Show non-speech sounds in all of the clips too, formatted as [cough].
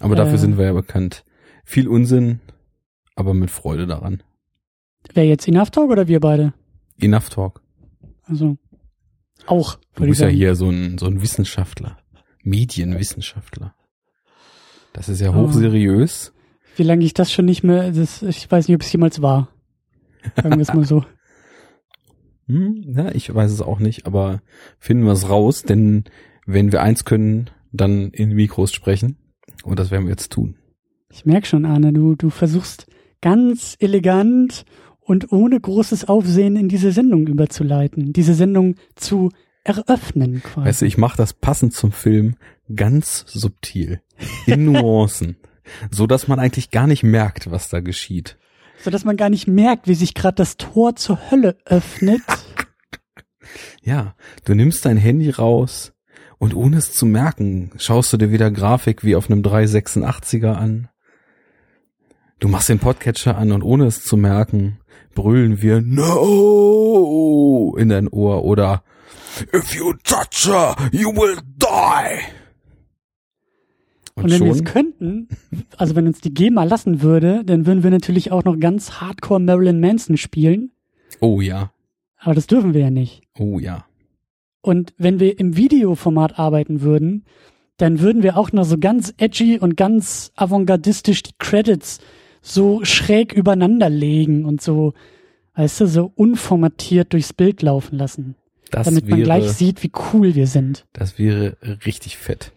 Aber dafür Äh. sind wir ja bekannt. Viel Unsinn, aber mit Freude daran. Wer jetzt Enough Talk oder wir beide? Enough Talk. Also auch. Du bist ja hier so ein, so ein Wissenschaftler. Medienwissenschaftler. Das ist ja Oh. hochseriös. Wie lange ich das schon nicht mehr, das, ich weiß nicht, ob es jemals war. Sagen wir es mal so. [laughs] Hm, ja, ich weiß es auch nicht, aber finden wir es raus, denn wenn wir eins können, dann in Mikros sprechen. Und das werden wir jetzt tun. Ich merk schon, Arne, du, du versuchst ganz elegant und ohne großes Aufsehen in diese Sendung überzuleiten, diese Sendung zu eröffnen quasi. Weißt du, ich mache das passend zum Film ganz subtil. In [laughs] Nuancen. so dass man eigentlich gar nicht merkt, was da geschieht. so dass man gar nicht merkt, wie sich gerade das Tor zur Hölle öffnet. [laughs] Ja, du nimmst dein Handy raus und ohne es zu merken, schaust du dir wieder Grafik wie auf einem 386er an. Du machst den Podcatcher an und ohne es zu merken, brüllen wir No in dein Ohr oder If you touch her, you will die. Und, Und wenn wir es könnten, also wenn uns die GEMA lassen würde, dann würden wir natürlich auch noch ganz hardcore Marilyn Manson spielen. oh ja, Aber das dürfen wir ja nicht. oh ja. Und wenn wir im Videoformat arbeiten würden, dann würden wir auch noch so ganz edgy und ganz avantgardistisch die Credits so schräg übereinander legen und so, weißt du, so unformatiert durchs Bild laufen lassen, Das damit man wäre, gleich sieht, wie cool wir sind. das wäre richtig fett.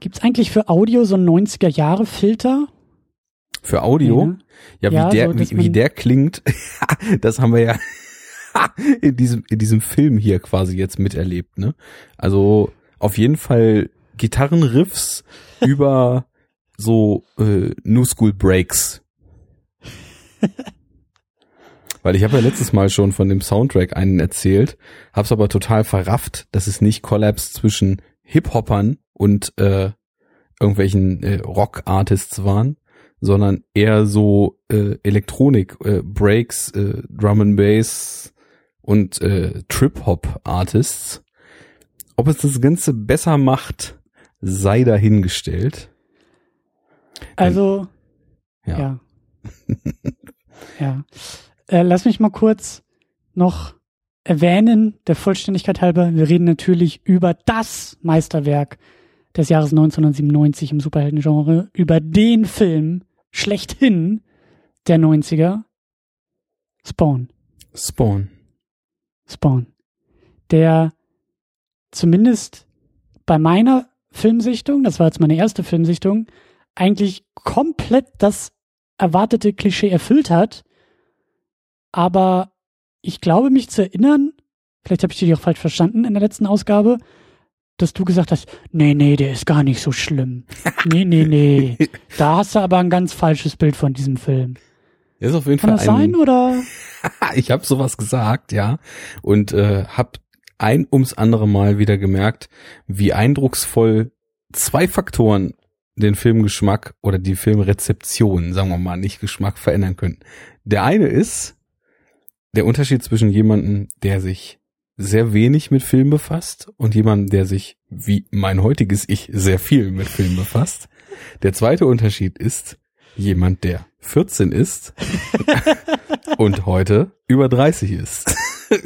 Gibt's eigentlich für Audio so einen 90er-Jahre-Filter? Für Audio? Ja, Ja, wie der, so, wie, wie man- der klingt, [laughs] das haben wir ja [laughs] in diesem, in diesem Film hier quasi jetzt miterlebt, ne? Also auf jeden Fall Gitarrenriffs [laughs] über so äh, New School Breaks. Weil ich habe ja letztes Mal schon von dem Soundtrack einen erzählt, hab's aber total verrafft, dass es nicht Collabs zwischen Hip-Hoppern und äh, irgendwelchen äh, Rock-Artists waren, sondern eher so äh, Elektronik, äh, Breaks, äh, Drum and Bass und äh, Trip-Hop-Artists. Ob es das Ganze besser macht, sei dahingestellt. Also, Ja. ja. [laughs] Ja. Äh, lass mich mal kurz noch erwähnen, der Vollständigkeit halber, wir reden natürlich über das Meisterwerk des Jahres 1997 im Superheldengenre, über den Film schlechthin der 90er, Spawn. Spawn. Spawn. Der zumindest bei meiner Filmsichtung, das war jetzt meine erste Filmsichtung, eigentlich komplett das erwartete Klischee erfüllt hat. Aber ich glaube mich zu erinnern, vielleicht habe ich dich auch falsch verstanden in der letzten Ausgabe, dass du gesagt hast, nee, nee, der ist gar nicht so schlimm. [laughs] Nee, nee, nee. Da hast du aber ein ganz falsches Bild von diesem Film. Ist auf jeden Kann Fall das ein, sein oder? [laughs] ich habe sowas gesagt, ja, und äh, habe ein ums andere Mal wieder gemerkt, wie eindrucksvoll zwei Faktoren den Filmgeschmack oder die Filmrezeption, sagen wir mal, nicht Geschmack verändern können. Der eine ist der Unterschied zwischen jemandem, der sich sehr wenig mit Film befasst und jemandem, der sich, wie mein heutiges Ich, sehr viel mit Film befasst. Der zweite Unterschied ist jemand, der 14 ist [laughs] und heute über 30 ist. [laughs]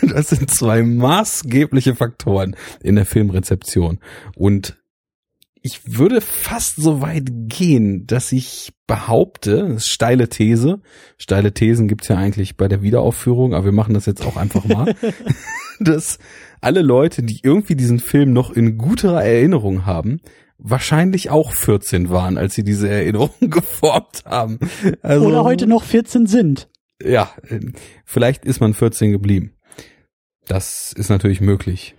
Das sind zwei maßgebliche Faktoren in der Filmrezeption. Und ich würde fast so weit gehen, dass ich behaupte, steile These, steile Thesen gibt's ja eigentlich bei der Wiederaufführung, aber wir machen das jetzt auch einfach mal, [laughs] dass alle Leute, die irgendwie diesen Film noch in guterer Erinnerung haben, wahrscheinlich auch 14 waren, als sie diese Erinnerung [laughs] geformt haben. Also, Oder heute noch 14 sind. ja, vielleicht ist man 14 geblieben. Das ist natürlich möglich.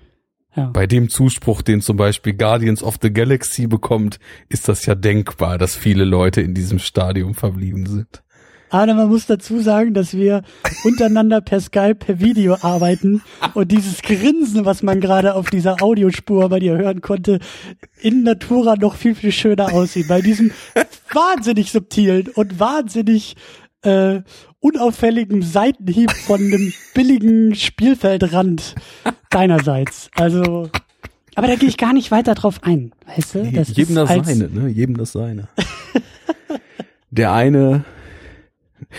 Ja. Bei dem Zuspruch, den zum Beispiel Guardians of the Galaxy bekommt, ist das ja denkbar, dass viele Leute in diesem Stadium verblieben sind. Aber man muss dazu sagen, dass wir untereinander per Skype, per Video arbeiten und dieses Grinsen, was man gerade auf dieser Audiospur bei dir hören konnte, in Natura noch viel, viel schöner aussieht. Bei diesem wahnsinnig subtilen und wahnsinnig äh, unauffälligen Seitenhieb von einem billigen Spielfeldrand deinerseits. Also Aber da gehe ich gar nicht weiter drauf ein, weißt du? Das jedem das seine, ne? Jedem das seine. Der eine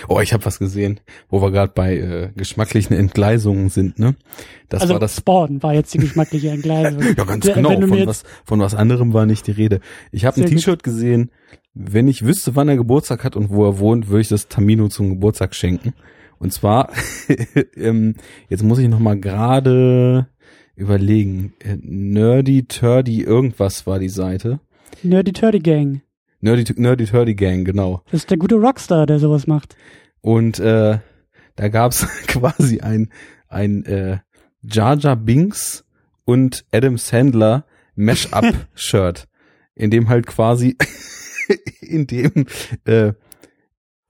Oh, ich habe was gesehen, wo wir gerade bei äh, geschmacklichen Entgleisungen sind, ne? Das also war das Spawn war jetzt die geschmackliche Entgleisung. [laughs] ja, ganz genau, von was von was anderem war nicht die Rede. Ich habe ein T-Shirt gesehen, wenn ich wüsste, wann er Geburtstag hat und wo er wohnt, würde ich das Tamino zum Geburtstag schenken. Und zwar [laughs] ähm, jetzt muss ich noch mal gerade überlegen. Äh, Nerdy Turdy irgendwas war die Seite. Nerdy Turdy Gang. Nerdy, Nerdy Turdy Gang, genau. Das ist der gute Rockstar, der sowas macht. Und äh, da gab's [laughs] quasi ein, ein äh, Jar Jar Binks und Adam Sandler Mash-up-Shirt, [laughs] in dem halt quasi, [laughs] in dem äh,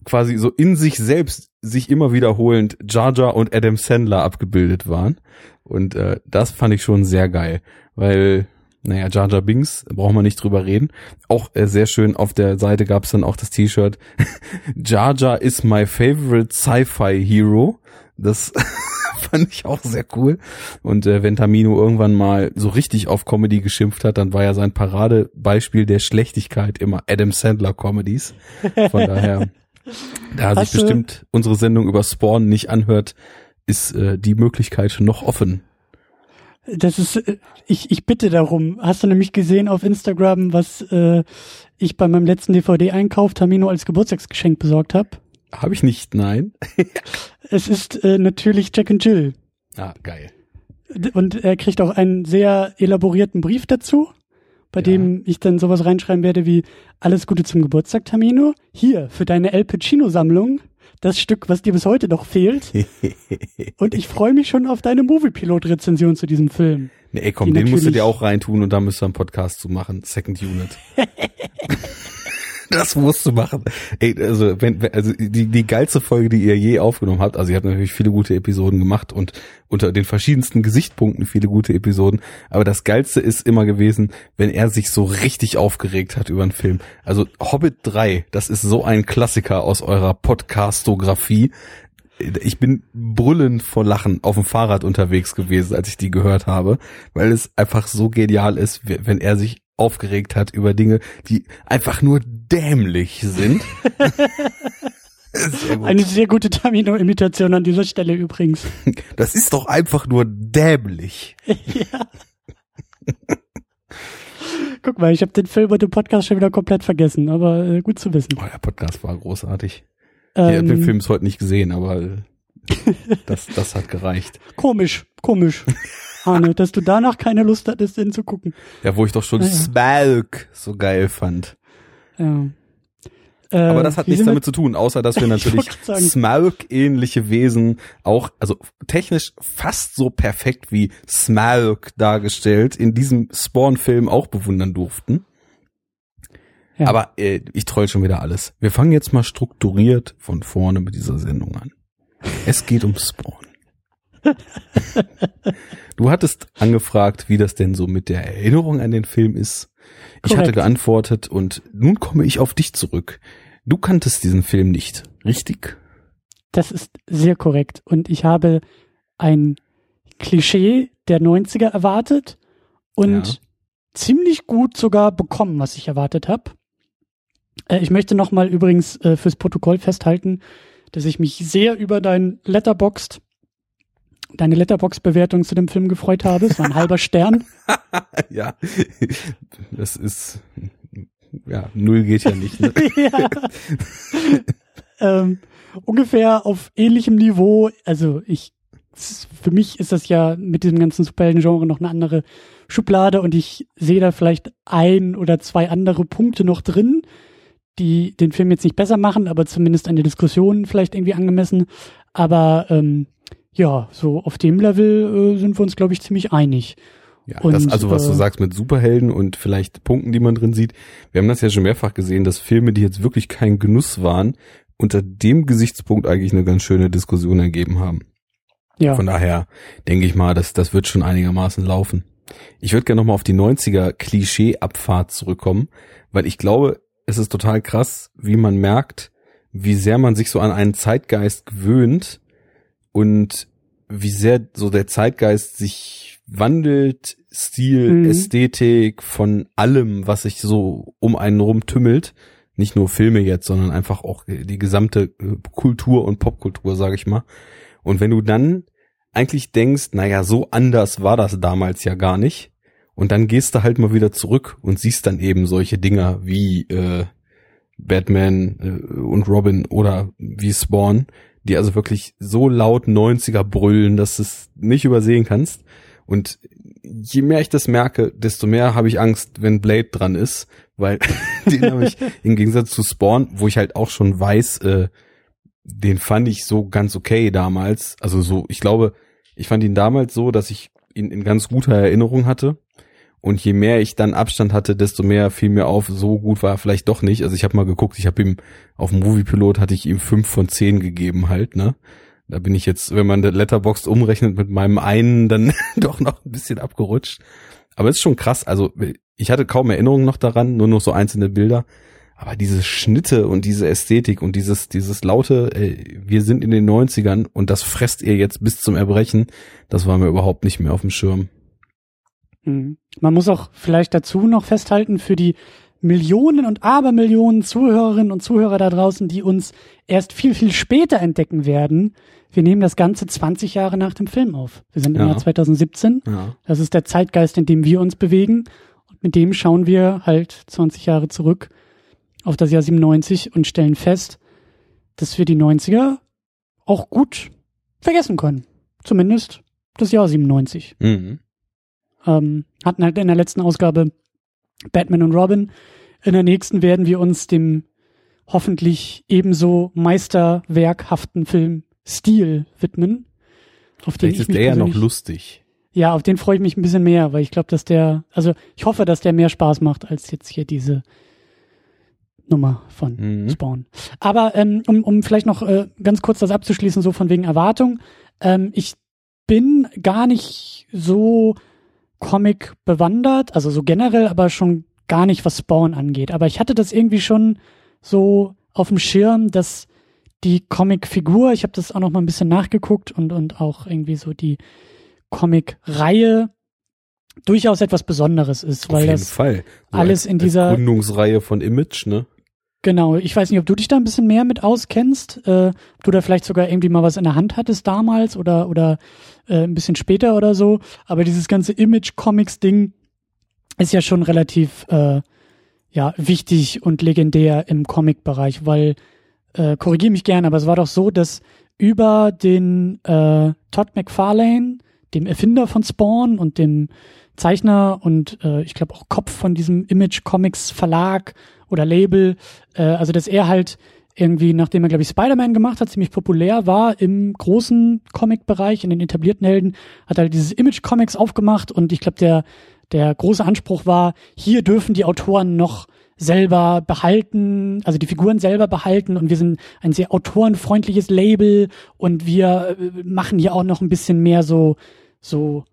quasi so in sich selbst sich immer wiederholend Jar Jar und Adam Sandler abgebildet waren. Und äh, das fand ich schon sehr geil, weil naja, Jar Jar Binks, brauchen wir nicht drüber reden. Auch äh, sehr schön, auf der Seite gab es dann auch das T-Shirt [laughs] Jar Jar is my favorite Sci-Fi Hero. Das [laughs] fand ich auch sehr cool. Und äh, wenn Tamino irgendwann mal so richtig auf Comedy geschimpft hat, dann war ja sein Paradebeispiel der Schlechtigkeit immer Adam Sandler Comedies. Von daher, [laughs] da Hast sich bestimmt unsere Sendung über Spawn nicht anhört, ist äh, die Möglichkeit noch offen. Das ist, äh, ich, ich bitte darum. Hast du nämlich gesehen auf Instagram, was äh, ich bei meinem letzten DVD-Einkauf Tamino als Geburtstagsgeschenk besorgt habe? Habe ich nicht, nein. [laughs] es ist äh, natürlich Jack and Jill. Ah, geil. Und er kriegt auch einen sehr elaborierten Brief dazu, bei ja. dem ich dann sowas reinschreiben werde wie Alles Gute zum Geburtstag, Tamino. Hier, für deine El Pacino-Sammlung das Stück, was dir bis heute noch fehlt. [laughs] und ich freue mich schon auf deine Movie-Pilot-Rezension zu diesem Film. Nee, ey, komm, den musst du dir auch reintun und da müsst ihr einen Podcast zu machen. Second Unit. [laughs] [laughs] das musst du machen. Ey, also wenn, also die, die geilste Folge, die ihr je aufgenommen habt, also ihr habt natürlich viele gute Episoden gemacht und unter den verschiedensten Gesichtspunkten viele gute Episoden, aber das geilste ist immer gewesen, wenn er sich so richtig aufgeregt hat über einen Film. Also Hobbit 3, das ist so ein Klassiker aus eurer Podcastografie ich bin brüllend vor Lachen auf dem Fahrrad unterwegs gewesen, als ich die gehört habe, weil es einfach so genial ist, wenn er sich aufgeregt hat über Dinge, die einfach nur dämlich sind. [laughs] Sehr Eine sehr gute Tamino-Imitation an dieser Stelle übrigens. Das ist doch einfach nur dämlich. [laughs] ja. Guck mal, ich habe den Film und den Podcast schon wieder komplett vergessen, aber äh, gut zu wissen. Oh, der Podcast war großartig. Ähm, ich habe den Film heute nicht gesehen, aber [laughs] das, das hat gereicht. Komisch, komisch. Arne, dass du danach keine Lust hattest, den zu gucken. Ja, wo ich doch schon naja. Smalk so geil fand. Ja. Äh, Aber das hat nichts damit zu tun, außer dass [laughs] wir natürlich Smaug-ähnliche Wesen auch, also technisch fast so perfekt wie Smaug dargestellt, in diesem Spawn-Film auch bewundern durften. Ja. Aber äh, ich troll schon wieder alles. Wir fangen jetzt mal strukturiert von vorne mit dieser Sendung an. Es geht um Spawn. [laughs] du hattest angefragt, wie das denn so mit der Erinnerung an den Film ist. Ich Korrekt. hatte geantwortet und nun komme ich auf dich zurück. Du kanntest diesen Film nicht, richtig? Das ist sehr korrekt. Und ich habe ein Klischee der 90er erwartet und ja. ziemlich gut sogar bekommen, was ich erwartet habe. Äh, ich möchte nochmal übrigens äh, fürs Protokoll festhalten, dass ich mich sehr über dein Letterboxd deine Letterbox-Bewertung zu dem Film gefreut habe. Es war ein halber Stern. [laughs] ja, das ist, ja, null geht ja nicht. Ne? [laughs] ja. ähm, ungefähr auf ähnlichem Niveau. Also ich, für mich ist das ja mit diesem ganzen Superhelden-Genre noch eine andere Schublade und ich sehe da vielleicht ein oder zwei andere Punkte noch drin, die den Film jetzt nicht besser machen, aber zumindest eine Diskussion vielleicht irgendwie angemessen. Aber ähm, ja, so auf dem Level äh, sind wir uns, glaube ich, ziemlich einig. Ja, und, das, also was du äh, sagst mit Superhelden und vielleicht Punkten, die man drin sieht. Wir haben das ja schon mehrfach gesehen, dass Filme, die jetzt wirklich kein Genuss waren, unter dem Gesichtspunkt eigentlich eine ganz schöne Diskussion ergeben haben. Ja. Von daher denke ich mal, dass das wird schon einigermaßen laufen. Ich würde gerne nochmal auf die 90er Klischee-Abfahrt zurückkommen, weil ich glaube, es ist total krass, wie man merkt, wie sehr man sich so an einen Zeitgeist gewöhnt und wie sehr so der Zeitgeist sich wandelt Stil, Mhm. Ästhetik, von allem, was sich so um einen rum tümmelt. Nicht nur Filme jetzt, sondern einfach auch die gesamte äh, Kultur und Popkultur, sage ich mal. Und wenn du dann eigentlich denkst, naja, so anders war das damals ja gar nicht. Und dann gehst du halt mal wieder zurück und siehst dann eben solche Dinger wie äh, Batman äh, und Robin oder wie Spawn, die also wirklich so laut 90er brüllen, dass du es nicht übersehen kannst. Und je mehr ich das merke, desto mehr habe ich Angst, wenn Blade dran ist, weil [laughs] den habe ich [laughs] im Gegensatz zu Spawn, wo ich halt auch schon weiß, äh, den fand ich so ganz okay damals. Also so, ich glaube, ich fand ihn damals so, dass ich ihn in ganz guter Erinnerung hatte. Und je mehr ich dann Abstand hatte, desto mehr fiel mir auf, so gut war er vielleicht doch nicht. Also ich habe mal geguckt, ich habe ihm auf dem Moviepilot hatte ich ihm fünf von zehn gegeben halt, ne? Da bin ich jetzt, wenn man der Letterbox umrechnet mit meinem einen, dann [laughs] doch noch ein bisschen abgerutscht. Aber es ist schon krass. Also ich hatte kaum Erinnerungen noch daran, nur noch so einzelne Bilder. Aber diese Schnitte und diese Ästhetik und dieses, dieses laute, äh, wir sind in den 90ern und das fresst ihr jetzt bis zum Erbrechen, das war mir überhaupt nicht mehr auf dem Schirm. Mhm. Man muss auch vielleicht dazu noch festhalten, für die Millionen und Abermillionen Zuhörerinnen und Zuhörer da draußen, die uns erst viel, viel später entdecken werden. Wir nehmen das Ganze 20 Jahre nach dem Film auf. Wir sind im Ja. Jahr 2017. Ja. Das ist der Zeitgeist, in dem wir uns bewegen. Und mit dem schauen wir halt 20 Jahre zurück auf das Jahr 97 und stellen fest, dass wir die 90er auch gut vergessen können. Zumindest das Jahr 97 Mhm. Ähm, hatten halt in der letzten Ausgabe Batman und Robin. In der nächsten werden wir uns dem hoffentlich ebenso meisterwerkhaften Film Stil widmen. Auf den Vielleicht ich ist der ja noch lustig. Ja, auf den freue ich mich ein bisschen mehr, weil ich glaube, dass der, also ich hoffe, dass der mehr Spaß macht als jetzt hier diese Nummer von Mhm. Spawn. Aber ähm, um, um vielleicht noch äh, ganz kurz das abzuschließen, so von wegen Erwartung. Ähm, ich bin gar nicht so Comic bewandert, also so generell, aber schon gar nicht, was Spawn angeht. Aber ich hatte das irgendwie schon so auf dem Schirm, dass die Comic-Figur, ich habe das auch noch mal ein bisschen nachgeguckt und, und auch irgendwie so die Comic-Reihe durchaus etwas Besonderes ist, Auf weil jeden das Fall. So alles in dieser- Gründungsreihe von Image, ne? Genau, ich weiß nicht, ob du dich da ein bisschen mehr mit auskennst, äh, ob du da vielleicht sogar irgendwie mal was in der Hand hattest damals oder oder äh, ein bisschen später oder so. Aber dieses ganze Image-Comics-Ding ist ja schon relativ äh, ja wichtig und legendär im Comic-Bereich, weil äh, korrigiere mich gerne, aber es war doch so, dass über den äh, Todd McFarlane, dem Erfinder von Spawn und dem Zeichner und äh, ich glaube auch Kopf von diesem Image Comics Verlag oder Label, äh, also dass er halt irgendwie, nachdem er, glaube ich, Spider-Man gemacht hat, ziemlich populär war im großen Comic-Bereich, in den etablierten Helden, hat er halt dieses Image-Comics aufgemacht und ich glaube, der, der große Anspruch war, hier dürfen die Autoren noch selber behalten, also die Figuren selber behalten und wir sind ein sehr autorenfreundliches Label und wir äh, machen hier auch noch ein bisschen mehr so, so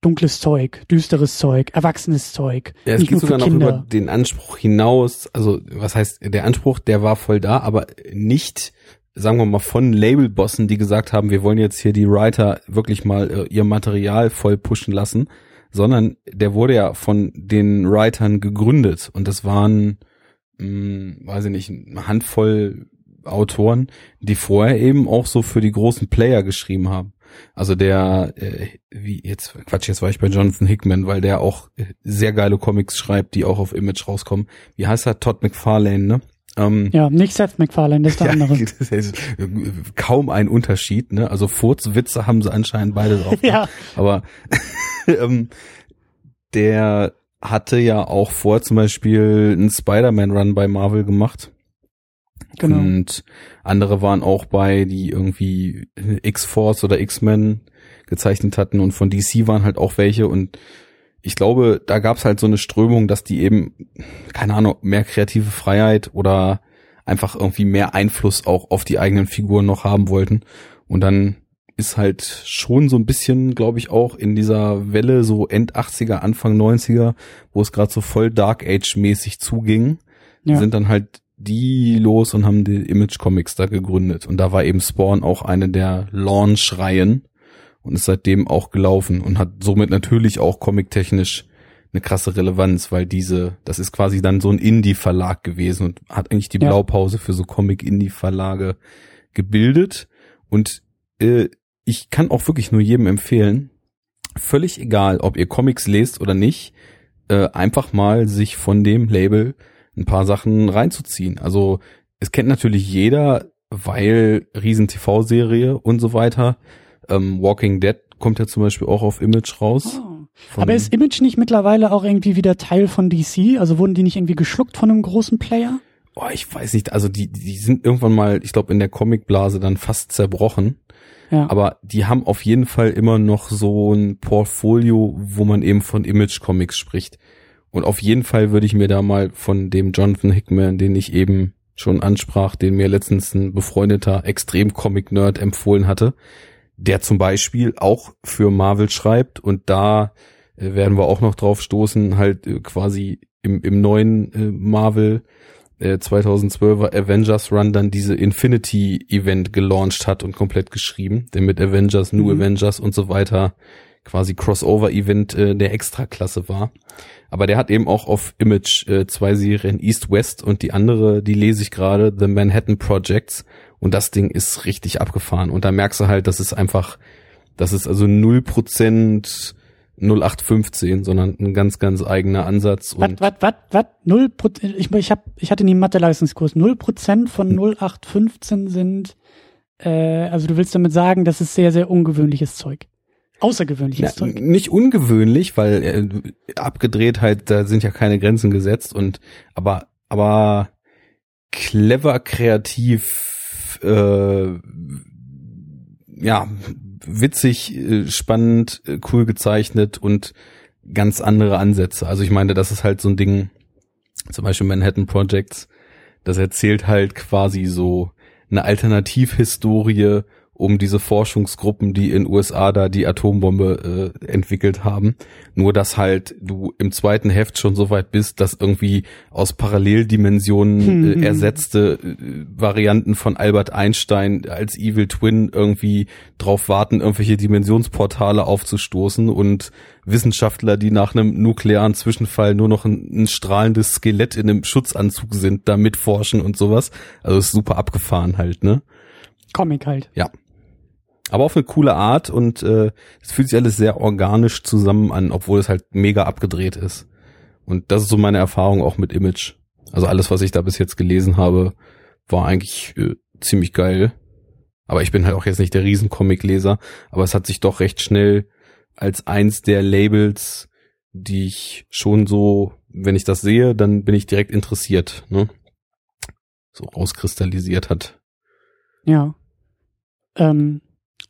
dunkles Zeug, düsteres Zeug, erwachsenes Zeug. Ja, es geht sogar noch Kinder. über den Anspruch hinaus. Also, was heißt, der Anspruch, der war voll da, aber nicht, sagen wir mal, von Labelbossen, die gesagt haben, wir wollen jetzt hier die Writer wirklich mal äh, ihr Material voll pushen lassen, sondern der wurde ja von den Writern gegründet und das waren, mh, weiß ich nicht, eine Handvoll Autoren, die vorher eben auch so für die großen Player geschrieben haben. Also der, äh, wie jetzt, Quatsch, jetzt war ich bei Jonathan Hickman, weil der auch äh, sehr geile Comics schreibt, die auch auf Image rauskommen. Wie heißt er? Todd McFarlane, ne? Ähm, Ja, nicht Seth MacFarlane, das ist der [laughs] andere. [laughs] das ist äh, kaum ein Unterschied, ne? Also Furzwitze haben sie anscheinend beide drauf. [laughs] Ja, Aber ähm, der hatte ja auch vor zum Beispiel einen Spider-Man-Run bei Marvel gemacht. Genau. Und andere waren auch bei, die irgendwie X-Force oder X-Men gezeichnet hatten und von DC waren halt auch welche und ich glaube, da gab's halt so eine Strömung, dass die eben, keine Ahnung, mehr kreative Freiheit oder einfach irgendwie mehr Einfluss auch auf die eigenen Figuren noch haben wollten. Und dann ist halt schon so ein bisschen, glaube ich, auch in dieser Welle so End 80er, Anfang 90er, wo es gerade so voll Dark Age mäßig zuging, Ja. sind dann halt die los und haben die Image Comics da gegründet. Und da war eben Spawn auch eine der Launch-Reihen. und ist seitdem auch gelaufen und hat somit natürlich auch comic-technisch eine krasse Relevanz, weil diese, das ist quasi dann so ein Indie-Verlag gewesen und hat eigentlich die Ja. Blaupause für so Comic-Indie-Verlage gebildet. Und äh, ich kann auch wirklich nur jedem empfehlen, völlig egal, ob ihr Comics lest oder nicht, äh, einfach mal sich von dem Label ein paar Sachen reinzuziehen. Also es kennt natürlich jeder, weil riesen TV-Serie und so weiter. Ähm, Walking Dead kommt ja zum Beispiel auch auf Image raus. Oh. Aber ist Image nicht mittlerweile auch irgendwie wieder Teil von DC? Also wurden die nicht irgendwie geschluckt von einem großen Player? oh, ich weiß nicht, also die, die sind irgendwann mal, ich glaube, in der Comicblase dann fast zerbrochen. Ja. Aber die haben auf jeden Fall immer noch so ein Portfolio, wo man eben von Image Comics spricht. Und auf jeden Fall würde ich mir da mal von dem Jonathan Hickman, den ich eben schon ansprach, den mir letztens ein befreundeter Extrem-Comic-Nerd empfohlen hatte, der zum Beispiel auch für Marvel schreibt und da äh, werden wir auch noch drauf stoßen, halt äh, quasi im, im neuen äh, Marvel äh, 2012er Avengers Run dann diese Infinity Event gelauncht hat und komplett geschrieben, der mit Avengers, New Mhm. Avengers und so weiter quasi Crossover Event äh, der Extraklasse war. Aber der hat eben auch auf Image äh, zwei Serien East West und die andere, die lese ich gerade, The Manhattan Projects und das Ding ist richtig abgefahren und da merkst du halt, dass es einfach, das ist also 0% 0815, sondern ein ganz, ganz eigener Ansatz Was, was, was, was? Null Prozent, ich, ich, hab, ich hatte nie einen Mathe-Leistungskurs. Null Prozent von 0815 sind, äh, also du willst damit sagen, das ist sehr, sehr ungewöhnliches Zeug. Außergewöhnliches Ja, Zeug. nicht ungewöhnlich, weil äh, abgedreht halt, da sind ja keine Grenzen gesetzt und aber aber clever, kreativ, äh, ja witzig, äh, spannend, äh, cool gezeichnet und ganz andere Ansätze. Also ich meine, das ist halt so ein Ding, zum Beispiel Manhattan Projects, das erzählt halt quasi so eine Alternativhistorie um diese Forschungsgruppen, die in USA da die Atombombe äh, entwickelt haben. Nur dass halt du im zweiten Heft schon so weit bist, dass irgendwie aus Paralleldimensionen Hm. äh, ersetzte äh, Varianten von Albert Einstein als Evil Twin irgendwie drauf warten, irgendwelche Dimensionsportale aufzustoßen und Wissenschaftler, die nach einem nuklearen Zwischenfall nur noch ein, ein strahlendes Skelett in einem Schutzanzug sind, da mitforschen und sowas. Also ist super abgefahren halt, ne? Comic halt. Ja. Aber auf eine coole Art und äh, es fühlt sich alles sehr organisch zusammen an, obwohl es halt mega abgedreht ist. Und das ist so meine Erfahrung auch mit Image. Also alles, was ich da bis jetzt gelesen habe, war eigentlich äh, ziemlich geil. Aber ich bin halt auch jetzt nicht der Riesen-Comic-Leser, aber es hat sich doch recht schnell als eins der Labels, die ich schon so, wenn ich das sehe, dann bin ich direkt interessiert, ne? So rauskristallisiert hat. Ja. Ähm,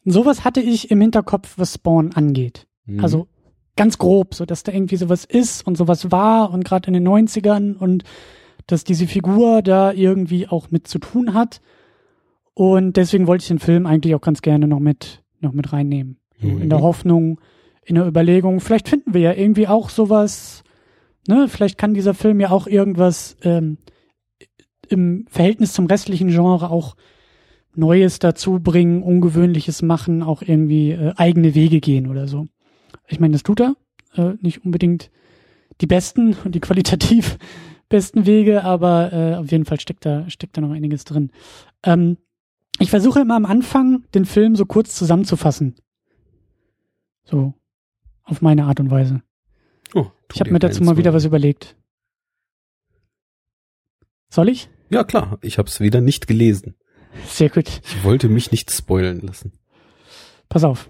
sowas hatte ich im Hinterkopf, was Spawn angeht. Mhm. Also ganz grob, so dass da irgendwie sowas ist und sowas war und gerade in den 90ern und dass diese Figur da irgendwie auch mit zu tun hat. Und deswegen wollte ich den Film eigentlich auch ganz gerne noch mit, noch mit reinnehmen. Mhm. in der Hoffnung, in der Überlegung, vielleicht finden wir ja irgendwie auch sowas, ne, vielleicht kann dieser Film ja auch irgendwas ähm, im Verhältnis zum restlichen Genre auch Neues dazu bringen, Ungewöhnliches machen, auch irgendwie äh, eigene Wege gehen oder so. Ich meine, das tut er. Äh, nicht unbedingt die besten [laughs] und die qualitativ [laughs] besten Wege, aber äh, auf jeden Fall steckt da, steckt da noch einiges drin. Ähm, ich versuche immer am Anfang, den Film so kurz zusammenzufassen. So, auf meine Art und Weise. Oh, Ich habe mir dazu mal wieder was überlegt. Soll ich? Ja, klar. Ich habe es wieder nicht gelesen. Sehr gut. Ich wollte mich nicht spoilen lassen. Pass auf.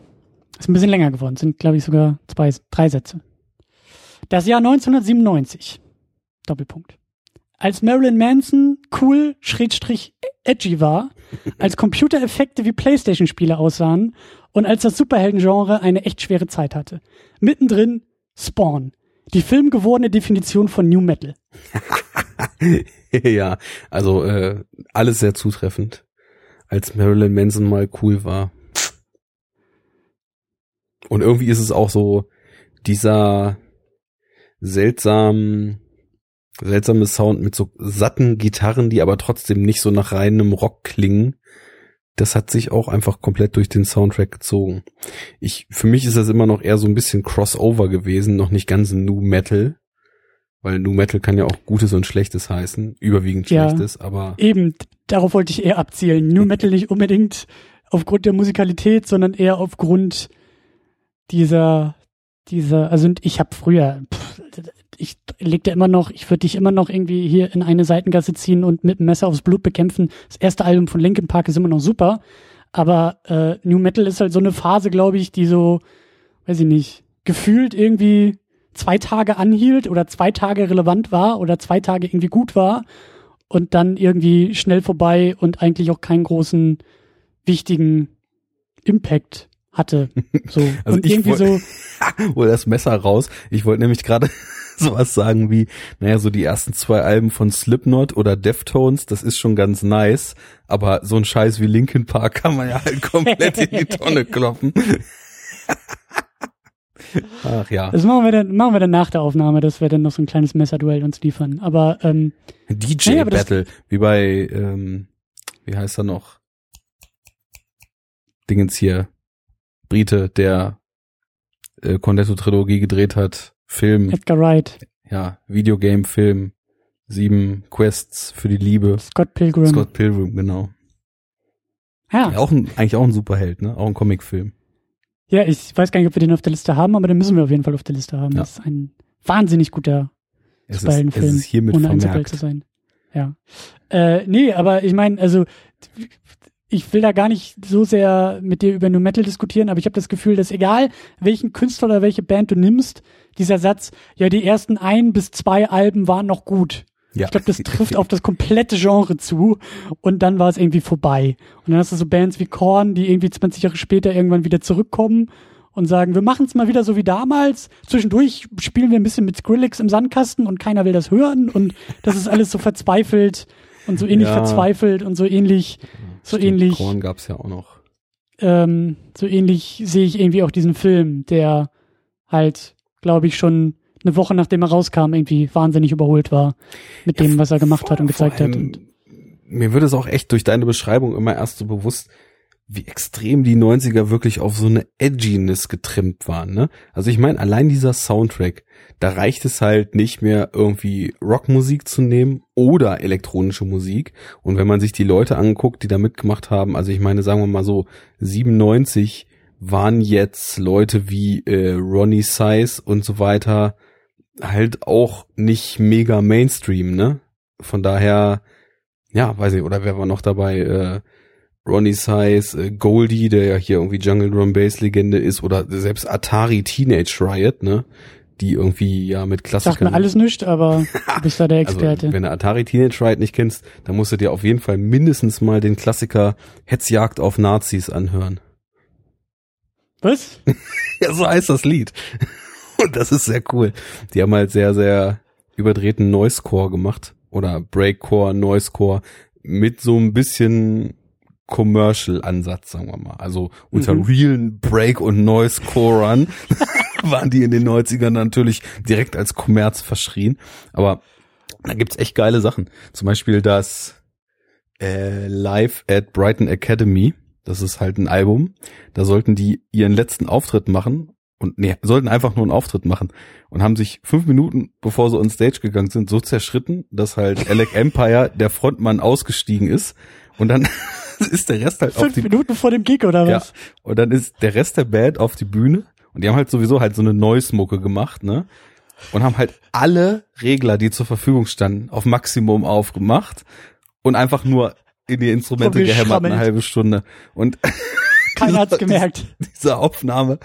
Ist ein bisschen länger geworden. Sind, glaube ich, sogar zwei, drei Sätze. Das Jahr 1997. Doppelpunkt. Als Marilyn Manson cool, schrägstrich edgy war, [laughs] als Computereffekte wie Playstation-Spiele aussahen und als das Superhelden-Genre eine echt schwere Zeit hatte. Mittendrin Spawn. Die filmgewordene Definition von New Metal. [laughs] ja, also äh, alles sehr zutreffend. Als Marilyn Manson mal cool war. Und irgendwie ist es auch so dieser seltsam seltsame Sound mit so satten Gitarren, die aber trotzdem nicht so nach reinem Rock klingen. das hat sich auch einfach komplett durch den Soundtrack gezogen. Ich, für mich ist das immer noch eher so ein bisschen Crossover gewesen, noch nicht ganz New Metal. Weil New Metal kann ja auch Gutes und Schlechtes heißen, überwiegend Ja. Schlechtes, aber Eben, darauf wollte ich eher abzielen. New Metal nicht unbedingt aufgrund der Musikalität, sondern eher aufgrund dieser, dieser, also ich habe früher, pff, ich legte immer noch, ich würde dich immer noch irgendwie hier in eine Seitengasse ziehen und mit dem Messer aufs Blut bekämpfen. Das erste Album von Linkin Park ist immer noch super, aber äh, New Metal ist halt so eine Phase, glaube ich, die so, weiß ich nicht, gefühlt irgendwie zwei Tage anhielt oder zwei Tage relevant war oder zwei Tage irgendwie gut war und dann irgendwie schnell vorbei und eigentlich auch keinen großen wichtigen Impact hatte. [laughs] So Also und ich irgendwie so [laughs] hol das Messer raus. Ich wollte nämlich gerade [laughs] sowas sagen wie, naja, so die ersten zwei Alben von Slipknot oder Deftones, das ist schon ganz nice, aber so ein Scheiß wie Linkin Park kann man ja halt komplett in die Tonne kloppen. Ach ja. das machen wir dann machen wir dann nach der Aufnahme, dass wir dann noch so ein kleines Messerduell uns liefern. Aber ähm, DJ Naja, aber das- Battle, wie bei, ähm, wie heißt er noch? Dingens hier, Brite, der äh, Cornetto-Trilogie gedreht hat, Film, Edgar Wright, ja, Videogame-Film, sieben Quests für die Liebe, Scott Pilgrim. Scott Pilgrim, genau. ja. Ja, auch ein, eigentlich auch ein Superheld, ne? Auch ein Comicfilm. Ja, ich weiß gar nicht, ob wir den auf der Liste haben, aber den müssen wir auf jeden Fall auf der Liste haben. Ja. Das ist ein wahnsinnig guter Es ist, es Superheldenfilm, ist hiermit ohne ein Superheld zu sein. Ja. Äh, nee, aber ich meine, also ich will da gar nicht so sehr mit dir über New Metal diskutieren, aber ich habe das Gefühl, dass egal welchen Künstler oder welche Band du nimmst, dieser Satz, ja, die ersten ein bis zwei Alben waren noch gut. Ja. Ich glaube, das [laughs] trifft auf das komplette Genre zu und dann war es irgendwie vorbei. Und dann hast du so Bands wie Korn, die irgendwie 20 Jahre später irgendwann wieder zurückkommen und sagen, wir machen es mal wieder so wie damals. Zwischendurch spielen wir ein bisschen mit Skrillex im Sandkasten und keiner will das hören und das ist alles so verzweifelt und so ähnlich Ja. verzweifelt und so ähnlich, so Stimmt, ähnlich, Korn gab's ja auch noch. ähm, so ähnlich sehe ich irgendwie auch diesen Film, der halt, glaube ich, schon eine Woche nachdem er rauskam, irgendwie wahnsinnig überholt war mit dem, was er gemacht hat und gezeigt hat. Und mir wird es auch echt durch deine Beschreibung immer erst so bewusst, wie extrem die 90er wirklich auf so eine Edginess getrimmt waren, ne? Also ich meine, allein dieser Soundtrack, da reicht es halt nicht mehr irgendwie Rockmusik zu nehmen oder elektronische Musik. Und wenn man sich die Leute anguckt, die da mitgemacht haben, also ich meine, sagen wir mal so, 97 waren jetzt Leute wie äh, Ronnie Size und so weiter halt auch nicht mega Mainstream, ne? Von daher, ja, weiß ich, oder wer war noch dabei? Äh, Ronnie Size, äh, Goldie, der ja hier irgendwie Jungle Drum Bass Legende ist, oder selbst Atari Teenage Riot, ne? Die irgendwie ja mit sagt Klassikern. mir alles nicht, aber [laughs] du bist da der Experte. Also, wenn du Atari Teenage Riot nicht kennst, dann musst du dir auf jeden Fall mindestens mal den Klassiker Hetzjagd auf Nazis anhören. was? [laughs] Ja, so heißt das Lied. Und das ist sehr cool. Die haben halt sehr, sehr überdrehten Noisecore gemacht. Oder Breakcore, Noisecore. Mit so ein bisschen Commercial-Ansatz, sagen wir mal. Also unter Mhm. realen Break- und Noisecorern [laughs] waren die in den 90ern natürlich direkt als Kommerz verschrien. Aber da gibt's echt geile Sachen. Zum Beispiel das äh, Live at Brighton Academy. Das ist halt ein Album. Da sollten die ihren letzten Auftritt machen und nee, sollten einfach nur einen Auftritt machen und haben sich fünf Minuten, bevor sie on Stage gegangen sind, so zerschritten, dass halt Alec Empire, der Frontmann, ausgestiegen ist und dann [laughs] ist der Rest halt auf Fünf die Minuten vor dem Gig oder ja. was? Und dann ist der Rest der Band auf die Bühne und die haben halt sowieso halt so eine Noise-Mucke gemacht, ne? Und haben halt alle Regler, die zur Verfügung standen, auf Maximum aufgemacht und einfach nur in die Instrumente gehämmert eine halbe Stunde. Und Keiner hat's [laughs] gemerkt. diese Aufnahme,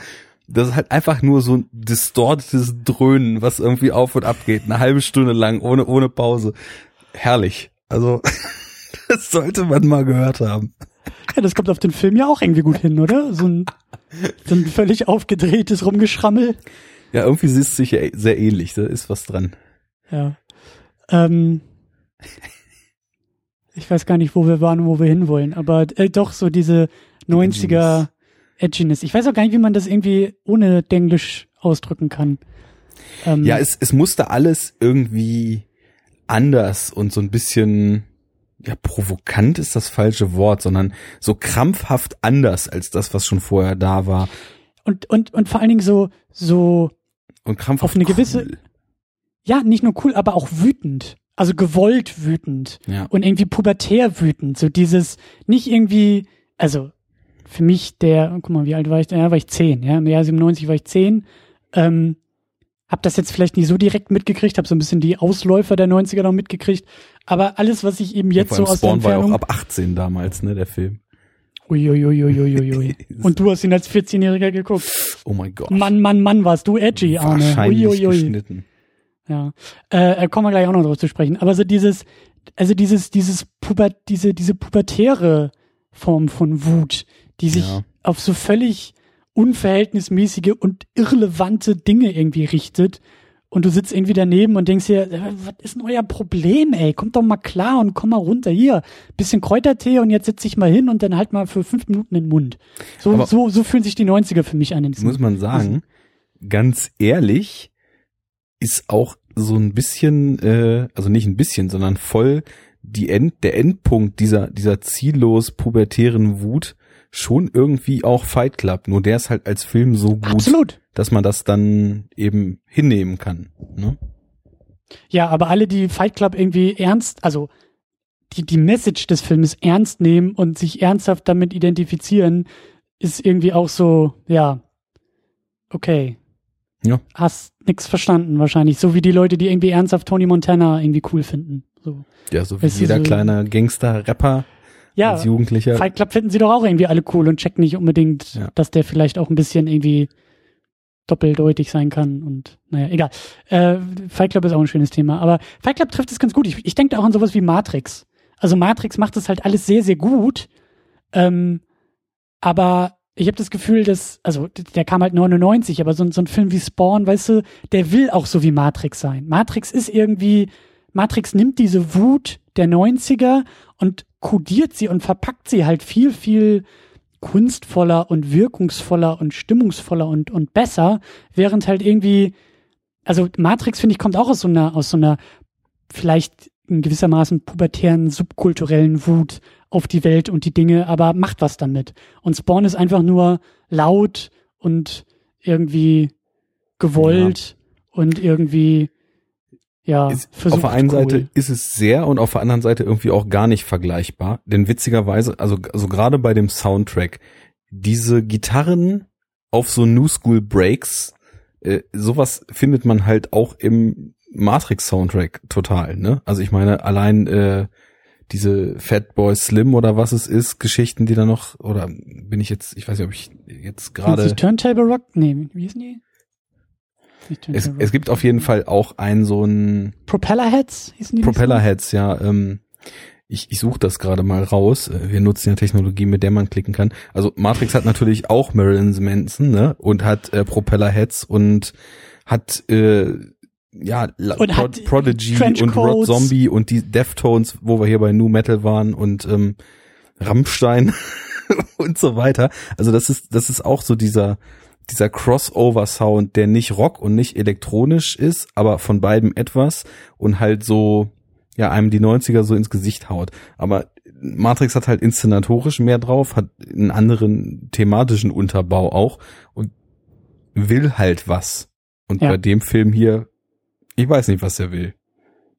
das ist halt einfach nur so ein distortetes Dröhnen, was irgendwie auf und ab geht, eine halbe Stunde lang, ohne, ohne Pause. Herrlich. Also, [laughs] das sollte man mal gehört haben. Ja, das kommt auf den Film ja auch irgendwie gut hin, oder? So ein, so ein völlig aufgedrehtes Rumgeschrammel. Ja, irgendwie ist es sicher sehr ähnlich, da ist was dran. Ja. Ähm, ich weiß gar nicht, wo wir waren und wo wir hinwollen, aber äh, doch so diese 90er Edginess. Ich weiß auch gar nicht, wie man das irgendwie ohne Denglisch ausdrücken kann. Ähm, Ja, es, es musste alles irgendwie anders und so ein bisschen, ja, provokant ist das falsche Wort, sondern so krampfhaft anders als das, was schon vorher da war. Und, und, und vor allen Dingen so, so Und krampfhaft Auf eine gewisse- cool. ja, nicht nur cool, aber auch wütend. Also gewollt wütend. Ja. Und irgendwie pubertär wütend. So dieses, nicht irgendwie, also für mich der, guck mal, wie alt war ich? Ja, war ich zehn, ja. Im Jahr 97 war ich zehn. Ähm, hab das jetzt vielleicht nicht so direkt mitgekriegt, hab so ein bisschen die Ausläufer der 90er noch mitgekriegt. Aber alles, was ich eben jetzt Vor so aus der Spawn war ja auch Entfernung. ab 18 damals, ne, der Film. Uiuiuiuiui. [laughs] Und du hast ihn als 14-Jähriger geguckt. Oh mein Gott. Mann, Mann, Mann, warst du edgy, Arne. Wahrscheinlich Uiuiui. geschnitten. Ja, äh, äh, kommen wir gleich auch noch drauf zu sprechen. Aber so dieses, also dieses, dieses Puber, diese, diese pubertäre Form von Wut, die sich Ja. auf so völlig unverhältnismäßige und irrelevante Dinge irgendwie richtet. Und du sitzt irgendwie daneben und denkst dir, äh, was ist denn euer Problem, ey? Kommt doch mal klar und komm mal runter hier. Bisschen Kräutertee und jetzt setz dich mal hin und dann halt mal für fünf Minuten den Mund. So, Aber- so, so fühlen sich die 90er für mich an. muss man sagen, ganz ehrlich, ist auch so ein bisschen, äh, also nicht ein bisschen, sondern voll die End, der Endpunkt dieser, dieser ziellos pubertären Wut schon irgendwie auch Fight Club. Nur der ist halt als Film so gut, Absolut. dass man das dann eben hinnehmen kann. Ne? Ja, aber alle, die Fight Club irgendwie ernst, also die, die Message des Films ernst nehmen und sich ernsthaft damit identifizieren, ist irgendwie auch so, ja, okay. Ja. Hast nix verstanden wahrscheinlich. So wie die Leute, die irgendwie ernsthaft Tony Montana irgendwie cool finden. So. Ja, so wie Weißt jeder so- kleine Gangster-Rapper Ja, als Jugendlicher. Fight Club finden sie doch auch irgendwie alle cool und checken nicht unbedingt, Ja. dass der vielleicht auch ein bisschen irgendwie doppeldeutig sein kann und naja, egal. Äh, Fight Club ist auch ein schönes Thema, aber Fight Club trifft es ganz gut. Ich, ich denke auch an sowas wie Matrix. Also Matrix macht das halt alles sehr, sehr gut. Ähm, aber ich habe das Gefühl, dass, also der kam halt 99, aber so, so ein Film wie Spawn, weißt du, der will auch so wie Matrix sein. Matrix ist irgendwie, Matrix nimmt diese Wut der 90er und kodiert sie und verpackt sie halt viel, viel kunstvoller und wirkungsvoller und stimmungsvoller und, und besser, während halt irgendwie, also Matrix, finde ich, kommt auch aus so einer, aus so einer vielleicht in gewissermaßen pubertären, subkulturellen Wut auf die Welt und die Dinge, aber macht was damit. Und Spawn ist einfach nur laut und irgendwie gewollt und irgendwie, ja, ist, auf der einen cool. Seite ist es sehr und auf der anderen Seite irgendwie auch gar nicht vergleichbar. Denn witzigerweise, also, also gerade bei dem Soundtrack, diese Gitarren auf so New School Breaks, äh, sowas findet man halt auch im Matrix-Soundtrack total, ne? Also ich meine, allein äh, diese Fatboy Slim oder was es ist, Geschichten, die da noch, oder bin ich jetzt, ich weiß nicht, ob ich jetzt gerade. Turntable Rock? Nee, wie hießen die? Es, es gibt auf jeden Fall auch ein so ein Propellerheads hießen die? Propellerheads, ja. Ähm, ich ich suche das gerade mal raus. Äh, Wir nutzen ja Technologie, mit der man klicken kann. Also Matrix hat natürlich auch Marilyn Manson, ne? Und hat äh, Propellerheads und hat äh, ja Und Pro hat Prodigy und Rob Trenchcoats. Zombie und die Deftones, wo wir hier bei New Metal waren und ähm, Rammstein [laughs] und so weiter. Also das ist das ist auch so dieser dieser Crossover-Sound, der nicht Rock und nicht elektronisch ist, aber von beidem etwas und halt so, ja, einem die 90er so ins Gesicht haut. Aber Matrix hat halt inszenatorisch mehr drauf, hat einen anderen thematischen Unterbau auch und will halt was. Und Ja. bei dem Film hier, ich weiß nicht, was er will.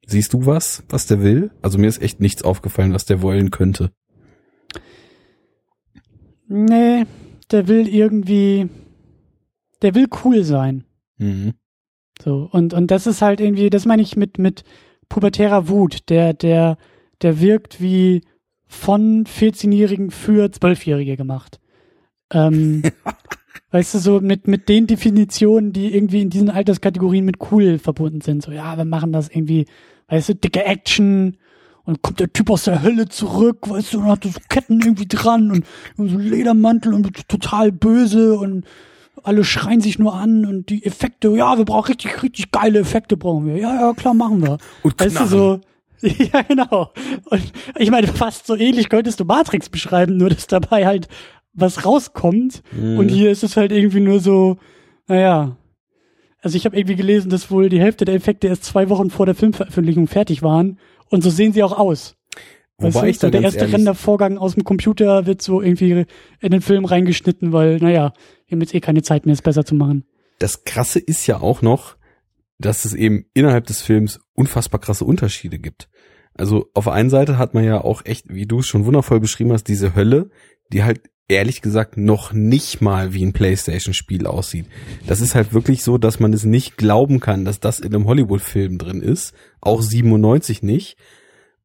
Siehst du was, was der will? Also mir ist echt nichts aufgefallen, was der wollen könnte. Nee, der will irgendwie, der will cool sein. Mhm. So, und, und das ist halt irgendwie, das meine ich mit, mit pubertärer Wut, der, der, der wirkt wie von 14-Jährigen für 12-Jährige gemacht. Ähm, [laughs] weißt du, so mit, mit den Definitionen, die irgendwie in diesen Alterskategorien mit cool verbunden sind. So, ja, wir machen das irgendwie, weißt du, dicke Action und kommt der Typ aus der Hölle zurück, weißt du, und hat so Ketten irgendwie dran und, und so einen Ledermantel und total böse und alle schreien sich nur an und die Effekte, ja, wir brauchen richtig, richtig geile Effekte brauchen wir. Ja, ja, klar, machen wir. Und Weißt du, so, [laughs] ja, genau. Und ich meine, fast so ähnlich könntest du Matrix beschreiben, nur dass dabei halt was rauskommt. Mhm. Und hier ist es halt irgendwie nur so, naja. Also ich habe irgendwie gelesen, dass wohl die Hälfte der Effekte erst zwei Wochen vor der Filmveröffentlichung fertig waren. Und so sehen sie auch aus. Wobei weißt ich da so der erste ehrlich- Rendervorgang aus dem Computer wird so irgendwie in den Film reingeschnitten, weil, naja, wir haben jetzt eh keine Zeit mehr, es besser zu machen. das Krasse ist ja auch noch, dass es eben innerhalb des Films unfassbar krasse Unterschiede gibt. Also auf der einen Seite hat man ja auch echt, wie du es schon wundervoll beschrieben hast, diese Hölle, die halt ehrlich gesagt noch nicht mal wie ein PlayStation-Spiel aussieht. Das ist halt wirklich so, dass man es nicht glauben kann, dass das in einem Hollywood-Film drin ist. Auch 97 nicht.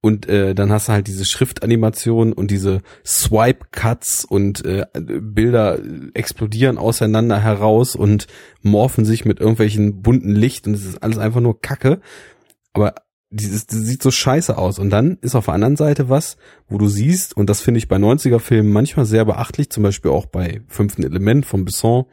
Und äh, dann hast du halt diese Schriftanimation und diese Swipe-Cuts und äh, Bilder explodieren auseinander heraus und morphen sich mit irgendwelchen bunten Licht und es ist alles einfach nur Kacke. Aber dieses, das sieht so scheiße aus. Und dann ist auf der anderen Seite was, wo du siehst, und das finde ich bei 90er-Filmen manchmal sehr beachtlich, zum Beispiel auch bei Fünften Element von Besson,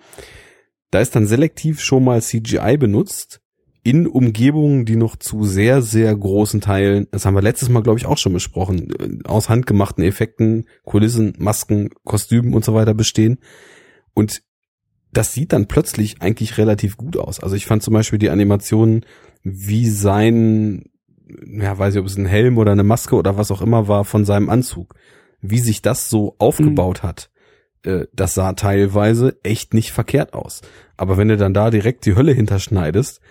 da ist dann selektiv schon mal CGI benutzt in Umgebungen, die noch zu sehr, sehr großen Teilen, das haben wir letztes Mal, glaube ich, auch schon besprochen, äh, aus handgemachten Effekten, Kulissen, Masken, Kostümen und so weiter bestehen. Und das sieht dann plötzlich eigentlich relativ gut aus. Also ich fand zum Beispiel die Animationen, wie sein, ja, weiß ich, ob es ein Helm oder eine Maske oder was auch immer war von seinem Anzug, wie sich das so aufgebaut hat, äh, das sah teilweise echt nicht verkehrt aus. Aber wenn du dann da direkt die Hölle hinterschneidest,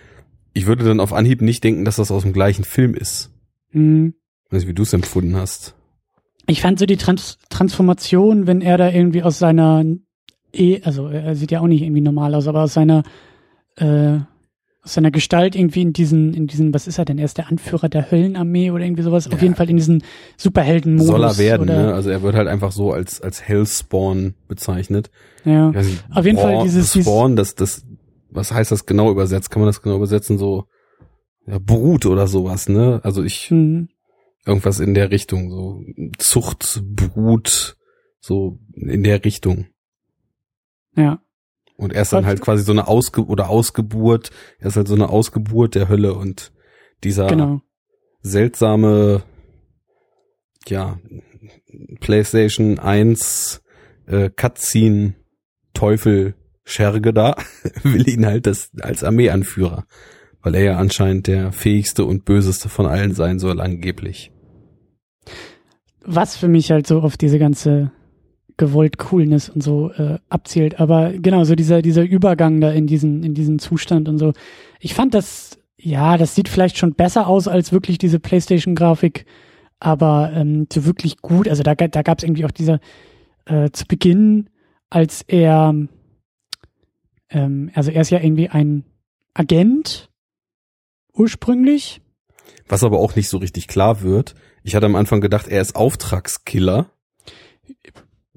ich würde dann auf Anhieb nicht denken, dass das aus dem gleichen Film ist. Hm. Weiß nicht, wie du es empfunden hast. Ich fand so die Trans Transformation, wenn er da irgendwie aus seiner, eh, also er sieht ja auch nicht irgendwie normal aus, aber aus seiner, äh, aus seiner Gestalt irgendwie in diesen, in diesen, was ist er denn? Er ist der Anführer der Höllenarmee oder irgendwie sowas. Auf Ja. jeden Fall in diesen Superhelden-Modus. Soll er werden, oder, ne? Also er wird halt einfach so als, als Hellspawn bezeichnet. Ja. Nicht, Auf jeden Fall Braun- dieses- dieses- Spawn, das, das, was heißt das genau übersetzt? Kann man das genau übersetzen? So, ja, Brut oder sowas, ne? Also ich, Hm. irgendwas in der Richtung, so Zucht, Brut, so in der Richtung. Ja. Und er ist dann halt quasi so eine Ausge oder Ausgeburt, er ist halt so eine Ausgeburt der Hölle und dieser Genau. seltsame, ja, PlayStation 1 äh, Cutscene Teufel Scherge da [laughs] will ihn halt das als Armeeanführer, weil er ja anscheinend der fähigste und böseste von allen sein soll angeblich. was für mich halt so auf diese ganze gewollt Coolness und so äh, abzielt. Aber genau, so dieser, dieser Übergang da in diesen, in diesen Zustand und so. Ich fand das, ja, das sieht vielleicht schon besser aus als wirklich diese Playstation-Grafik, aber ähm, so wirklich gut. Also da, da gab es irgendwie auch dieser äh, zu Beginn, als er, ähm, also er ist ja irgendwie ein Agent ursprünglich. Was aber auch nicht so richtig klar wird. Ich hatte am Anfang gedacht, er ist Auftragskiller.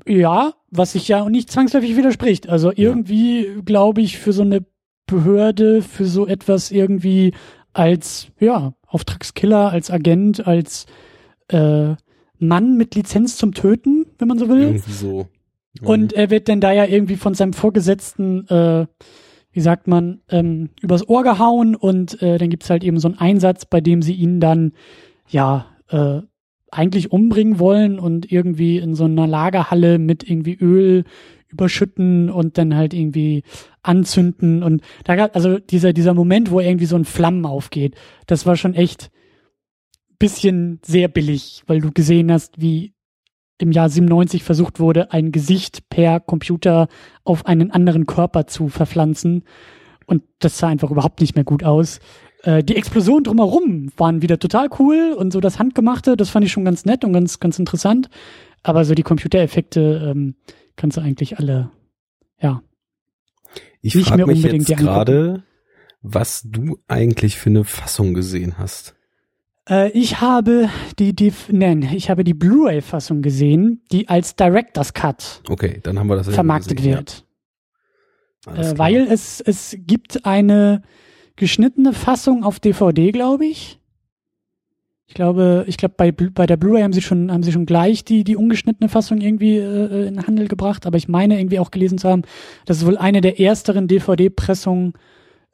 Ja, was sich ja nicht zwangsläufig widerspricht. Also irgendwie glaube ich für so eine Behörde, für so etwas irgendwie als, ja, Auftragskiller, als Agent, als äh, Mann mit Lizenz zum Töten, wenn man so will. Irgendwie so. Und er wird dann da ja irgendwie von seinem Vorgesetzten, äh, wie sagt man, ähm, übers Ohr gehauen und äh, dann gibt's halt eben so einen Einsatz, bei dem sie ihn dann, ja, äh, eigentlich umbringen wollen und irgendwie in so einer Lagerhalle mit irgendwie Öl überschütten und dann halt irgendwie anzünden. Und da gab also dieser dieser Moment, wo irgendwie so ein Flammen aufgeht, das war schon echt bisschen sehr billig, weil du gesehen hast, wie im Jahr 97 versucht wurde, ein Gesicht per Computer auf einen anderen Körper zu verpflanzen. Und das sah einfach überhaupt nicht mehr gut aus. Äh, die Explosionen drumherum waren wieder total cool und so das Handgemachte, das fand ich schon ganz nett und ganz, ganz interessant. Aber so die Computereffekte ähm, kannst du eigentlich alle, ja. Ich nicht frage mehr mich unbedingt jetzt gerade, was du eigentlich für eine Fassung gesehen hast. Äh, ich habe die, die, nein, ich habe die Blu-ray-Fassung gesehen, die als Director's Cut Okay, dann haben wir das vermarktet gesehen, wird. Ja. Äh, weil es, es gibt eine geschnittene Fassung auf DVD, glaube ich. Ich glaube, ich glaube, bei, bei der Blu-ray haben sie schon, haben sie schon gleich die, die ungeschnittene Fassung irgendwie äh, in den Handel gebracht, aber ich meine irgendwie auch gelesen zu haben, dass es wohl eine der ersteren DVD-Pressungen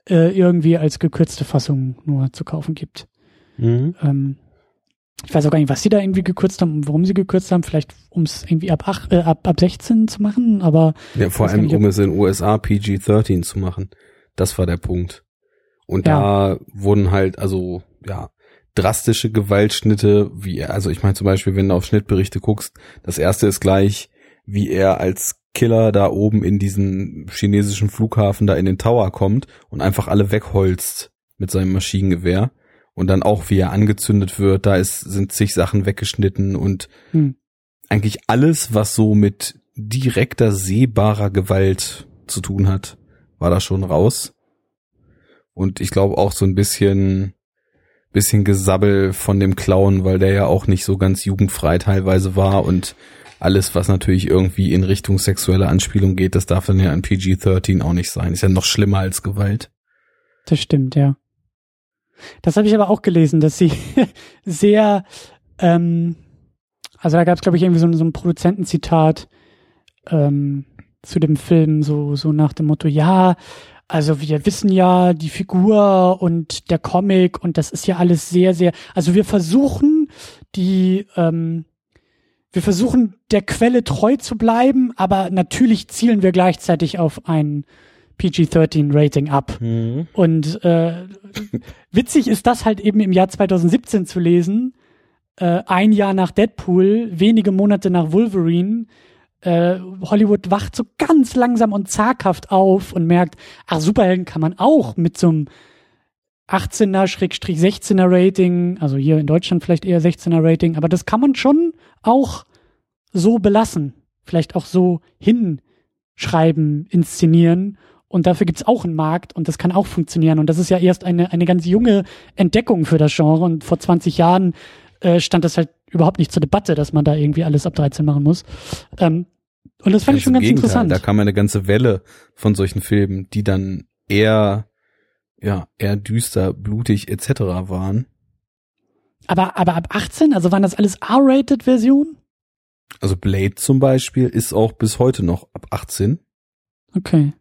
äh, irgendwie als gekürzte Fassung nur zu kaufen gibt. Mhm. Ähm, ich weiß auch gar nicht, was sie da irgendwie gekürzt haben und warum sie gekürzt haben. Vielleicht, um es irgendwie ab, ach, äh, ab, ab 16 zu machen, aber Ja, vor allem, nicht, um es in USA PG-13 zu machen. Das war der Punkt. Und Ja. da wurden halt, also, ja, drastische Gewaltschnitte, wie er, also ich meine zum Beispiel, wenn du auf Schnittberichte guckst, das erste ist gleich, wie er als Killer da oben in diesen chinesischen Flughafen da in den Tower kommt und einfach alle wegholzt mit seinem Maschinengewehr. Und dann auch, wie er angezündet wird, da ist, sind zig Sachen weggeschnitten und hm. eigentlich alles, was so mit direkter sehbarer Gewalt zu tun hat, war da schon raus. Und ich glaube auch so ein bisschen, bisschen Gesabbel von dem Clown, weil der ja auch nicht so ganz jugendfrei teilweise war und alles, was natürlich irgendwie in Richtung sexuelle Anspielung geht, das darf dann ja an PG-13 auch nicht sein. Ist ja noch schlimmer als Gewalt. Das stimmt, ja. Das habe ich aber auch gelesen, dass sie [laughs] sehr, ähm, also da gab es, glaube ich, irgendwie so, so ein Produzentenzitat ähm, zu dem Film, so, so nach dem Motto, ja, also wir wissen ja, die Figur und der Comic und das ist ja alles sehr, sehr, also wir versuchen die, ähm, wir versuchen der Quelle treu zu bleiben, aber natürlich zielen wir gleichzeitig auf ein PG-13-Rating ab. Mhm. Und äh, [laughs] witzig ist das halt eben im Jahr 2017 zu lesen, äh, ein Jahr nach Deadpool, wenige Monate nach Wolverine, äh, Hollywood wacht so ganz langsam und zaghaft auf und merkt, ach, Superhelden kann man auch mit so einem 18er-16er Rating, also hier in Deutschland vielleicht eher 16er Rating, aber das kann man schon auch so belassen, vielleicht auch so hinschreiben, inszenieren und dafür gibt's auch einen Markt und das kann auch funktionieren und das ist ja erst eine, eine ganz junge Entdeckung für das Genre und vor 20 Jahren äh, stand das halt überhaupt nicht zur Debatte, dass man da irgendwie alles ab 13 machen muss. Ähm, und das fand ganz ich schon ganz Gegenteil. interessant. Da kam eine ganze Welle von solchen Filmen, die dann eher, ja, eher düster, blutig etc. waren. Aber, aber ab 18, also waren das alles R-Rated-Versionen? Also Blade zum Beispiel ist auch bis heute noch ab 18. Okay.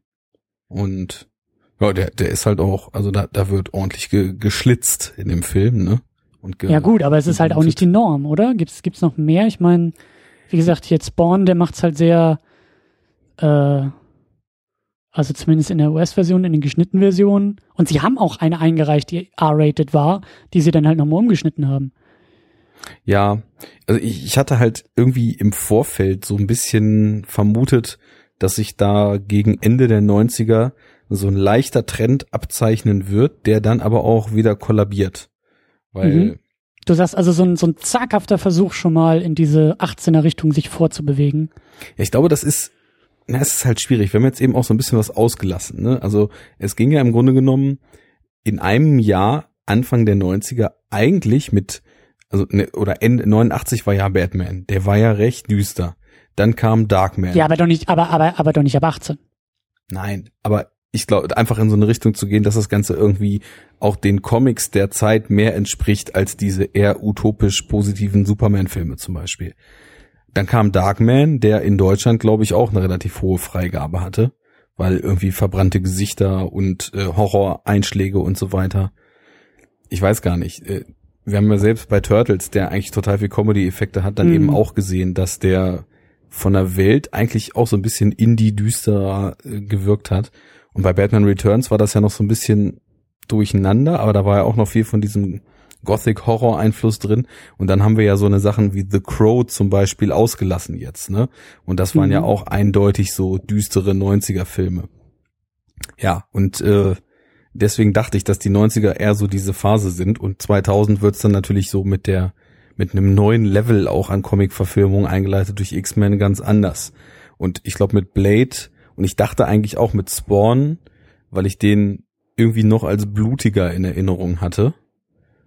Und ja, der, der ist halt auch, also da, da wird ordentlich ge, geschlitzt in dem Film, ne? Und ja gut, aber es ist halt auch nicht die Norm, oder? Gibt's gibt's noch mehr? Ich meine, wie gesagt, jetzt Spawn, der macht's halt sehr, äh, also zumindest in der US-Version, in den geschnittenen Versionen. Und sie haben auch eine eingereicht, die R-rated war, die sie dann halt nochmal umgeschnitten haben. Ja, also ich, ich hatte halt irgendwie im Vorfeld so ein bisschen vermutet, dass sich da gegen Ende der 90er so ein leichter Trend abzeichnen wird, der dann aber auch wieder kollabiert. Weil mhm. Du sagst also so ein, so ein zaghafter Versuch schon mal in diese 18er Richtung sich vorzubewegen. Ja, ich glaube, das ist, na, es ist halt schwierig. Wir haben jetzt eben auch so ein bisschen was ausgelassen. Ne? Also es ging ja im Grunde genommen in einem Jahr Anfang der 90er eigentlich mit, also ne, oder Ende 89 war ja Batman. Der war ja recht düster. Dann kam Darkman. Ja, aber doch nicht, aber, aber, aber doch nicht ab 18. Nein, aber ich glaube, einfach in so eine Richtung zu gehen, dass das Ganze irgendwie auch den Comics der Zeit mehr entspricht als diese eher utopisch positiven Superman-Filme zum Beispiel. Dann kam Darkman, der in Deutschland, glaube ich, auch eine relativ hohe Freigabe hatte, weil irgendwie verbrannte Gesichter und äh, Horror-Einschläge und so weiter. Ich weiß gar nicht. Äh, wir haben ja selbst bei Turtles, der eigentlich total viel Comedy-Effekte hat, dann mhm. eben auch gesehen, dass der von der Welt eigentlich auch so ein bisschen indie-düsterer äh, gewirkt hat. Und bei Batman Returns war das ja noch so ein bisschen durcheinander, aber da war ja auch noch viel von diesem Gothic-Horror-Einfluss drin. Und dann haben wir ja so eine Sachen wie The Crow zum Beispiel ausgelassen jetzt, ne? Und das waren mhm. ja auch eindeutig so düstere 90er-Filme. Ja, und äh, deswegen dachte ich, dass die 90er eher so diese Phase sind und 2000 wird's dann natürlich so mit der mit einem neuen Level auch an Comic-Verfilmung eingeleitet durch X-Men ganz anders. Und ich glaube mit Blade und ich dachte eigentlich auch mit Spawn, weil ich den irgendwie noch als blutiger in Erinnerung hatte.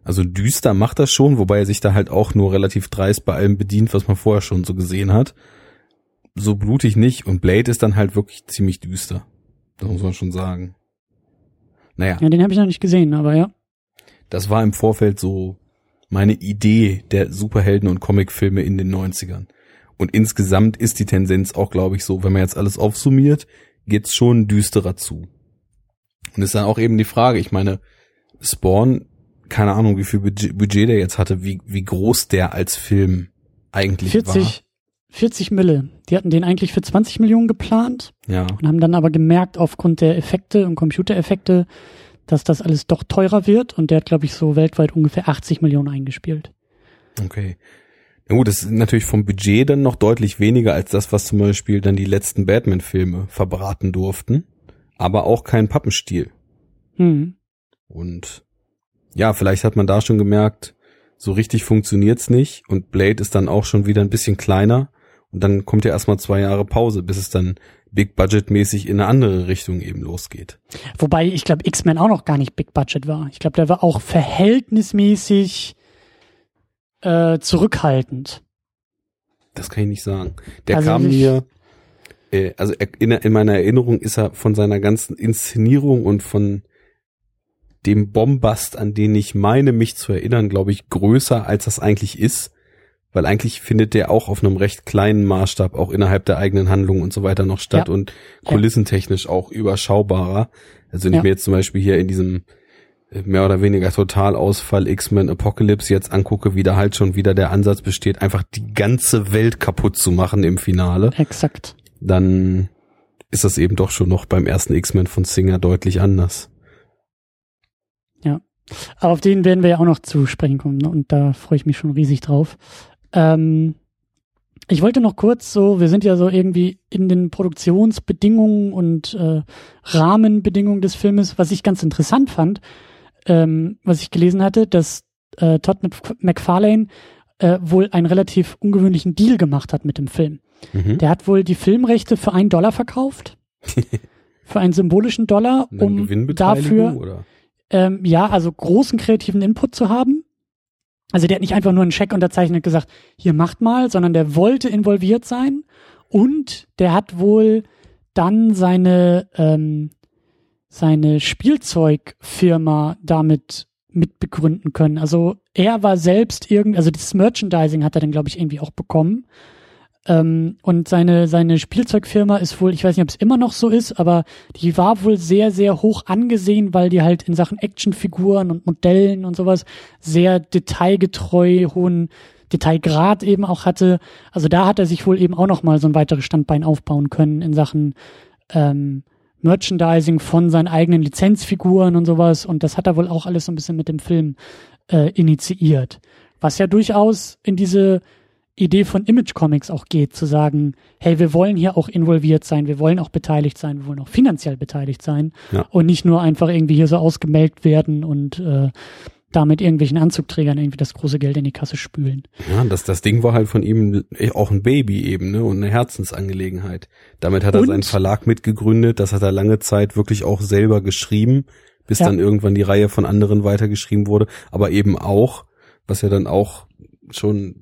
Also düster macht das schon, wobei er sich da halt auch nur relativ dreist bei allem bedient, was man vorher schon so gesehen hat. So blutig nicht. Und Blade ist dann halt wirklich ziemlich düster. Das muss man schon sagen. Naja. Ja, den habe ich noch nicht gesehen, aber ja. Das war im Vorfeld so meine Idee der Superhelden- und Comicfilme in den 90ern. Und insgesamt ist die Tendenz auch, glaube ich, so, wenn man jetzt alles aufsummiert, geht's schon düsterer zu. Und ist dann auch eben die Frage, ich meine, Spawn, keine Ahnung, wie viel Budget, der jetzt hatte, wie, wie groß der als Film eigentlich 40, war. 40 Mille. Die hatten den eigentlich für 20 Millionen geplant. Ja. Und haben dann aber gemerkt, aufgrund der Effekte und Computereffekte, dass das alles doch teurer wird und der hat, glaube ich, so weltweit ungefähr 80 Millionen eingespielt. Okay. Na gut, das ist natürlich vom Budget dann noch deutlich weniger als das, was zum Beispiel dann die letzten Batman-Filme verbraten durften. Aber auch kein Pappenstiel. Hm. Und ja, vielleicht hat man da schon gemerkt, so richtig funktioniert's nicht und Blade ist dann auch schon wieder ein bisschen kleiner und dann kommt ja erstmal zwei Jahre Pause, bis es dann Big Budget mäßig in eine andere Richtung eben losgeht. Wobei ich glaube, X-Men auch noch gar nicht Big Budget war. Ich glaube, der war auch verhältnismäßig äh, zurückhaltend. Das kann ich nicht sagen. Der Also kam mir, äh, also in, in meiner Erinnerung ist er von seiner ganzen Inszenierung und von dem Bombast, an den ich meine, mich zu erinnern, glaube ich, größer, als das eigentlich ist. Weil eigentlich findet der auch auf einem recht kleinen Maßstab auch innerhalb der eigenen Handlung und so weiter noch statt Ja. und Ja. kulissentechnisch auch überschaubarer. Also wenn Ja. ich mir jetzt zum Beispiel hier in diesem äh, mehr oder weniger Totalausfall X-Men Apocalypse jetzt angucke, wie da halt schon wieder der Ansatz besteht, einfach die ganze Welt kaputt zu machen im Finale, Exakt. dann ist das eben doch schon noch beim ersten X-Men von Singer deutlich anders. Aber auf den werden wir ja auch noch zu sprechen kommen ne? und da freue ich mich schon riesig drauf. Ähm, ich wollte noch kurz so, wir sind ja so irgendwie in den Produktionsbedingungen und äh, Rahmenbedingungen des Filmes, was ich ganz interessant fand, ähm, was ich gelesen hatte, dass äh, Todd Mc- McFarlane äh, wohl einen relativ ungewöhnlichen Deal gemacht hat mit dem Film. Mhm. Der hat wohl die Filmrechte für einen Dollar verkauft. [laughs] für einen symbolischen Dollar, um dafür ähm, ja, also großen kreativen Input zu haben. Also der hat nicht einfach nur einen Scheck unterzeichnet und gesagt, hier macht mal, sondern der wollte involviert sein und der hat wohl dann seine ähm, seine Spielzeugfirma damit mitbegründen können. Also er war selbst irgend, also das Merchandising hat er dann glaube ich irgendwie auch bekommen. Ähm, und seine, seine Spielzeugfirma ist wohl, ich weiß nicht, ob es immer noch so ist, aber die war wohl sehr, sehr hoch angesehen, weil die halt in Sachen Actionfiguren und Modellen und sowas sehr detailgetreu, hohen Detailgrad eben auch hatte. Also da hat er sich wohl eben auch noch mal so ein weiteres Standbein aufbauen können in Sachen ähm, Merchandising von seinen eigenen Lizenzfiguren und sowas. Und das hat er wohl auch alles so ein bisschen mit dem Film äh, initiiert. Was ja durchaus in diese Idee von Image Comics auch geht, zu sagen, hey, wir wollen hier auch involviert sein, wir wollen auch beteiligt sein, wir wollen auch finanziell beteiligt sein Ja. und nicht nur einfach irgendwie hier so ausgemeldet werden und äh, damit irgendwelchen Anzugträgern irgendwie das große Geld in die Kasse spülen. Ja, das, das Ding war halt von ihm auch ein Baby eben, ne, und eine Herzensangelegenheit. Damit hat er Und- seinen Verlag mitgegründet, das hat er lange Zeit wirklich auch selber geschrieben, bis Ja. dann irgendwann die Reihe von anderen weitergeschrieben wurde, aber eben auch, was ja dann auch schon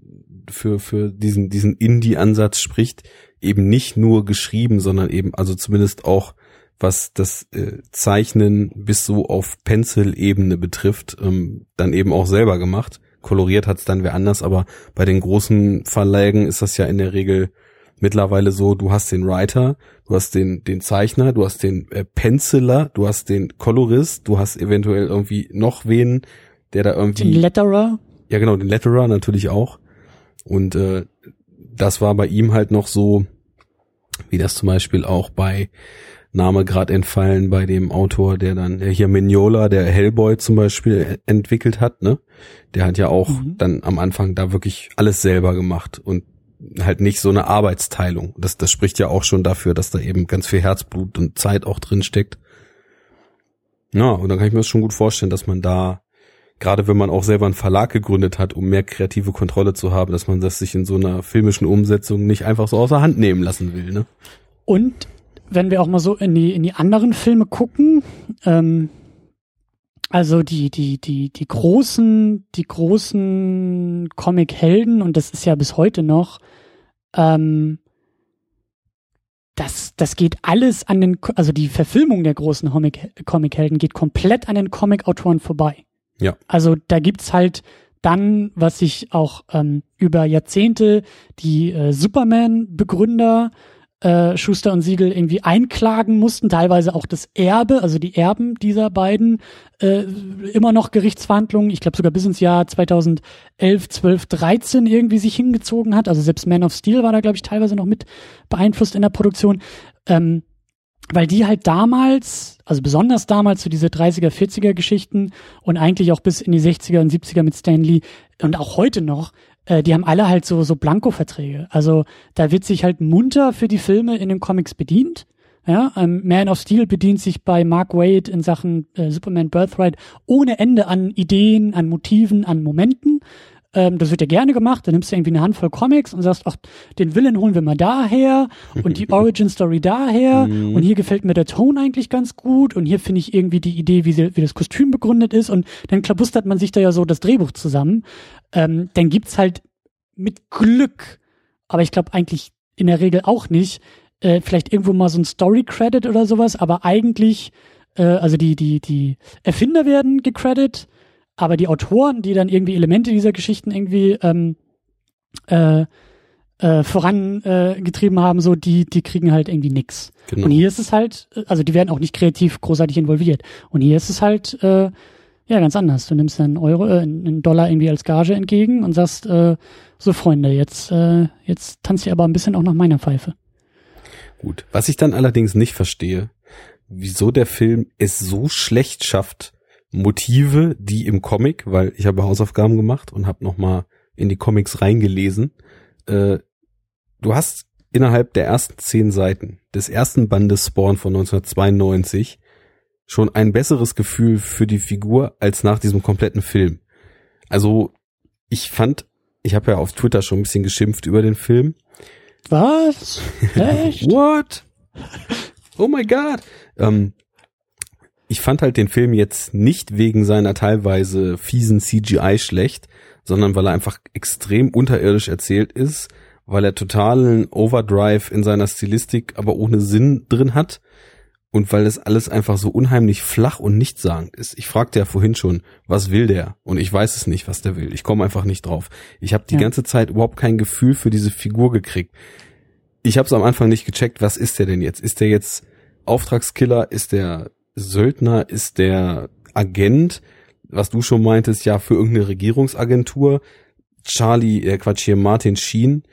für, für diesen, diesen Indie-Ansatz spricht, eben nicht nur geschrieben, sondern eben, also zumindest auch was das äh, Zeichnen bis so auf Pencil-Ebene betrifft, ähm, dann eben auch selber gemacht. Koloriert hat's dann wer anders, aber bei den großen Verlagen ist das ja in der Regel mittlerweile so, du hast den Writer, du hast den, den Zeichner, du hast den äh, Penciler, du hast den Kolorist, du hast eventuell irgendwie noch wen, der da Den irgendwie Letterer, ja, genau, den Letterer natürlich auch. Und äh, das war bei ihm halt noch so, wie das zum Beispiel auch bei Name gerade entfallen bei dem Autor, der dann der hier Mignola, der Hellboy zum Beispiel e- entwickelt hat, ne? Der hat ja auch Mhm. dann am Anfang da wirklich alles selber gemacht und halt nicht so eine Arbeitsteilung. Das, das spricht ja auch schon dafür, dass da eben ganz viel Herzblut und Zeit auch drin steckt. Ja, und dann kann ich mir das schon gut vorstellen, dass man da gerade wenn man auch selber einen Verlag gegründet hat, um mehr kreative Kontrolle zu haben, dass man das sich in so einer filmischen Umsetzung nicht einfach so außer Hand nehmen lassen will, ne? Und wenn wir auch mal so in die, in die anderen Filme gucken, ähm, also die, die, die, die großen, die großen Comic-Helden, und das ist ja bis heute noch, ähm, das, das geht alles an den, also die Verfilmung der großen Comic- Comic-Helden geht komplett an den Comic-Autoren vorbei. Ja. Also da gibt's halt dann, was sich auch ähm, über Jahrzehnte die äh, Superman-Begründer äh, Schuster und Siegel irgendwie einklagen mussten, teilweise auch das Erbe, also die Erben dieser beiden, äh, immer noch Gerichtsverhandlungen, ich glaube sogar bis ins Jahr 2011, 12, 13 irgendwie sich hingezogen hat. Also selbst Man of Steel war da, glaube ich, teilweise noch mit beeinflusst in der Produktion. Ähm, weil die halt damals, also besonders damals so diese 30er, 40er Geschichten und eigentlich auch bis in die 60er und 70er mit Stanley und auch heute noch, äh, die haben alle halt so, so Blanko-Verträge. Also da wird sich halt munter für die Filme in den Comics bedient. Ja, ähm, Man of Steel bedient sich bei Mark Wade in Sachen äh, Superman Birthright ohne Ende an Ideen, an Motiven, an Momenten. Ähm, das wird ja gerne gemacht. Dann nimmst du irgendwie eine Handvoll Comics und sagst, ach, den Villain holen wir mal daher und die [laughs] Origin Story daher. Mhm. und hier gefällt mir der Ton eigentlich ganz gut. Und hier finde ich irgendwie die Idee, wie, sie, wie das Kostüm begründet ist. Und dann klabustert man sich da ja so das Drehbuch zusammen. Ähm, dann gibt's halt mit Glück, aber ich glaube eigentlich in der Regel auch nicht, äh, vielleicht irgendwo mal so ein Story-Credit oder sowas, aber eigentlich, äh, also die, die, die Erfinder werden gecredit, aber die Autoren, die dann irgendwie Elemente dieser Geschichten irgendwie ähm, äh, äh, vorangetrieben äh, haben, so die, die kriegen halt irgendwie nix. Genau. Und hier ist es halt, äh, also die werden auch nicht kreativ großartig involviert. Und hier ist es halt, äh, ja, ganz anders. Du nimmst einen Euro, äh, einen Dollar irgendwie als Gage entgegen und sagst, äh, so Freunde, jetzt, äh, jetzt tanzt ihr aber ein bisschen auch nach meiner Pfeife. Gut. Was ich dann allerdings nicht verstehe, wieso der Film es so schlecht schafft, Motive, die im Comic, weil ich habe Hausaufgaben gemacht und habe noch mal in die Comics reingelesen. Äh, du hast innerhalb der ersten zehn Seiten des ersten Bandes Spawn von 1992 schon ein besseres Gefühl für die Figur als nach diesem kompletten Film. Also ich fand, ich habe ja auf Twitter schon ein bisschen geschimpft über den Film. Was? [laughs] Echt? What? Oh my God. Ähm, ich fand halt den Film jetzt nicht wegen seiner teilweise fiesen CGI schlecht, sondern weil er einfach extrem unterirdisch erzählt ist, weil er totalen Overdrive in seiner Stilistik, aber ohne Sinn drin hat und weil das alles einfach so unheimlich flach und nichtssagend ist. Ich fragte ja vorhin schon, was will der? Und ich weiß es nicht, was der will. Ich komme einfach nicht drauf. Ich habe die Ja. ganze Zeit überhaupt kein Gefühl für diese Figur gekriegt. Ich habe es am Anfang nicht gecheckt, was ist der denn jetzt? Ist der jetzt Auftragskiller? Ist der Söldner? Ist der Agent? Was du schon meintest, ja, für irgendeine Regierungsagentur. Charlie, äh Quatsch hier, Martin Sheen,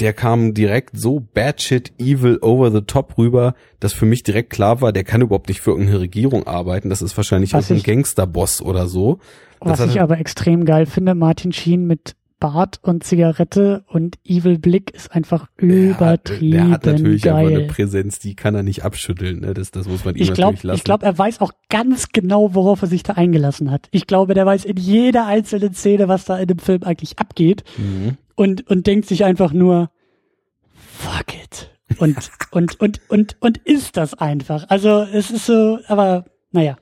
der kam direkt so batshit evil over the top rüber, dass für mich direkt klar war, der kann überhaupt nicht für irgendeine Regierung arbeiten. Das ist wahrscheinlich Was irgendein ich- Gangsterboss oder so. Das Was ich er- aber extrem geil finde, Martin Sheen mit Bart und Zigarette und Evil Blick ist einfach Der hat, übertrieben der hat natürlich aber eine geil. Präsenz, die kann er nicht abschütteln. Ne? Das, das muss man ihm Ich glaube, natürlich lassen. ich glaube, er weiß auch ganz genau, worauf er sich da eingelassen hat. Ich glaube, der weiß in jeder einzelnen Szene, was da in dem Film eigentlich abgeht Mhm. und und denkt sich einfach nur fuck it und [laughs] und und und und ist das einfach. Also es ist so, aber naja,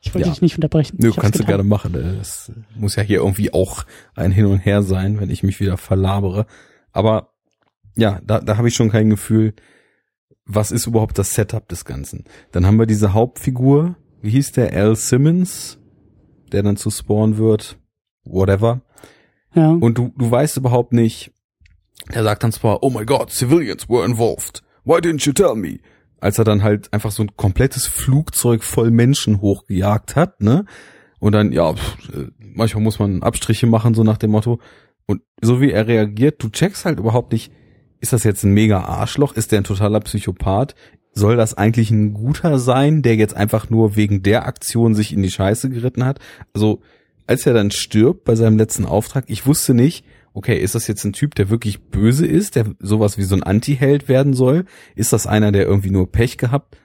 ich wollte Ja. dich nicht unterbrechen. Nö, kannst du gerne machen. ne? Das muss ja hier irgendwie auch ein Hin und Her sein, wenn ich mich wieder verlabere. Aber ja, da, da habe ich schon kein Gefühl, was ist überhaupt das Setup des Ganzen. Dann haben wir diese Hauptfigur, wie hieß der, Al Simmons, der dann zu Spawn wird, whatever. Ja. Und du, du weißt überhaupt nicht, er sagt dann zwar, oh my god, civilians were involved. Why didn't you tell me? Als er dann halt einfach so ein komplettes Flugzeug voll Menschen hochgejagt hat, ne? Und dann, ja, pff, äh, manchmal muss man Abstriche machen, so nach dem Motto. Und so wie er reagiert, du checkst halt überhaupt nicht, ist das jetzt ein mega Arschloch? Ist der ein totaler Psychopath? Soll das eigentlich ein guter sein, der jetzt einfach nur wegen der Aktion sich in die Scheiße geritten hat? Also, als er dann stirbt bei seinem letzten Auftrag, ich wusste nicht, okay, ist das jetzt ein Typ, der wirklich böse ist, der sowas wie so ein Anti-Held werden soll? Ist das einer, der irgendwie nur Pech gehabt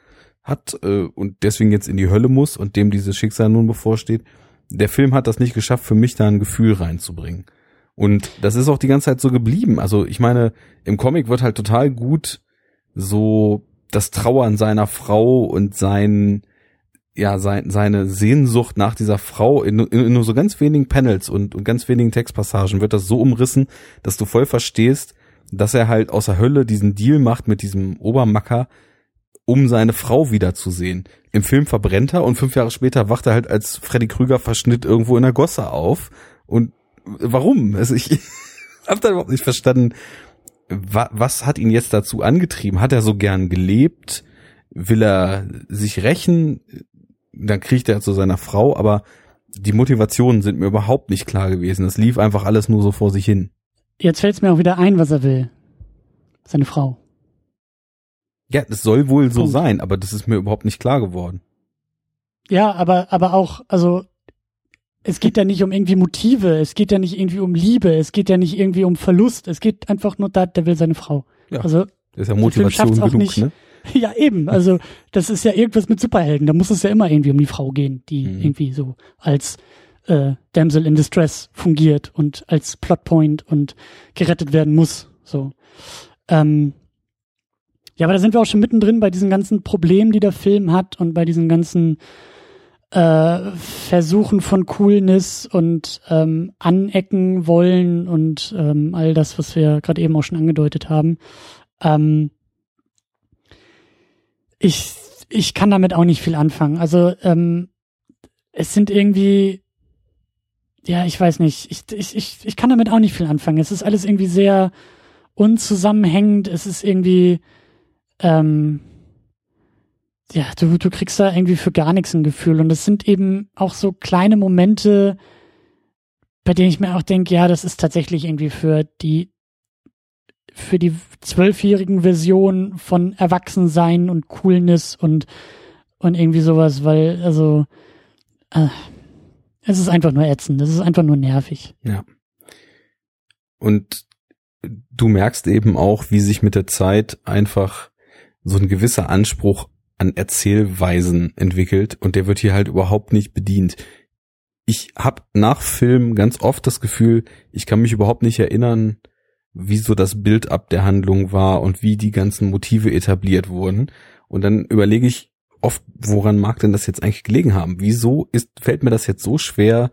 hat äh, und deswegen jetzt in die Hölle muss und dem dieses Schicksal nun bevorsteht? Der Film hat das nicht geschafft, für mich da ein Gefühl reinzubringen. Und das ist auch die ganze Zeit so geblieben. Also ich meine, im Comic wird halt total gut so das Trauern seiner Frau und sein, ja, sein, seine Sehnsucht nach dieser Frau in, in, in nur so ganz wenigen Panels und, und ganz wenigen Textpassagen wird das so umrissen, dass du voll verstehst, dass er halt aus der Hölle diesen Deal macht mit diesem Obermacker, um seine Frau wiederzusehen. Im Film verbrennt er und fünf Jahre später wacht er halt als Freddy Krüger Verschnitt irgendwo in der Gosse auf. Und warum? Also ich [laughs] hab da überhaupt nicht verstanden, wa was hat ihn jetzt dazu angetrieben? Hat er so gern gelebt? Will er sich rächen? Dann kriegt er zu seiner Frau, aber die Motivationen sind mir überhaupt nicht klar gewesen. Es lief einfach alles nur so vor sich hin. Jetzt fällt es mir auch wieder ein, was er will. Seine Frau. Ja, das soll wohl so Punkt. sein, aber das ist mir überhaupt nicht klar geworden. Ja, aber, aber auch, also, es geht ja nicht um irgendwie Motive, es geht ja nicht irgendwie um Liebe, es geht ja nicht irgendwie um Verlust, es geht einfach nur da, der will seine Frau. Ja. Also, Das ist ja Motivation genug, nicht. ne? Ja eben, also, das ist ja irgendwas mit Superhelden, da muss es ja immer irgendwie um die Frau gehen, die Mhm. irgendwie so als äh, Damsel in Distress fungiert und als Plotpoint und gerettet werden muss, so. Ähm, ja, aber da sind wir auch schon mittendrin bei diesen ganzen Problemen, die der Film hat und bei diesen ganzen äh, Versuchen von Coolness und ähm, Anecken wollen und ähm, all das, was wir gerade eben auch schon angedeutet haben. Ähm, ich, ich kann damit auch nicht viel anfangen. Also ähm, es sind irgendwie, ja, ich weiß nicht, ich, ich, ich, ich kann damit auch nicht viel anfangen. Es ist alles irgendwie sehr unzusammenhängend. Es ist irgendwie, ähm, ja, du, du kriegst da irgendwie für gar nichts ein Gefühl. Und es sind eben auch so kleine Momente, bei denen ich mir auch denke, ja, das ist tatsächlich irgendwie für die für die zwölfjährigen Version von Erwachsensein und Coolness und und irgendwie sowas, weil also äh, es ist einfach nur ätzend, es ist einfach nur nervig. Ja. Und du merkst eben auch, wie sich mit der Zeit einfach so ein gewisser Anspruch an Erzählweisen entwickelt und der wird hier halt überhaupt nicht bedient. Ich habe nach Film ganz oft das Gefühl, ich kann mich überhaupt nicht erinnern, wie so das Bild ab der Handlung war und wie die ganzen Motive etabliert wurden. Und dann überlege ich oft, woran mag denn das jetzt eigentlich gelegen haben? Wieso ist, fällt mir das jetzt so schwer?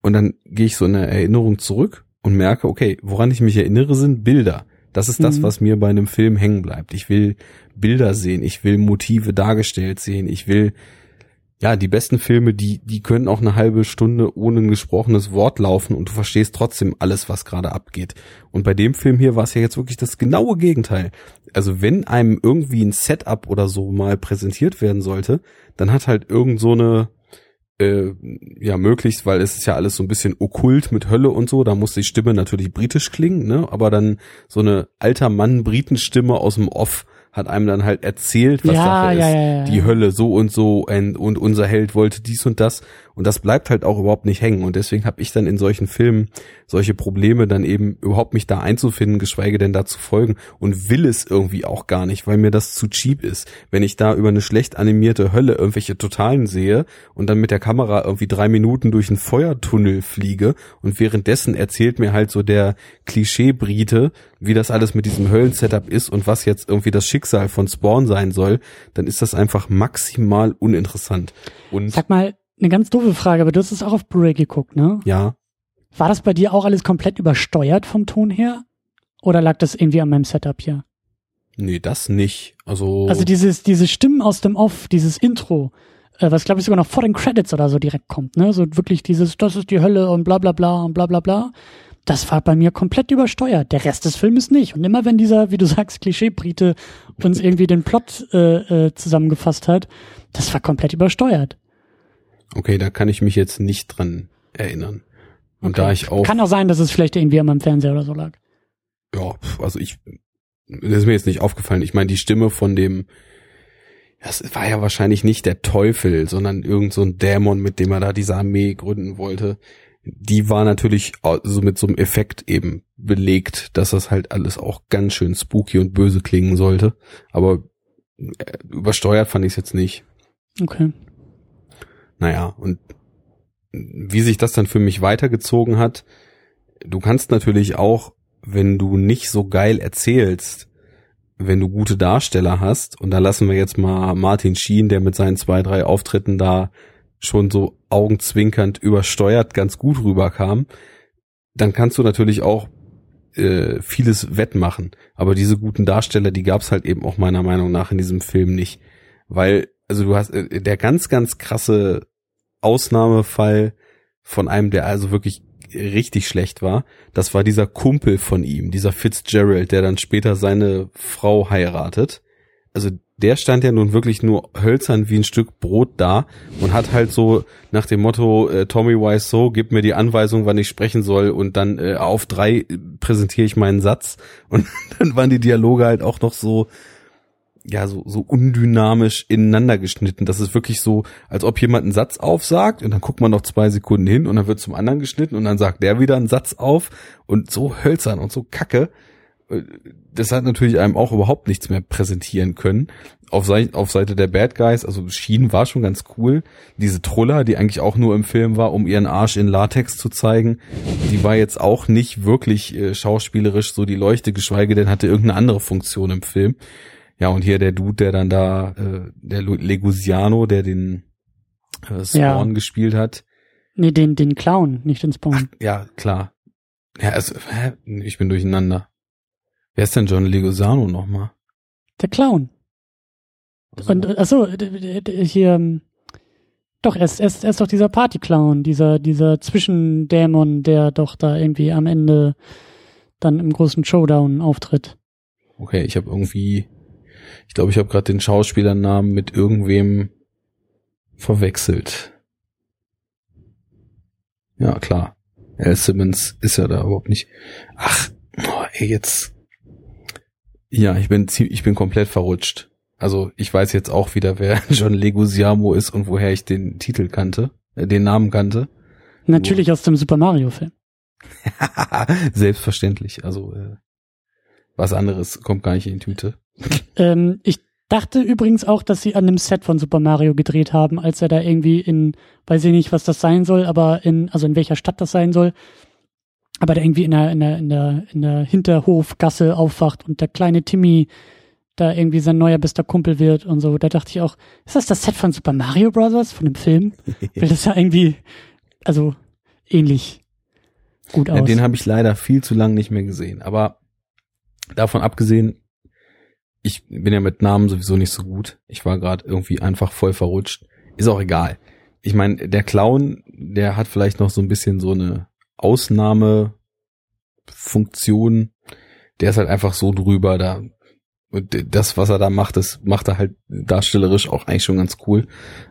Und dann gehe ich so in eine Erinnerung zurück und merke, okay, woran ich mich erinnere, sind Bilder. Das ist das, Mhm. was mir bei einem Film hängen bleibt. Ich will Bilder sehen, ich will Motive dargestellt sehen, ich will ja, die besten Filme, die, die können auch eine halbe Stunde ohne ein gesprochenes Wort laufen und du verstehst trotzdem alles, was gerade abgeht. Und bei dem Film hier war es ja jetzt wirklich das genaue Gegenteil. Also wenn einem irgendwie ein Setup oder so mal präsentiert werden sollte, dann hat halt irgend so eine, äh, ja, möglichst, weil es ist ja alles so ein bisschen okkult mit Hölle und so, da muss die Stimme natürlich britisch klingen, ne, aber dann so eine alter Mann Britenstimme aus dem Off hat einem dann halt erzählt, was Ja, Sache ist. ja, ja. Die Hölle so und so und, und unser Held wollte dies und das und das bleibt halt auch überhaupt nicht hängen und deswegen habe ich dann in solchen Filmen solche Probleme dann eben überhaupt mich da einzufinden, geschweige denn da zu folgen und will es irgendwie auch gar nicht, weil mir das zu cheap ist. Wenn ich da über eine schlecht animierte Hölle irgendwelche Totalen sehe und dann mit der Kamera irgendwie drei Minuten durch einen Feuertunnel fliege und währenddessen erzählt mir halt so der Klischee-Brite, wie das alles mit diesem Höllensetup ist und was jetzt irgendwie das Schicksal von Spawn sein soll, dann ist das einfach maximal uninteressant. Und Sag mal, eine ganz doofe Frage, aber du hast es auch auf Blu-ray geguckt, ne? ja, War das bei dir auch alles komplett übersteuert vom Ton her? Oder lag das irgendwie an meinem Setup hier? nee, das nicht. Also, Also dieses, diese Stimmen aus dem Off, dieses Intro, äh, was glaube ich sogar noch vor den Credits oder so direkt kommt, ne? So wirklich dieses, das ist die Hölle und bla bla bla und bla bla bla. Das war bei mir komplett übersteuert. Der Rest des Filmes nicht. Und immer wenn dieser, wie du sagst, Klischee-Brite uns irgendwie den Plot äh, äh, zusammengefasst hat, das war komplett übersteuert. Okay, da kann ich mich jetzt nicht dran erinnern. Und da ich auch Kann auch sein, dass es vielleicht irgendwie an meinem Fernseher oder so lag. ja, also ich, das ist mir jetzt nicht aufgefallen. Ich meine, die Stimme von dem, das war ja wahrscheinlich nicht der Teufel, sondern irgend so ein Dämon, mit dem er da diese Armee gründen wollte. Die war natürlich so mit so einem Effekt eben belegt, dass das halt alles auch ganz schön spooky und böse klingen sollte. Aber äh, übersteuert fand ich es jetzt nicht. Okay. Naja, und wie sich das dann für mich weitergezogen hat, du kannst natürlich auch, wenn du nicht so geil erzählst, wenn du gute Darsteller hast, und da lassen wir jetzt mal Martin Sheen, der mit seinen zwei, drei Auftritten da schon so augenzwinkernd übersteuert ganz gut rüberkam, dann kannst du natürlich auch äh, vieles wettmachen. Aber diese guten Darsteller, die gab's halt eben auch meiner Meinung nach in diesem Film nicht. Weil, also du hast äh, der ganz, ganz krasse Ausnahmefall von einem, der also wirklich richtig schlecht war, das war dieser Kumpel von ihm, dieser Fitzgerald, der dann später seine Frau heiratet. Also der stand ja nun wirklich nur hölzern wie ein Stück Brot da und hat halt so nach dem Motto äh, Tommy Wise so, gib mir die Anweisung, wann ich sprechen soll und dann äh, auf drei präsentiere ich meinen Satz und [laughs] dann waren die Dialoge halt auch noch so ja, so, so undynamisch ineinander geschnitten. Das ist wirklich so, als ob jemand einen Satz aufsagt und dann guckt man noch zwei Sekunden hin und dann wird zum anderen geschnitten und dann sagt der wieder einen Satz auf und so hölzern und so kacke. Das hat natürlich einem auch überhaupt nichts mehr präsentieren können. Auf, Seite, auf Seite der Bad Guys, also Sheen war schon ganz cool. Diese Truller, die eigentlich auch nur im Film war, um ihren Arsch in Latex zu zeigen, die war jetzt auch nicht wirklich äh, schauspielerisch so die Leuchte, geschweige denn hatte irgendeine andere Funktion im Film. Ja, und hier der Dude, der dann da, äh, der Legusiano, der den äh, Spawn ja. gespielt hat. Nee, den, den Clown, nicht den Spawn. Ach, ja, klar. Ja, also, hä? ich bin durcheinander. Wer ist denn John Leguizamo nochmal? Der Clown. Also. Und, achso, hier, ähm, doch, er ist, er ist, er ist doch dieser Party-Clown, dieser, dieser Zwischendämon, der doch da irgendwie am Ende dann im großen Showdown auftritt. Okay, ich habe irgendwie ich glaube, ich habe gerade den Schauspielernamen mit irgendwem verwechselt. Ja, klar. Al Simmons ist ja da überhaupt nicht. Ach, oh, ey, jetzt. Ja, ich bin ich bin komplett verrutscht. Also ich weiß jetzt auch wieder, wer [laughs] John Leguizamo ist und woher ich den Titel kannte, äh, den Namen kannte. Natürlich aus dem Super Mario Film. [laughs] Selbstverständlich. Also äh, was anderes kommt gar nicht in die Tüte. [laughs] ähm, ich dachte übrigens auch, dass sie an dem Set von Super Mario gedreht haben, als er da irgendwie in, weiß ich nicht, was das sein soll, aber in, also in welcher Stadt das sein soll, aber da irgendwie in der, in der, in der, in der Hinterhofgasse aufwacht und der kleine Timmy da irgendwie sein neuer bester Kumpel wird und so. Da dachte ich auch, ist das das Set von Super Mario Brothers, von dem Film? [laughs] Weil das ja irgendwie, also ähnlich gut aus. Ja, den habe ich leider viel zu lang nicht mehr gesehen. Aber davon abgesehen, ich bin ja mit Namen sowieso nicht so gut. Ich war gerade irgendwie einfach voll verrutscht. Ist auch egal. Ich meine, der Clown, der hat vielleicht noch so ein bisschen so eine Ausnahmefunktion. Der ist halt einfach so drüber, da und das, was er da macht, das macht er halt darstellerisch auch eigentlich schon ganz cool.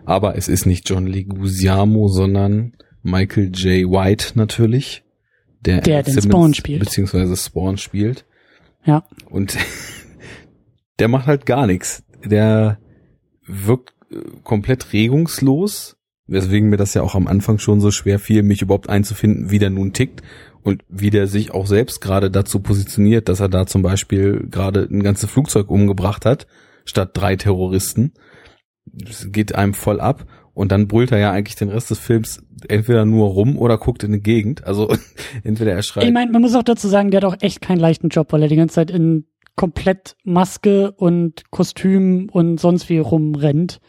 Aber es ist nicht John Leguizamo, sondern Michael J. White natürlich, der, der den Spawn spielt. Beziehungsweise Spawn spielt. Ja. Und der macht halt gar nichts. Der wirkt äh, komplett regungslos, weswegen mir das ja auch am Anfang schon so schwer fiel, mich überhaupt einzufinden, wie der nun tickt und wie der sich auch selbst gerade dazu positioniert, dass er da zum Beispiel gerade ein ganzes Flugzeug umgebracht hat, statt drei Terroristen. Das geht einem voll ab und dann brüllt er ja eigentlich den Rest des Films entweder nur rum oder guckt in die Gegend. Also [laughs] entweder er schreit. Ich meine, man muss auch dazu sagen, der hat auch echt keinen leichten Job, weil er die ganze Zeit in komplett Maske und Kostüm und sonst wie rumrennt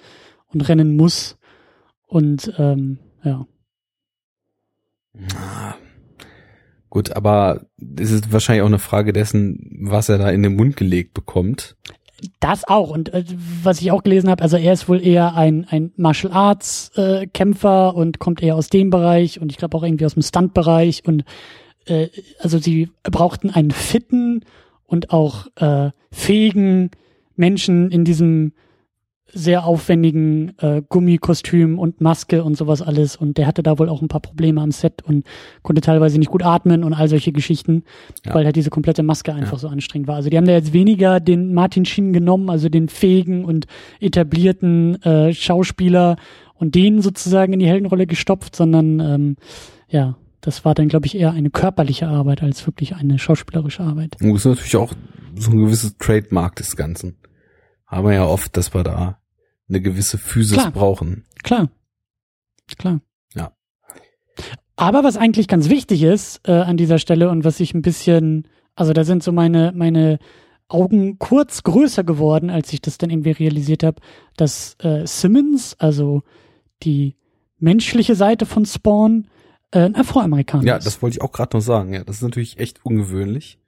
und rennen muss. Und ähm, ja. Na, gut, aber es ist wahrscheinlich auch eine Frage dessen, was er da in den Mund gelegt bekommt. Das auch. Und äh, was ich auch gelesen habe, also er ist wohl eher ein, ein Martial Arts äh, Kämpfer und kommt eher aus dem Bereich und ich glaube auch irgendwie aus dem Stunt-Bereich. Und äh, also sie brauchten einen fitten und auch äh, fähigen Menschen in diesem sehr aufwendigen äh, Gummikostüm und Maske und sowas alles. Und der hatte da wohl auch ein paar Probleme am Set und konnte teilweise nicht gut atmen und all solche Geschichten, ja. weil halt diese komplette Maske einfach ja. so anstrengend war. Also die haben da jetzt weniger den Martin Sheen genommen, also den fähigen und etablierten äh, Schauspieler und den sozusagen in die Heldenrolle gestopft, sondern ähm, ja, das war dann, glaube ich, eher eine körperliche Arbeit als wirklich eine schauspielerische Arbeit. Und das ist natürlich auch so ein gewisses Trademark des Ganzen. Haben wir ja oft, dass wir da eine gewisse Physis Klar. brauchen. Klar. Klar. Ja. Aber was eigentlich ganz wichtig ist äh, an dieser Stelle und was ich ein bisschen, also da sind so meine, meine Augen kurz größer geworden, als ich das dann irgendwie realisiert habe, dass äh, Simmons, also die menschliche Seite von Spawn, äh, ein Afroamerikaner ja, ist. Ja, das wollte ich auch gerade noch sagen. Ja, das ist natürlich echt ungewöhnlich.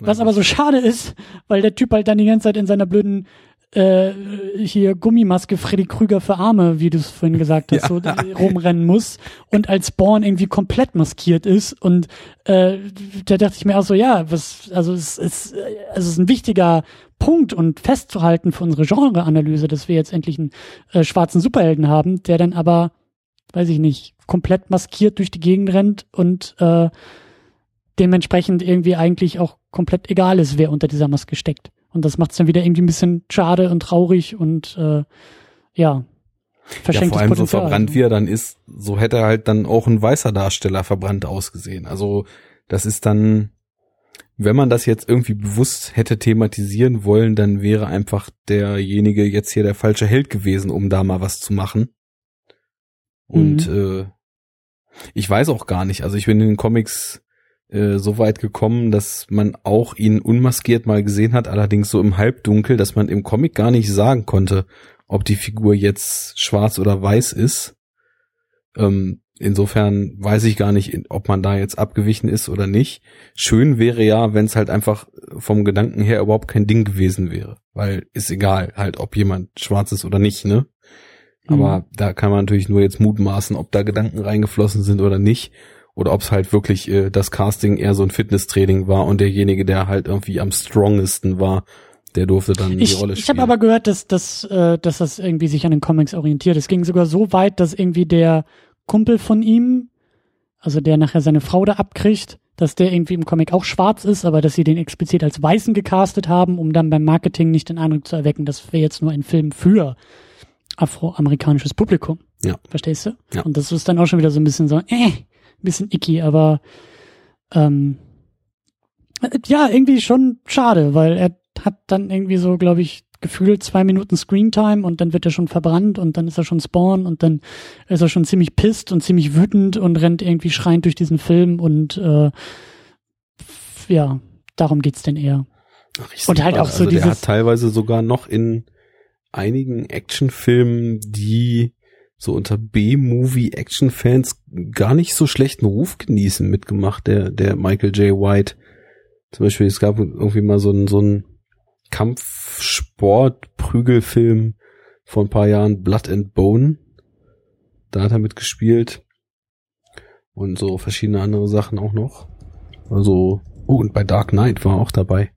Was aber so schade ist, weil der Typ halt dann die ganze Zeit in seiner blöden äh, hier Gummimaske Freddy Krüger für Arme, wie du es vorhin gesagt hast, [laughs] ja. so äh, rumrennen muss und als Born irgendwie komplett maskiert ist und äh, da dachte ich mir auch so, ja, was, also es ist, also es ist ein wichtiger Punkt und festzuhalten für unsere Genreanalyse, dass wir jetzt endlich einen äh, schwarzen Superhelden haben, der dann aber, weiß ich nicht, komplett maskiert durch die Gegend rennt und äh, dementsprechend irgendwie eigentlich auch komplett egal ist, wer unter dieser Maske steckt. Und das macht es dann wieder irgendwie ein bisschen schade und traurig und äh, ja, ja, vor allem Potenzial. so verbrannt wie er dann ist, so hätte er halt dann auch ein weißer Darsteller verbrannt ausgesehen. Also das ist dann, wenn man das jetzt irgendwie bewusst hätte thematisieren wollen, dann wäre einfach derjenige jetzt hier der falsche Held gewesen, um da mal was zu machen. Und mhm. äh, ich weiß auch gar nicht, also ich bin in den Comics äh, so weit gekommen, dass man auch ihn unmaskiert mal gesehen hat, allerdings so im Halbdunkel, dass man im Comic gar nicht sagen konnte, ob die Figur jetzt schwarz oder weiß ist. Ähm, insofern weiß ich gar nicht, ob man da jetzt abgewichen ist oder nicht. Schön wäre ja, wenn es halt einfach vom Gedanken her überhaupt kein Ding gewesen wäre, weil ist egal, halt, ob jemand schwarz ist oder nicht, ne? Aber mhm. da kann man natürlich nur jetzt mutmaßen, ob da Gedanken reingeflossen sind oder nicht. Oder ob es halt wirklich äh, das Casting eher so ein Fitnesstraining war und derjenige, der halt irgendwie am strongesten war, der durfte dann ich, die Rolle spielen. Ich habe aber gehört, dass, dass, äh, dass das irgendwie sich an den Comics orientiert. Es ging sogar so weit, dass irgendwie der Kumpel von ihm, also der nachher seine Frau da abkriegt, dass der irgendwie im Comic auch schwarz ist, aber dass sie den explizit als Weißen gecastet haben, um dann beim Marketing nicht den Eindruck zu erwecken, das wäre jetzt nur ein Film für afroamerikanisches Publikum. Ja. Verstehst du? Ja. Und das ist dann auch schon wieder so ein bisschen so, äh, ein bisschen icky, aber ähm, ja, irgendwie schon schade, weil er hat dann irgendwie so, glaube ich, gefühlt zwei Minuten Screentime und dann wird er schon verbrannt und dann ist er schon Spawn und dann ist er schon ziemlich pisst und ziemlich wütend und rennt irgendwie schreiend durch diesen Film und äh, ja, darum geht's denn eher. Ach, und halt auch so also dieses. Der hat teilweise sogar noch in einigen Actionfilmen, die so unter B-Movie-Action-Fans gar nicht so schlechten Ruf genießen, mitgemacht, der, der Michael J. White. Zum Beispiel, es gab irgendwie mal so ein, so ein Kampfsport-Prügelfilm vor ein paar Jahren, Blood and Bone. Da hat er mitgespielt. Und so verschiedene andere Sachen auch noch. Also, oh, und bei Dark Knight war auch dabei.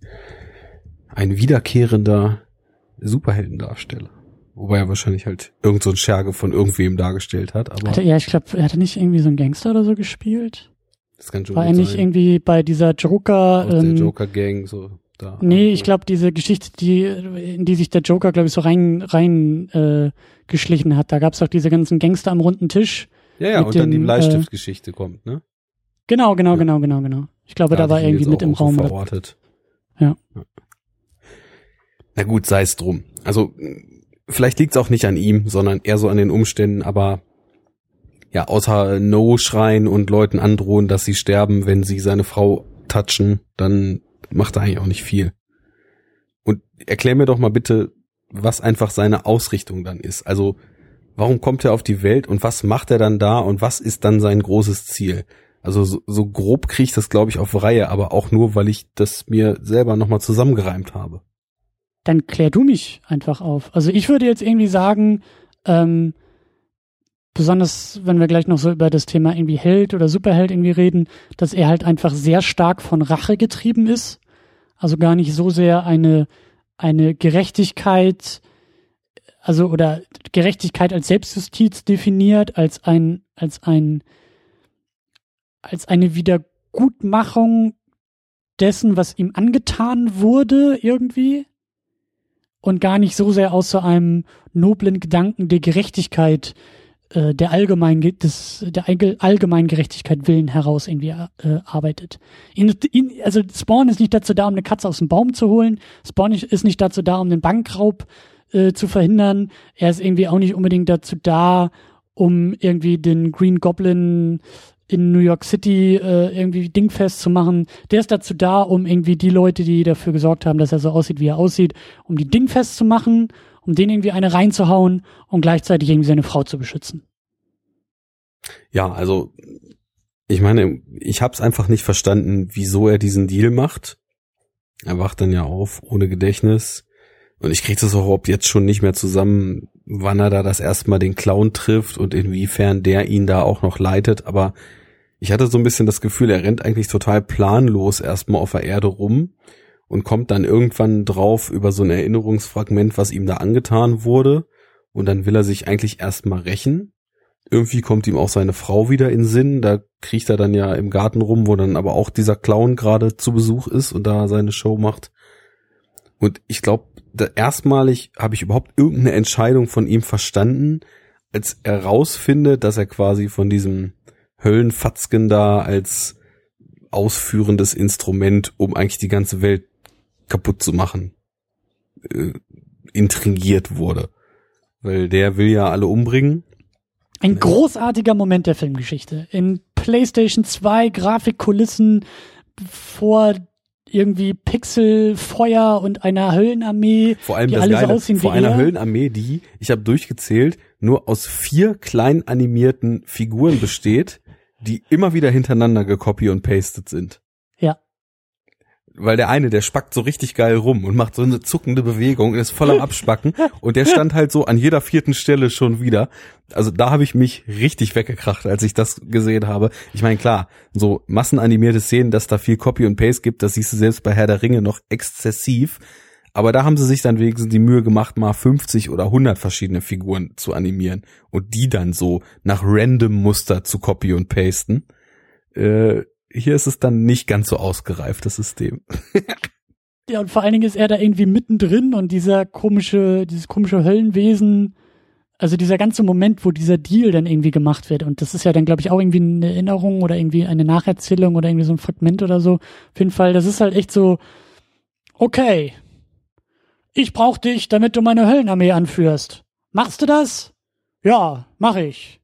Ein wiederkehrender Superheldendarsteller. Wobei er wahrscheinlich halt irgend so ein Scherge von irgendwem dargestellt hat. Aber hatte, ja, ich glaube, er hatte nicht irgendwie so einen Gangster oder so gespielt. Das kann schon War er nicht sein. irgendwie bei dieser Joker. Aus ähm, der Joker-Gang so da. Nee, ich glaube, diese Geschichte, die, in die sich der Joker, glaube ich, so rein, rein äh, geschlichen hat. Da gab's auch diese ganzen Gangster am runden Tisch. Ja, ja, und den, dann die Bleistiftgeschichte äh, kommt, ne? Genau, genau, ja. genau, genau, genau. Ich glaube, da, da war irgendwie mit im Raum. Verortet. Ja. ja. Na gut, sei es drum. Also vielleicht liegt's auch nicht an ihm, sondern eher so an den Umständen, aber ja, außer No schreien und Leuten androhen, dass sie sterben, wenn sie seine Frau touchen, dann macht er eigentlich auch nicht viel. Und erklär mir doch mal bitte, was einfach seine Ausrichtung dann ist. Also, warum kommt er auf die Welt und was macht er dann da und was ist dann sein großes Ziel? Also so, so grob kriege ich das, glaube ich, auf Reihe, aber auch nur, weil ich das mir selber nochmal zusammengereimt habe dann klär du mich einfach auf. Also ich würde jetzt irgendwie sagen, ähm, besonders wenn wir gleich noch so über das Thema irgendwie Held oder Superheld irgendwie reden, dass er halt einfach sehr stark von Rache getrieben ist. Also gar nicht so sehr eine, eine Gerechtigkeit, also oder Gerechtigkeit als Selbstjustiz definiert, als ein, als ein, als eine Wiedergutmachung dessen, was ihm angetan wurde, irgendwie und gar nicht so sehr aus so einem noblen Gedanken der Gerechtigkeit, äh, der allgemein des, der allgemeinen Gerechtigkeit willen heraus irgendwie äh, arbeitet. In, in, also Spawn ist nicht dazu da, um eine Katze aus dem Baum zu holen. Spawn ist nicht dazu da, um den Bankraub äh, zu verhindern. Er ist irgendwie auch nicht unbedingt dazu da, um irgendwie den Green Goblin in New York City äh, irgendwie dingfest zu machen. Der ist dazu da, um irgendwie die Leute, die dafür gesorgt haben, dass er so aussieht, wie er aussieht, um die dingfest zu machen, um den irgendwie eine reinzuhauen und gleichzeitig irgendwie seine Frau zu beschützen. Ja, also ich meine, ich habe es einfach nicht verstanden, wieso er diesen Deal macht. Er wacht dann ja auf ohne Gedächtnis und ich kriege das auch überhaupt jetzt schon nicht mehr zusammen, wann er da das erste Mal den Clown trifft und inwiefern der ihn da auch noch leitet. Aber ich hatte so ein bisschen das Gefühl, er rennt eigentlich total planlos erstmal auf der Erde rum und kommt dann irgendwann drauf über so ein Erinnerungsfragment, was ihm da angetan wurde. Und dann will er sich eigentlich erstmal rächen. Irgendwie kommt ihm auch seine Frau wieder in Sinn. Da kriecht er dann ja im Garten rum, wo dann aber auch dieser Clown gerade zu Besuch ist und da seine Show macht. Und ich glaube, erstmalig habe ich überhaupt irgendeine Entscheidung von ihm verstanden, als er rausfindet, dass er quasi von diesem Höllenfatzken da als ausführendes Instrument, um eigentlich die ganze Welt kaputt zu machen, äh, intrigiert wurde. Weil der will ja alle umbringen. Ein großartiger Moment der Filmgeschichte. In PlayStation 2 Grafikkulissen vor irgendwie Pixelfeuer und einer Höllenarmee. Vor allem die das alle so Geile, aussehen vor wie einer er. Höllenarmee, die, ich habe durchgezählt, nur aus vier klein animierten Figuren besteht, die immer wieder hintereinander gecopy und pasted sind. Weil der eine, der spackt so richtig geil rum und macht so eine zuckende Bewegung und ist voll am Abspacken. [laughs] und der stand halt so an jeder vierten Stelle schon wieder. Also da habe ich mich richtig weggekracht, als ich das gesehen habe. Ich meine, klar, so massenanimierte Szenen, dass da viel Copy und Paste gibt, das siehst du selbst bei Herr der Ringe noch exzessiv. Aber da haben sie sich dann wenigstens die Mühe gemacht, mal 50 oder 100 verschiedene Figuren zu animieren und die dann so nach random Muster zu copy und pasten. Äh, hier ist es dann nicht ganz so ausgereift, das System. [laughs] Ja, und vor allen Dingen ist er da irgendwie mittendrin und dieser komische, dieses komische Höllenwesen, also dieser ganze Moment, wo dieser Deal dann irgendwie gemacht wird. Und das ist ja dann, glaube ich, auch irgendwie eine Erinnerung oder irgendwie eine Nacherzählung oder irgendwie so ein Fragment oder so. Auf jeden Fall, das ist halt echt so, okay, ich brauch dich, damit du meine Höllenarmee anführst. Machst du das? Ja, mach ich.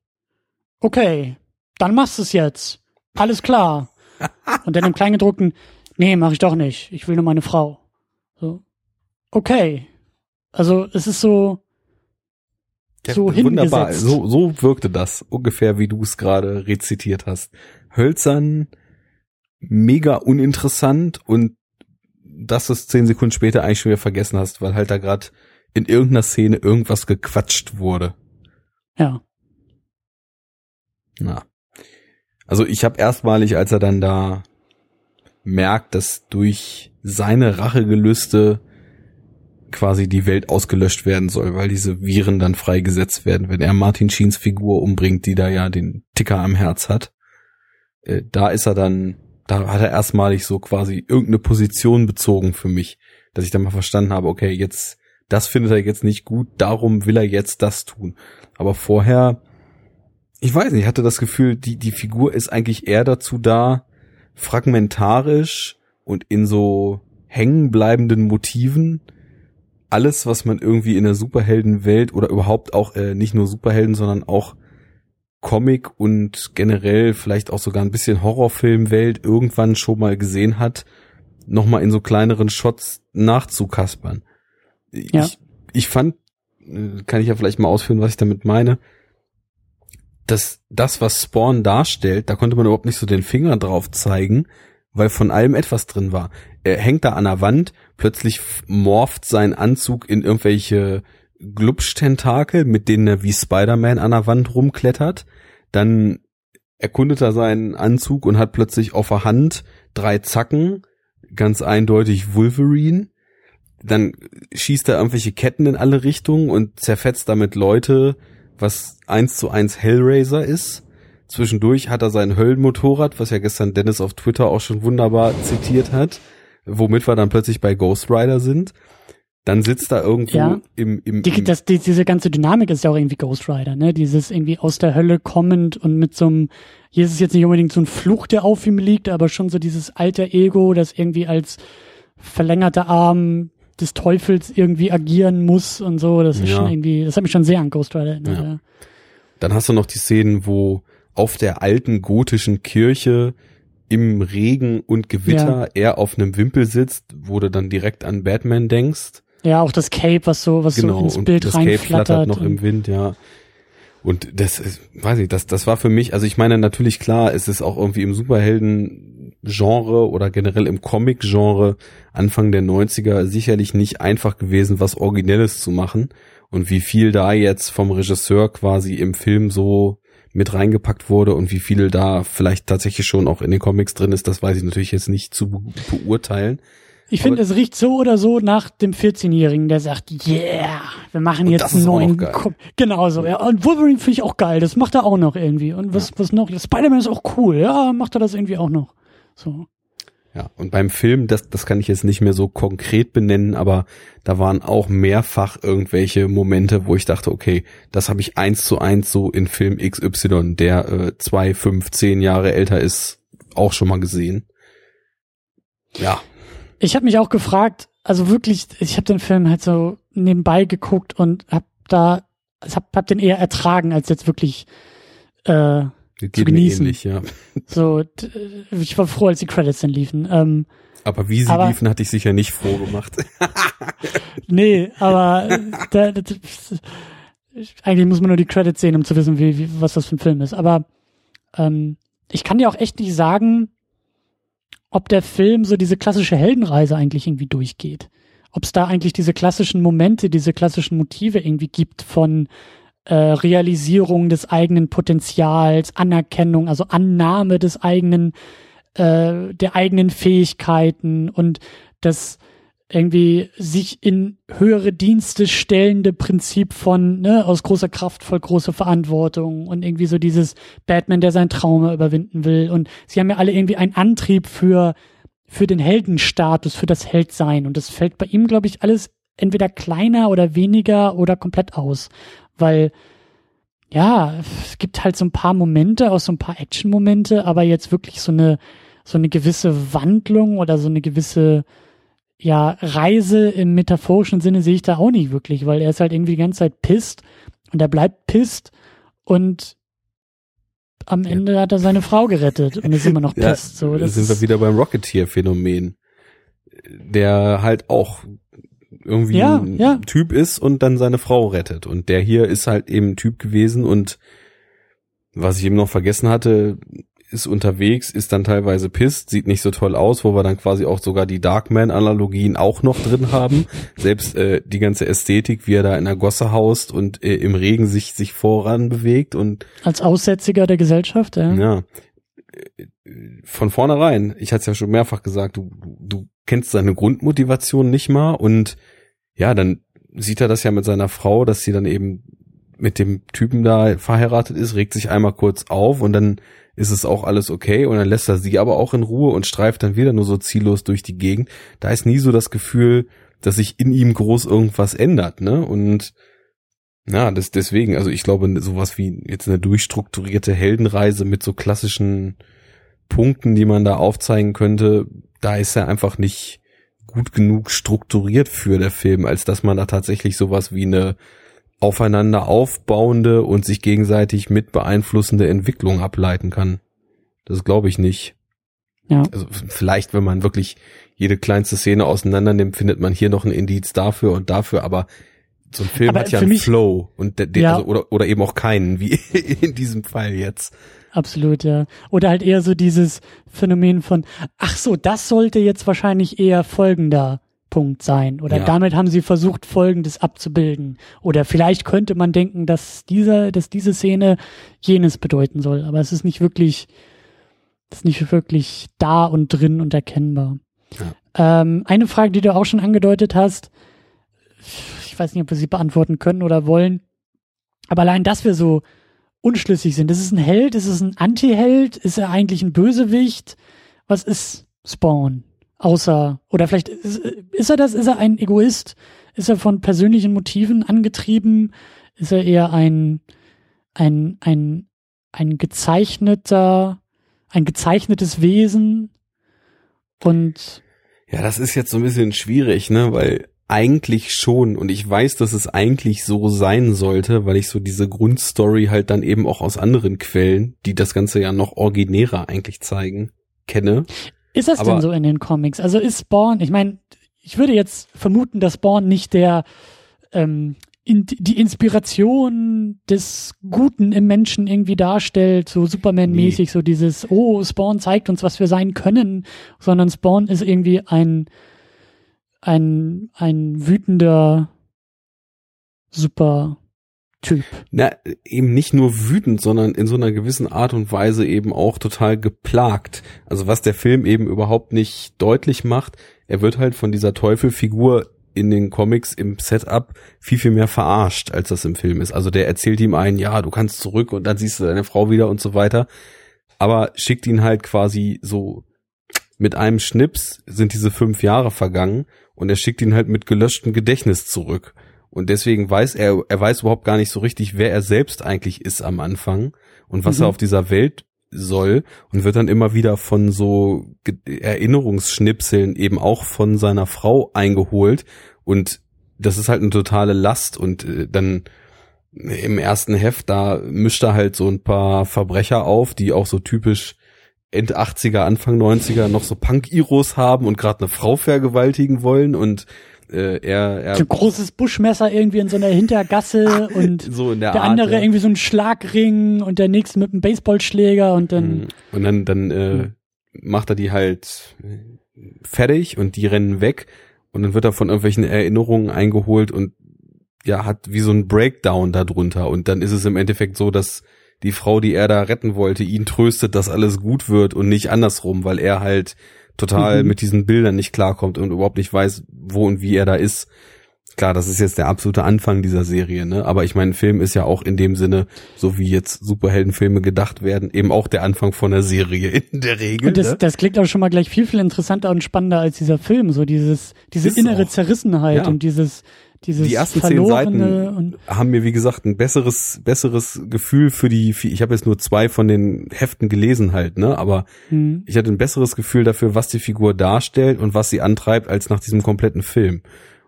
Okay, dann machst du es jetzt. Alles klar. [laughs] Und dann im Kleingedruckten, nee, mach ich doch nicht. Ich will nur meine Frau. So. Okay. Also es ist so, so Wunderbar, hingesetzt. so, so wirkte das ungefähr, wie du es gerade rezitiert hast. Hölzern, mega uninteressant und dass du es zehn Sekunden später eigentlich schon wieder vergessen hast, weil halt da gerade in irgendeiner Szene irgendwas gequatscht wurde. ja. Na. Also ich habe erstmalig, als er dann da merkt, dass durch seine Rachegelüste quasi die Welt ausgelöscht werden soll, weil diese Viren dann freigesetzt werden, wenn er Martin Sheens Figur umbringt, die da ja den Ticker am Herz hat. Äh, da ist er dann, da hat er erstmalig so quasi irgendeine Position bezogen für mich, dass ich dann mal verstanden habe, okay, jetzt, das findet er jetzt nicht gut, darum will er jetzt das tun. Aber vorher, ich weiß nicht, ich hatte das Gefühl, die, die Figur ist eigentlich eher dazu da, fragmentarisch und in so hängen bleibenden Motiven alles, was man irgendwie in der Superheldenwelt oder überhaupt auch äh, nicht nur Superhelden, sondern auch Comic und generell vielleicht auch sogar ein bisschen Horrorfilmwelt irgendwann schon mal gesehen hat, nochmal in so kleineren Shots nachzukaspern. Ja. Ich, ich fand, äh, kann ich ja vielleicht mal ausführen, was ich damit meine, dass das, was Spawn darstellt, da konnte man überhaupt nicht so den Finger drauf zeigen, weil von allem etwas drin war. Er hängt da an der Wand, plötzlich morpht sein Anzug in irgendwelche Glubsch-Tentakel, mit denen er wie Spider-Man an der Wand rumklettert. Dann erkundet er seinen Anzug und hat plötzlich auf der Hand drei Zacken, ganz eindeutig Wolverine. Dann schießt er irgendwelche Ketten in alle Richtungen und zerfetzt damit Leute, was eins zu eins Hellraiser ist. Zwischendurch hat er sein Höllenmotorrad, was ja gestern Dennis auf Twitter auch schon wunderbar zitiert hat, womit wir dann plötzlich bei Ghost Rider sind. Dann sitzt er irgendwo Ja. im, im, Die, im das, die, diese ganze Dynamik ist ja auch irgendwie Ghost Rider, ne? Dieses irgendwie aus der Hölle kommend und mit so einem, hier ist es jetzt nicht unbedingt so ein Fluch, der auf ihm liegt, aber schon so dieses alter Ego, das irgendwie als verlängerter Arm des Teufels irgendwie agieren muss und so. Das ist Ja. schon irgendwie, das hat mich schon sehr an Ghost Rider erinnert. Ja. Ja. Dann hast du noch die Szenen, wo auf der alten gotischen Kirche im Regen und Gewitter er auf einem Wimpel sitzt, wo du dann direkt an Batman denkst. ja, auch das Cape, was so, was Genau, so ins und Bild das Cape flattert reinflattert. noch und- im Wind, ja. Und das ist, weiß ich, das, das war für mich, also ich meine natürlich klar, es ist auch irgendwie im Superhelden-Genre oder generell im Comic-Genre Anfang der 90er sicherlich nicht einfach gewesen, was Originelles zu machen. Und wie viel da jetzt vom Regisseur quasi im Film so mit reingepackt wurde und wie viel da vielleicht tatsächlich schon auch in den Comics drin ist, das weiß ich natürlich jetzt nicht zu be beurteilen. Ich finde, es riecht so oder so nach dem 14-Jährigen, der sagt, yeah, wir machen jetzt einen neuen. Genau so, ja. Und Wolverine finde ich auch geil, das macht er auch noch irgendwie. Und was, was noch? Spider-Man ist auch cool, ja, macht er das irgendwie auch noch. So. Ja, und beim Film, das, das kann ich jetzt nicht mehr so konkret benennen, aber da waren auch mehrfach irgendwelche Momente, wo ich dachte, okay, das habe ich eins zu eins so in Film XY, der äh, zwei, fünf, zehn Jahre älter ist, auch schon mal gesehen. Ja. Ich habe mich auch gefragt, also wirklich, ich habe den Film halt so nebenbei geguckt und hab da, hab, hab den eher ertragen, als jetzt wirklich äh, Geht zu genießen. Ähnlich, ja. So, ich war froh, als die Credits dann liefen. Ähm, aber wie sie aber, liefen, hatte ich sicher nicht froh gemacht. [laughs] nee, aber da, da, eigentlich muss man nur die Credits sehen, um zu wissen, wie, wie was das für ein Film ist. Aber ähm, ich kann dir auch echt nicht sagen, ob der Film so diese klassische Heldenreise eigentlich irgendwie durchgeht. Ob es da eigentlich diese klassischen Momente, diese klassischen Motive irgendwie gibt von äh, Realisierung des eigenen Potenzials, Anerkennung, also Annahme des eigenen, äh, der eigenen Fähigkeiten und das irgendwie sich in höhere Dienste stellende Prinzip von ne, aus großer Kraft voll große Verantwortung und irgendwie so dieses Batman, der sein Trauma überwinden will. Und sie haben ja alle irgendwie einen Antrieb für für den Heldenstatus, für das Heldsein. Und das fällt bei ihm, glaube ich, alles entweder kleiner oder weniger oder komplett aus. Weil ja, es gibt halt so ein paar Momente, auch so ein paar Action-Momente, aber jetzt wirklich so eine, so eine gewisse Wandlung oder so eine gewisse, ja, Reise im metaphorischen Sinne sehe ich da auch nicht wirklich, weil er ist halt irgendwie die ganze Zeit pisst und er bleibt pisst und am Ende ja. hat er seine Frau gerettet und ist immer noch [laughs] pisst. Ja, so, das sind wir wieder beim Rocketeer-Phänomen, der halt auch irgendwie ja, ein ja. Typ ist und dann seine Frau rettet. Und der hier ist halt eben ein Typ gewesen und was ich eben noch vergessen hatte, ist unterwegs, ist dann teilweise pisst, sieht nicht so toll aus, wo wir dann quasi auch sogar die Darkman-Analogien auch noch drin haben. Selbst äh, die ganze Ästhetik, wie er da in der Gosse haust und äh, im Regen sich sich voran bewegt und als Aussätziger der Gesellschaft, ja. Ja. Von vornherein, ich hatte es ja schon mehrfach gesagt, du, du kennst seine Grundmotivation nicht mal und ja, dann sieht er das ja mit seiner Frau, dass sie dann eben mit dem Typen da verheiratet ist, regt sich einmal kurz auf und dann ist es auch alles okay und dann lässt er sie aber auch in Ruhe und streift dann wieder nur so ziellos durch die Gegend. Da ist nie so das Gefühl, dass sich in ihm groß irgendwas ändert, ne? Und ja, das deswegen, also ich glaube, sowas wie jetzt eine durchstrukturierte Heldenreise mit so klassischen Punkten, die man da aufzeigen könnte, da ist er einfach nicht gut genug strukturiert für der Film, als dass man da tatsächlich sowas wie eine aufeinander aufbauende und sich gegenseitig mit beeinflussende Entwicklung ableiten kann. Das glaube ich nicht. Ja. Also vielleicht, wenn man wirklich jede kleinste Szene auseinander nimmt, findet man hier noch ein Indiz dafür und dafür, aber so ein Film aber hat ja einen mich, Flow und der, der ja. also, oder oder eben auch keinen, wie [laughs] in diesem Fall jetzt. Absolut, ja. Oder halt eher so dieses Phänomen von, ach so, das sollte jetzt wahrscheinlich eher folgender Punkt sein. Oder Ja. damit haben sie versucht, Folgendes abzubilden. Oder vielleicht könnte man denken, dass dieser, dass diese Szene jenes bedeuten soll. Aber es ist nicht wirklich, es ist nicht wirklich da und drin und erkennbar. Ähm, eine Frage, die du auch schon angedeutet hast, ich weiß nicht, ob wir sie beantworten können oder wollen. Aber allein, dass wir so unschlüssig sind. Ist es ein Held? Ist es ein Anti-Held? Ist er eigentlich ein Bösewicht? Was ist Spawn? Außer, oder vielleicht ist, ist er das? Ist er ein Egoist? Ist er von persönlichen Motiven angetrieben? Ist er eher ein, ein, ein, ein gezeichneter, ein gezeichnetes Wesen? Und Ja, das ist jetzt so ein bisschen schwierig, ne, weil eigentlich schon und ich weiß, dass es eigentlich so sein sollte, weil ich so diese Grundstory halt dann eben auch aus anderen Quellen, die das Ganze ja noch originärer eigentlich zeigen, kenne. Ist das Aber- denn so in den Comics? Also ist Spawn, ich meine, ich würde jetzt vermuten, dass Spawn nicht der ähm, in, die Inspiration des Guten im Menschen irgendwie darstellt, so Superman-mäßig, so dieses, oh, Spawn zeigt uns, was wir sein können, sondern Spawn ist irgendwie ein ein ein wütender Super-Typ. Na, eben nicht nur wütend, sondern in so einer gewissen Art und Weise eben auch total geplagt. Also was der Film eben überhaupt nicht deutlich macht, er wird halt von dieser Teufelfigur in den Comics im Setup viel, viel mehr verarscht, als das im Film ist. Also der erzählt ihm einen, ja, du kannst zurück und dann siehst du deine Frau wieder und so weiter. Aber schickt ihn halt quasi so mit einem Schnips sind diese fünf Jahre vergangen und er schickt ihn halt mit gelöschtem Gedächtnis zurück. Und deswegen weiß er, er weiß überhaupt gar nicht so richtig, wer er selbst eigentlich ist am Anfang und was mhm. er auf dieser Welt soll und wird dann immer wieder von so Erinnerungsschnipseln eben auch von seiner Frau eingeholt und das ist halt eine totale Last und äh, dann im ersten Heft, da mischt er halt so ein paar Verbrecher auf, die auch so typisch End 80er, Anfang 90er noch so Punk-Iros haben und gerade eine Frau vergewaltigen wollen und äh, er, er so ein großes Buschmesser irgendwie in so einer Hintergasse [laughs] und so in der, der Art, andere ja. irgendwie so ein Schlagring und der nächste mit einem Baseballschläger und dann Mhm. und dann dann äh, macht er die halt fertig und die rennen weg und dann wird er von irgendwelchen Erinnerungen eingeholt und ja hat wie so ein Breakdown darunter und dann ist es im Endeffekt so, dass die Frau, die er da retten wollte, ihn tröstet, dass alles gut wird und nicht andersrum, weil er halt total Mhm. mit diesen Bildern nicht klarkommt und überhaupt nicht weiß, wo und wie er da ist. Klar, das ist jetzt der absolute Anfang dieser Serie, ne? Aber ich meine, ein Film ist ja auch in dem Sinne, so wie jetzt Superheldenfilme gedacht werden, eben auch der Anfang von der Serie [laughs] in der Regel. Und das, ne? das klingt auch schon mal gleich viel, viel interessanter und spannender als dieser Film. So dieses, diese Ist innere auch. Zerrissenheit Ja. und dieses, dieses die ersten zehn Seiten haben mir, wie gesagt, ein besseres, besseres Gefühl für die, ich habe jetzt nur zwei von den Heften gelesen halt, ne? Aber hm. ich hatte ein besseres Gefühl dafür, was die Figur darstellt und was sie antreibt, als nach diesem kompletten Film.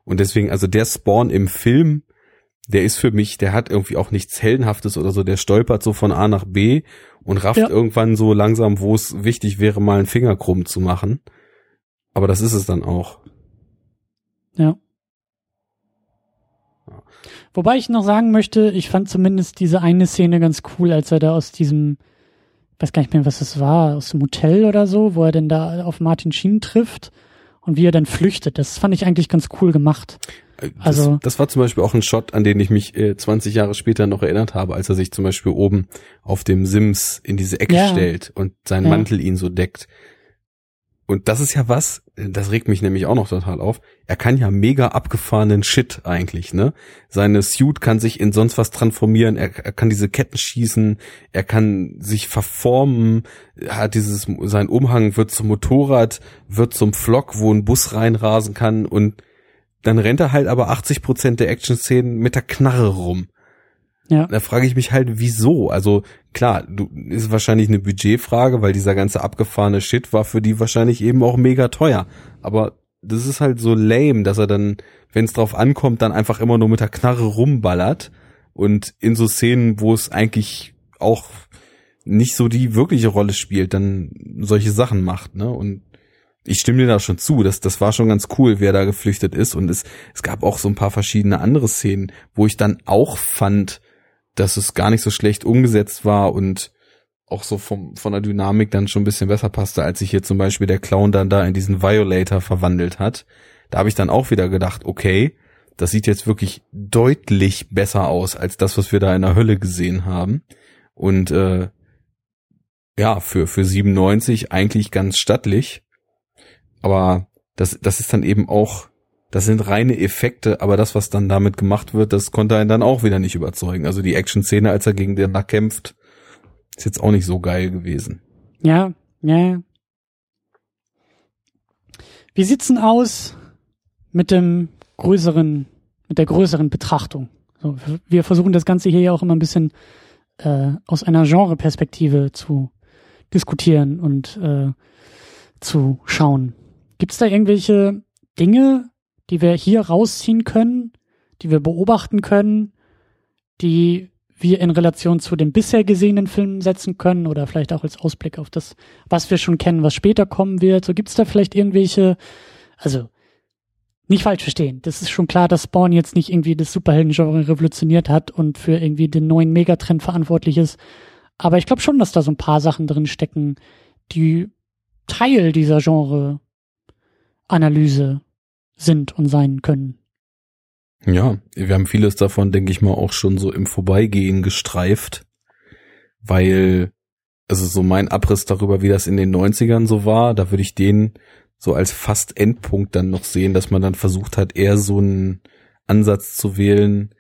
Und deswegen, also der Spawn im Film, der ist für mich, der hat irgendwie auch nichts Heldenhaftes oder so, der stolpert so von A nach B und rafft Ja. irgendwann so langsam, wo es wichtig wäre, mal einen Finger krumm zu machen. Aber das ist es dann auch. Ja. Wobei ich noch sagen möchte, ich fand zumindest diese eine Szene ganz cool, als er da aus diesem, weiß gar nicht mehr, was es war, aus dem Hotel oder so, wo er denn da auf Martin Sheen trifft und wie er dann flüchtet. Das fand ich eigentlich ganz cool gemacht. Äh, Das, Also- das war zum Beispiel auch ein Shot, an den ich mich äh, 20 Jahre später noch erinnert habe, als er sich zum Beispiel oben auf dem Sims in diese Ecke Ja. stellt und sein Ja. Mantel ihn so deckt. Und das ist ja was, das regt mich nämlich auch noch total auf. Er kann ja mega abgefahrenen Shit eigentlich, ne? Seine Suit kann sich in sonst was transformieren, er, er kann diese Ketten schießen, er kann sich verformen, er hat dieses, sein Umhang wird zum Motorrad, wird zum Flock, wo ein Bus reinrasen kann und dann rennt er halt aber 80 Prozent der Action-Szenen mit der Knarre rum. Ja. Da frage ich mich halt, wieso? Also klar, du, ist wahrscheinlich eine Budgetfrage, weil dieser ganze abgefahrene Shit war für die wahrscheinlich eben auch mega teuer. Aber das ist halt so lame, dass er dann, wenn es drauf ankommt, dann einfach immer nur mit der Knarre rumballert und in so Szenen, wo es eigentlich auch nicht so die wirkliche Rolle spielt, dann solche Sachen macht, ne? Und ich stimme dir da schon zu, das, das war schon ganz cool, wer da geflüchtet ist. Und es, es gab auch so ein paar verschiedene andere Szenen, wo ich dann auch fand, dass es gar nicht so schlecht umgesetzt war und auch so vom, von der Dynamik dann schon ein bisschen besser passte, als sich hier zum Beispiel der Clown dann da in diesen Violator verwandelt hat. Da habe ich dann auch wieder gedacht, okay, das sieht jetzt wirklich deutlich besser aus als das, was wir da in der Hölle gesehen haben. Und äh, ja, für, für 97 eigentlich ganz stattlich. Aber das, das ist dann eben auch, das sind reine Effekte, aber das, was dann damit gemacht wird, das konnte einen dann auch wieder nicht überzeugen. Also die Action-Szene, als er gegen den da kämpft, ist jetzt auch nicht so geil gewesen. Ja, ja. Wie sieht's denn aus mit dem größeren, mit der größeren Betrachtung? So, wir versuchen das Ganze hier ja auch immer ein bisschen äh, aus einer Genre-Perspektive zu diskutieren und äh, zu schauen. Gibt's da irgendwelche Dinge, die wir hier rausziehen können, die wir beobachten können, die wir in Relation zu den bisher gesehenen Filmen setzen können oder vielleicht auch als Ausblick auf das, was wir schon kennen, was später kommen wird. So gibt's da vielleicht irgendwelche, also nicht falsch verstehen. Das ist schon klar, dass Spawn jetzt nicht irgendwie das Superhelden-Genre revolutioniert hat und für irgendwie den neuen Megatrend verantwortlich ist. Aber ich glaube schon, dass da so ein paar Sachen drin stecken, die Teil dieser Genre-Analyse sind und sein können. Ja, wir haben vieles davon, denke ich mal, auch schon so im Vorbeigehen gestreift, weil, also so mein Abriss darüber, wie das in den 90ern so war, da würde ich den so als fast Endpunkt dann noch sehen, dass man dann versucht hat, eher so einen Ansatz zu wählen,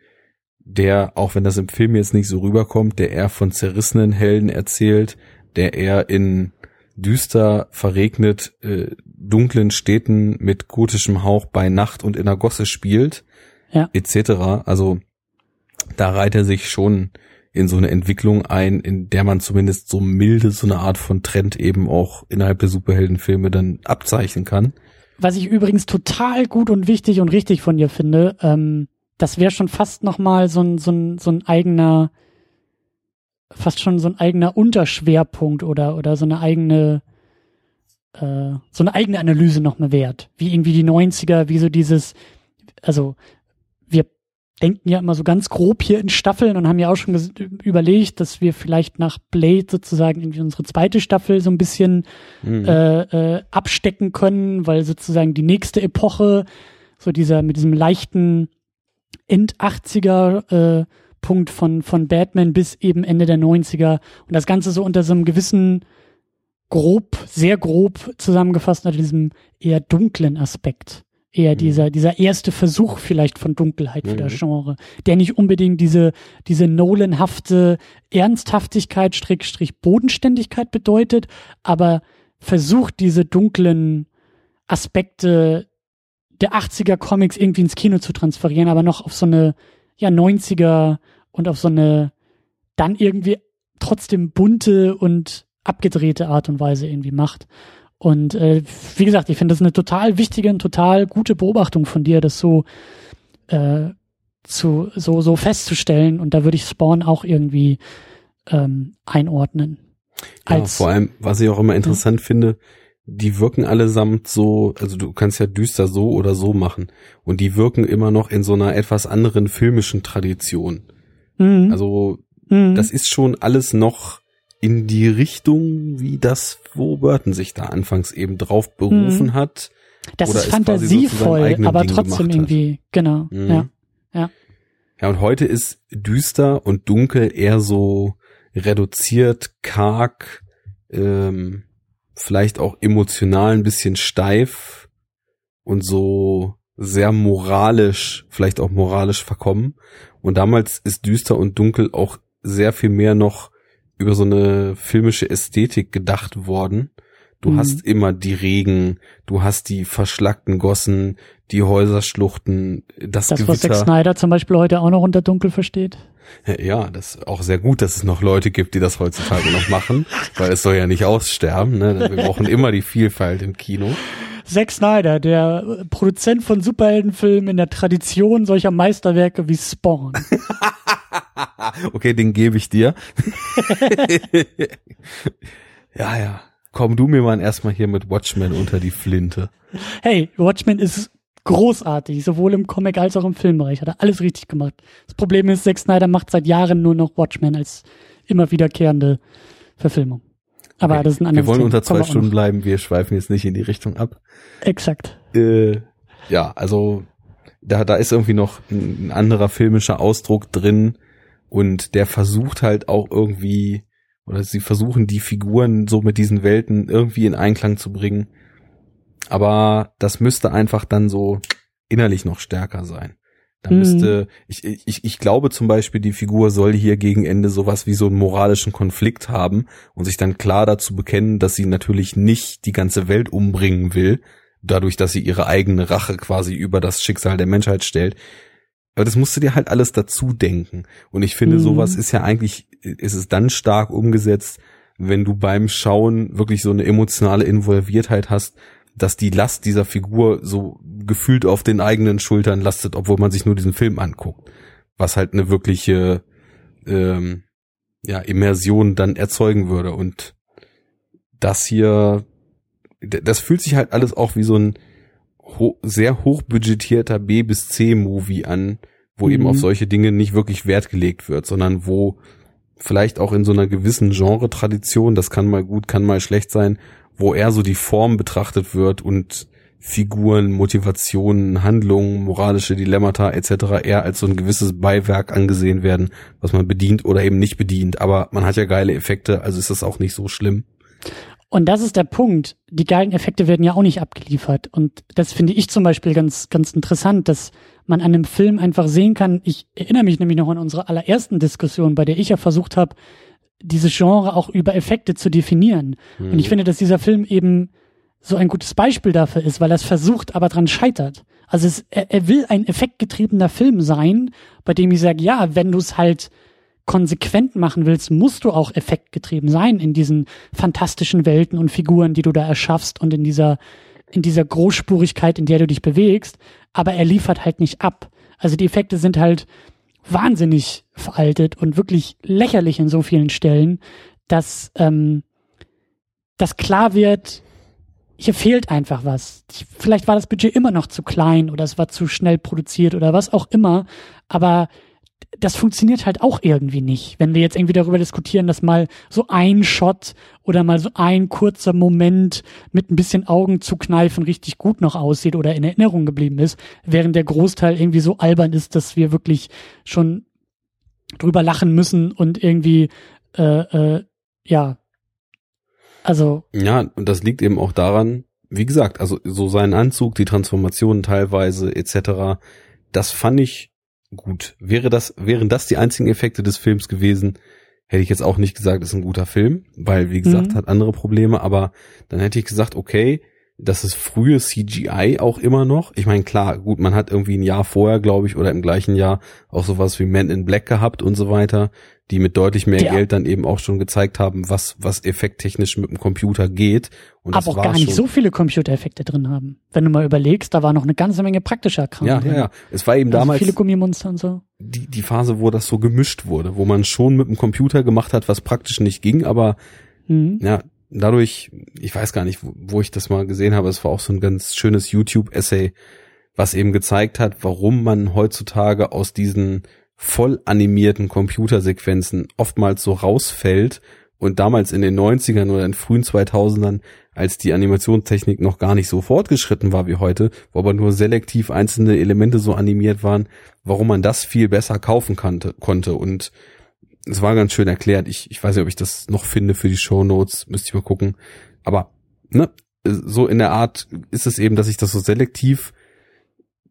der, auch wenn das im Film jetzt nicht so rüberkommt, der eher von zerrissenen Helden erzählt, der eher in düster, verregnet, äh, dunklen Städten mit gotischem Hauch bei Nacht und in der Gosse spielt, Ja. etc. Also da reiht er sich schon in so eine Entwicklung ein, in der man zumindest so milde so eine Art von Trend eben auch innerhalb der Superheldenfilme dann abzeichnen kann. Was ich übrigens total gut und wichtig und richtig von dir finde, ähm, das wäre schon fast nochmal so ein, so, ein, so ein eigener, fast schon so ein eigener Unterschwerpunkt oder, oder so eine eigene, äh, so eine eigene Analyse nochmal wert. Wie irgendwie die 90er, wie so dieses, also wir denken ja immer so ganz grob hier in Staffeln und haben ja auch schon überlegt, dass wir vielleicht nach Blade sozusagen irgendwie unsere zweite Staffel so ein bisschen Mhm. äh, äh, abstecken können, weil sozusagen die nächste Epoche, so dieser mit diesem leichten End-80er äh, Punkt von, von Batman bis eben Ende der 90er und das Ganze so unter so einem gewissen grob, sehr grob zusammengefasst unter diesem eher dunklen Aspekt. Eher Mhm. dieser, dieser erste Versuch vielleicht von Dunkelheit für Mhm. das Genre, der nicht unbedingt diese, diese Nolanhafte Ernsthaftigkeit, Strickstrich Bodenständigkeit bedeutet, aber versucht diese dunklen Aspekte der 80er Comics irgendwie ins Kino zu transferieren, aber noch auf so eine ja 90er und auf so eine dann irgendwie trotzdem bunte und abgedrehte Art und Weise irgendwie macht. Und äh, wie gesagt, ich finde das eine total wichtige und total gute Beobachtung von dir, das so äh, zu so so festzustellen. Und da würde ich Spawn auch irgendwie ähm, einordnen. Ja, vor allem, was ich auch immer interessant finde, die wirken allesamt so, also du kannst ja düster so oder so machen. Und die wirken immer noch in so einer etwas anderen filmischen Tradition. Mhm. Also Mhm. das ist schon alles noch in die Richtung, wie das, wo Burton sich da anfangs eben drauf berufen hat. das ist so fantasievoll, eigenen aber Ding trotzdem gemacht hat. irgendwie, genau. Mhm. Ja. Ja, und heute ist düster und dunkel eher so reduziert, karg, ähm, vielleicht auch emotional ein bisschen steif und so sehr moralisch, vielleicht auch moralisch verkommen. Und damals ist düster und dunkel auch sehr viel mehr noch über so eine filmische Ästhetik gedacht worden. Du Mhm. hast immer die Regen, du hast die verschlackten Gossen, die Häuserschluchten, das, Das, was Zack Gewitter. Snyder zum Beispiel heute auch noch unter Dunkel versteht. Ja, das ist auch sehr gut, dass es noch Leute gibt, die das heutzutage noch machen, [laughs] weil es soll ja nicht aussterben. Ne? Wir brauchen immer die Vielfalt im Kino. Zack Snyder, der Produzent von Superheldenfilmen in der Tradition solcher Meisterwerke wie Spawn. [laughs] Okay, den gebe ich dir. [laughs] ja, ja. Komm du mir mal erstmal hier mit Watchmen unter die Flinte. Hey, Watchmen ist großartig, sowohl im Comic als auch im Filmbereich. Hat er alles richtig gemacht. Das Problem ist, Zack Snyder macht seit Jahren nur noch Watchmen als immer wiederkehrende Verfilmung. Aber Okay, das ist ein Wir anderes wollen Thema. unter Kommen zwei wir auch Stunden bleiben, wir schweifen jetzt nicht in die Richtung ab. Exakt. Äh, ja, also da, da ist irgendwie noch ein, ein anderer filmischer Ausdruck drin und der versucht halt auch irgendwie, oder sie versuchen die Figuren so mit diesen Welten irgendwie in Einklang zu bringen. Aber das müsste einfach dann so innerlich noch stärker sein. Da Mhm. müsste, ich, ich, ich glaube zum Beispiel, die Figur soll hier gegen Ende sowas wie so einen moralischen Konflikt haben und sich dann klar dazu bekennen, dass sie natürlich nicht die ganze Welt umbringen will, dadurch, dass sie ihre eigene Rache quasi über das Schicksal der Menschheit stellt. Aber das musst du dir halt alles dazu denken. Und ich finde, Mhm. sowas ist ja eigentlich, ist es dann stark umgesetzt, wenn du beim Schauen wirklich so eine emotionale Involviertheit hast, dass die Last dieser Figur so gefühlt auf den eigenen Schultern lastet, obwohl man sich nur diesen Film anguckt. Was halt eine wirkliche ähm, ja, Immersion dann erzeugen würde. Und das hier, das fühlt sich halt alles auch wie so ein ho sehr hochbudgetierter B bis C-Movie an, wo eben Mhm. auf solche Dinge nicht wirklich Wert gelegt wird, sondern wo vielleicht auch in so einer gewissen Genre-Tradition, das kann mal gut, kann mal schlecht sein, wo eher so die Form betrachtet wird und Figuren, Motivationen, Handlungen, moralische Dilemmata etc. eher als so ein gewisses Beiwerk angesehen werden, was man bedient oder eben nicht bedient. Aber man hat ja geile Effekte, also ist das auch nicht so schlimm. Und das ist der Punkt. Die geilen Effekte werden ja auch nicht abgeliefert. Und das finde ich zum Beispiel ganz, ganz interessant, dass man an einem Film einfach sehen kann. Ich erinnere mich nämlich noch an unsere allerersten Diskussion, bei der ich ja versucht habe, dieses Genre auch über Effekte zu definieren. Mhm. Und ich finde, dass dieser Film eben so ein gutes Beispiel dafür ist, weil er es versucht, aber dran scheitert. Also es, er, er will ein effektgetriebener Film sein, bei dem ich sage, ja, wenn du es halt konsequent machen willst, musst du auch effektgetrieben sein in diesen fantastischen Welten und Figuren, die du da erschaffst und in dieser, in dieser Großspurigkeit, in der du dich bewegst. Aber er liefert halt nicht ab. Also die Effekte sind halt wahnsinnig veraltet und wirklich lächerlich in so vielen Stellen, dass, ähm, dass klar wird, hier fehlt einfach was. Vielleicht war das Budget immer noch zu klein oder es war zu schnell produziert oder was auch immer, aber das funktioniert halt auch irgendwie nicht. Wenn wir jetzt irgendwie darüber diskutieren, dass mal so ein Shot oder mal so ein kurzer Moment mit ein bisschen Augen zu kneifen richtig gut noch aussieht oder in Erinnerung geblieben ist, während der Großteil irgendwie so albern ist, dass wir wirklich schon drüber lachen müssen und irgendwie, äh, äh, ja, also. Ja, und das liegt eben auch daran, wie gesagt, also so sein Anzug, die Transformationen teilweise etc., das fand ich gut. Wäre das, wären das die einzigen Effekte des Films gewesen, hätte ich jetzt auch nicht gesagt, ist ein guter Film, weil, wie gesagt, mhm. hat andere Probleme, aber dann hätte ich gesagt, okay, das ist frühe CGI auch immer noch. Ich meine, klar, gut, man hat irgendwie ein Jahr vorher, glaube ich, oder im gleichen Jahr auch sowas wie Men in Black gehabt und so weiter die mit deutlich mehr ja. Geld dann eben auch schon gezeigt haben, was, was effekttechnisch mit dem Computer geht. Und Aber auch gar nicht so viele Computereffekte drin haben. Wenn du mal überlegst, da war noch eine ganze Menge praktischer Kram ja, drin. Ja, ja, Es war eben also damals. Viele Gummimonster und so. Die, die Phase, wo das so gemischt wurde, wo man schon mit dem Computer gemacht hat, was praktisch nicht ging, aber, mhm. ja, dadurch, ich weiß gar nicht, wo, wo ich das mal gesehen habe, es war auch so ein ganz schönes YouTube-Essay, was eben gezeigt hat, warum man heutzutage aus diesen voll animierten Computersequenzen oftmals so rausfällt und damals in den 90ern oder in frühen 2000ern, als die Animationstechnik noch gar nicht so fortgeschritten war wie heute, wo aber nur selektiv einzelne Elemente so animiert waren, warum man das viel besser kaufen kannte, konnte und es war ganz schön erklärt. Ich, ich weiß nicht, ob ich das noch finde für die Show Notes, müsste ich mal gucken. Aber ne, so in der Art ist es eben, dass ich das so selektiv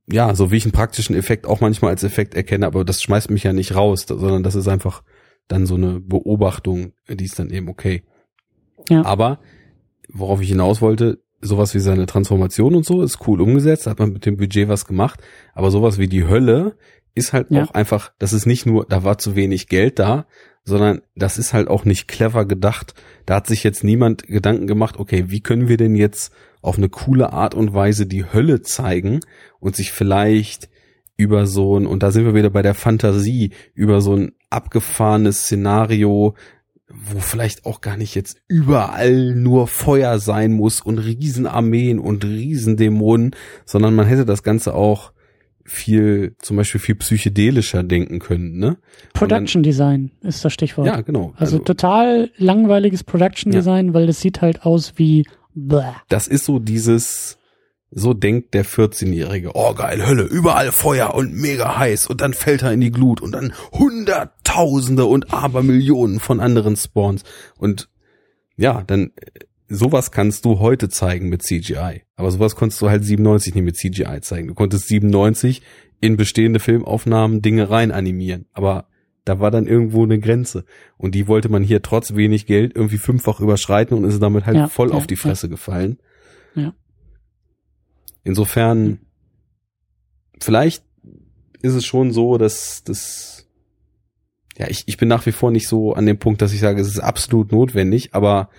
ja, so wie ich einen praktischen Effekt auch manchmal als Effekt erkenne, aber das schmeißt mich ja nicht raus, sondern das ist einfach dann so eine Beobachtung, die ist dann eben okay. Ja. Aber worauf ich hinaus wollte, sowas wie seine Transformation und so ist cool umgesetzt, hat man mit dem Budget was gemacht, aber sowas wie die Hölle ist halt ja. auch einfach, das ist nicht nur, da war zu wenig Geld da, sondern das ist halt auch nicht clever gedacht. Da hat sich jetzt niemand Gedanken gemacht, okay, wie können wir denn jetzt auf eine coole Art und Weise die Hölle zeigen und sich vielleicht über so ein, und da sind wir wieder bei der Fantasie, über so ein abgefahrenes Szenario, wo vielleicht auch gar nicht jetzt überall nur Feuer sein muss und Riesenarmeen und Riesendämonen, sondern man hätte das Ganze auch viel, zum Beispiel viel psychedelischer denken können, ne? Production dann, Design ist das Stichwort. Ja, genau. Also, also total langweiliges Production Design, ja. weil es sieht halt aus wie. Das ist so dieses, so denkt der 14-Jährige, oh geil, Hölle, überall Feuer und mega heiß und dann fällt er in die Glut und dann Hunderttausende und Abermillionen von anderen Spawns und ja, dann sowas kannst du heute zeigen mit CGI. Aber sowas konntest du halt 97 nicht mit CGI zeigen. Du konntest 97 in bestehende Filmaufnahmen Dinge rein animieren. Aber da war dann irgendwo eine Grenze. Und die wollte man hier trotz wenig Geld irgendwie fünffach überschreiten und ist damit halt ja, voll ja, auf die Fresse ja. gefallen. Ja. Insofern, vielleicht ist es schon so, dass das, ja, ich, ich bin nach wie vor nicht so an dem Punkt, dass ich sage, es ist absolut notwendig, aber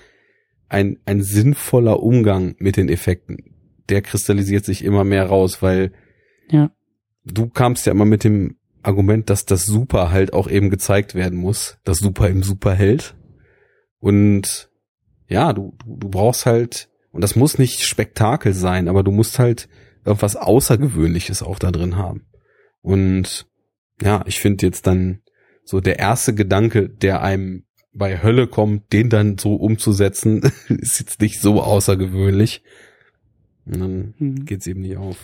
ein, ein sinnvoller Umgang mit den Effekten, der kristallisiert sich immer mehr raus, weil ja. du kamst ja immer mit dem Argument, dass das Super halt auch eben gezeigt werden muss, das Super im Superheld. Und ja, du, du, brauchst halt, und das muss nicht Spektakel sein, aber du musst halt irgendwas Außergewöhnliches auch da drin haben. Und ja, ich finde jetzt dann so der erste Gedanke, der einem bei Hölle kommt, den dann so umzusetzen, [laughs] ist jetzt nicht so außergewöhnlich. Und dann mhm. geht's eben nicht auf.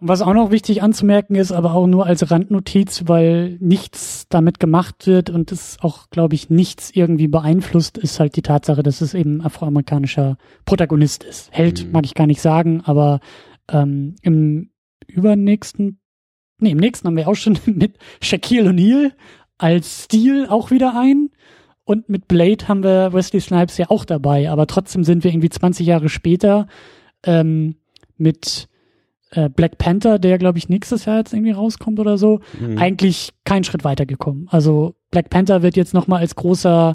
Und was auch noch wichtig anzumerken ist, aber auch nur als Randnotiz, weil nichts damit gemacht wird und es auch, glaube ich, nichts irgendwie beeinflusst, ist halt die Tatsache, dass es eben afroamerikanischer Protagonist ist. Held mhm. mag ich gar nicht sagen, aber ähm, im übernächsten, nee, im nächsten haben wir auch schon [laughs] mit Shaquille O'Neal als Stil auch wieder ein. Und mit Blade haben wir Wesley Snipes ja auch dabei, aber trotzdem sind wir irgendwie 20 Jahre später ähm, mit äh, Black Panther, der glaube ich nächstes Jahr jetzt irgendwie rauskommt oder so, mhm. eigentlich keinen Schritt weitergekommen. Also Black Panther wird jetzt nochmal als großer,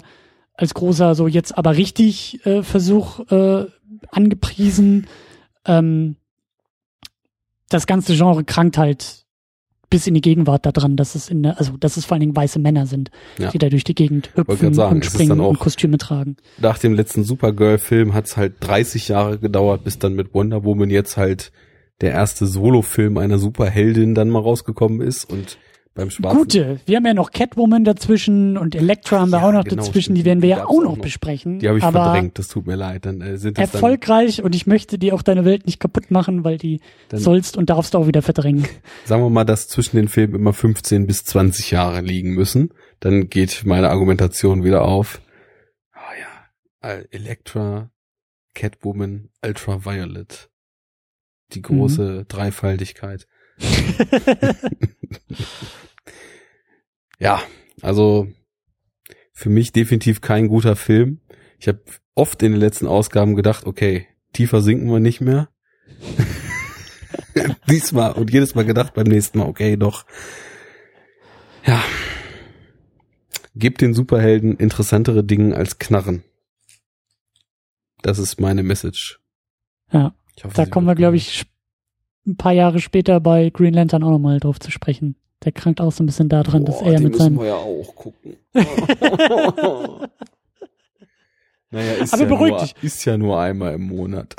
als großer, so jetzt aber richtig äh, Versuch äh, angepriesen. Ähm, das ganze Genre krankt halt bis in die Gegenwart daran, dass es in der, also dass es vor allen Dingen weiße Männer sind, ja. die da durch die Gegend hüpfen sagen, und springen und Kostüme tragen. Nach dem letzten Supergirl-Film hat es halt 30 Jahre gedauert, bis dann mit Wonder Woman jetzt halt der erste Solo-Film einer Superheldin dann mal rausgekommen ist und beim Schwarzen. Gute, wir haben ja noch Catwoman dazwischen und Elektra haben wir ja, auch noch genau, dazwischen, die werden wir ja auch noch, besprechen. Die habe ich verdrängt, das tut mir leid. Dann äh, sind erfolgreich dann, und ich möchte dir auch deine Welt nicht kaputt machen, weil die sollst und darfst du auch wieder verdrängen. [laughs] Sagen wir mal, dass zwischen den Filmen immer 15 bis 20 Jahre liegen müssen, dann geht meine Argumentation wieder auf. Oh ja, Elektra, Catwoman, Ultraviolet. Die große mhm. Dreifaltigkeit. [laughs] ja, also für mich definitiv kein guter Film. Ich habe oft in den letzten Ausgaben gedacht, okay, tiefer sinken wir nicht mehr. [laughs] Diesmal und jedes Mal gedacht beim nächsten Mal, okay, doch. Ja. Gebt den Superhelden interessantere Dinge als Knarren. Das ist meine Message. Ja. Hoffe, da kommen wir, glaube ich, ein paar Jahre später bei Green Lantern auch nochmal drauf zu sprechen. Der krankt auch so ein bisschen daran, Boah, dass er mit seinem. wir ja auch gucken. [laughs] naja, ist Aber ja, beruhig nur, dich. ist ja nur einmal im Monat.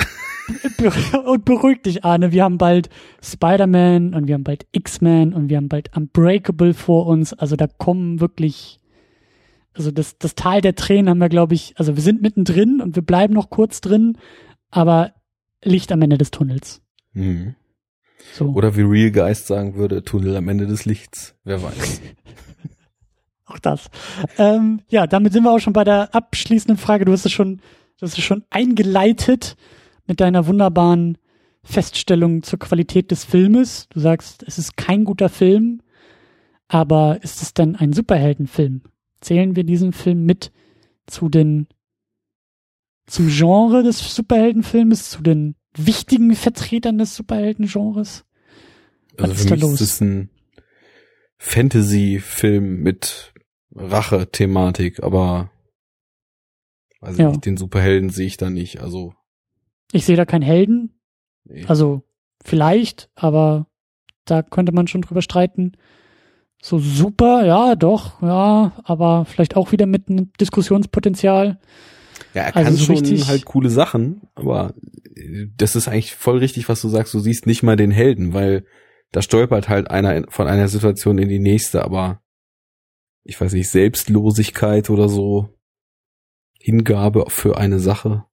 [laughs] und beruhig dich, Arne. Wir haben bald Spider-Man und wir haben bald X-Men und wir haben bald Unbreakable vor uns. Also da kommen wirklich, also das, das Tal der Tränen haben wir, glaube ich, also wir sind mittendrin und wir bleiben noch kurz drin, aber Licht am Ende des Tunnels. Mhm. So. Oder wie Real Geist sagen würde, Tunnel am Ende des Lichts. Wer weiß. [laughs] auch das. Ähm, ja, damit sind wir auch schon bei der abschließenden Frage. Du hast es schon, du hast es schon eingeleitet mit deiner wunderbaren Feststellung zur Qualität des Filmes. Du sagst, es ist kein guter Film, aber ist es denn ein Superheldenfilm? Zählen wir diesen Film mit zu den zum Genre des Superheldenfilmes, zu den wichtigen Vertretern des Superhelden-Genres? Also Was für mich ist es ein Fantasy-Film mit Rache-Thematik, aber also ja. den Superhelden sehe ich da nicht. Also ich sehe da keinen Helden. Nee. Also vielleicht, aber da könnte man schon drüber streiten. So super, ja, doch, ja, aber vielleicht auch wieder mit einem Diskussionspotenzial. Ja, er kann also so schon halt coole Sachen, aber das ist eigentlich voll richtig, was du sagst. Du siehst nicht mal den Helden, weil da stolpert halt einer von einer Situation in die nächste, aber ich weiß nicht, Selbstlosigkeit oder so, Hingabe für eine Sache,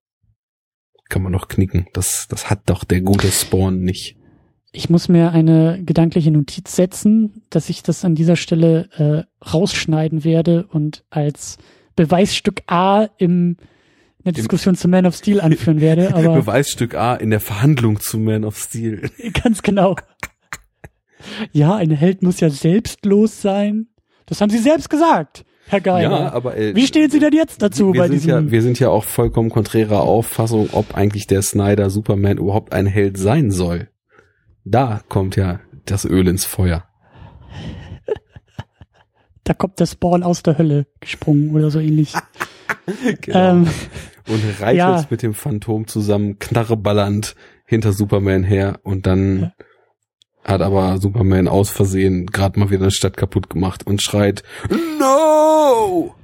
kann man doch knicken. Das, das hat doch der gute Spawn nicht. Ich muss mir eine gedankliche Notiz setzen, dass ich das an dieser Stelle äh, rausschneiden werde und als Beweisstück A im eine Diskussion zu Man of Steel anführen werde. [laughs] Aber Beweisstück A in der Verhandlung zu Man of Steel. [laughs] Ganz genau. Ja, ein Held muss ja selbstlos sein. Das haben Sie selbst gesagt, Herr Geiger. Ja, aber äh, wie stehen Sie denn jetzt dazu wir bei sind diesem? Ja, wir sind ja auch vollkommen konträrer Auffassung, ob eigentlich der Snyder Superman überhaupt ein Held sein soll. Da kommt ja das Öl ins Feuer. da kommt der Spawn aus der Hölle gesprungen oder so ähnlich. [laughs] genau. Ähm, und reitet ja. mit dem Phantom zusammen, knarreballernd hinter Superman her und dann ja. hat aber Superman aus Versehen gerade mal wieder eine Stadt kaputt gemacht und schreit No!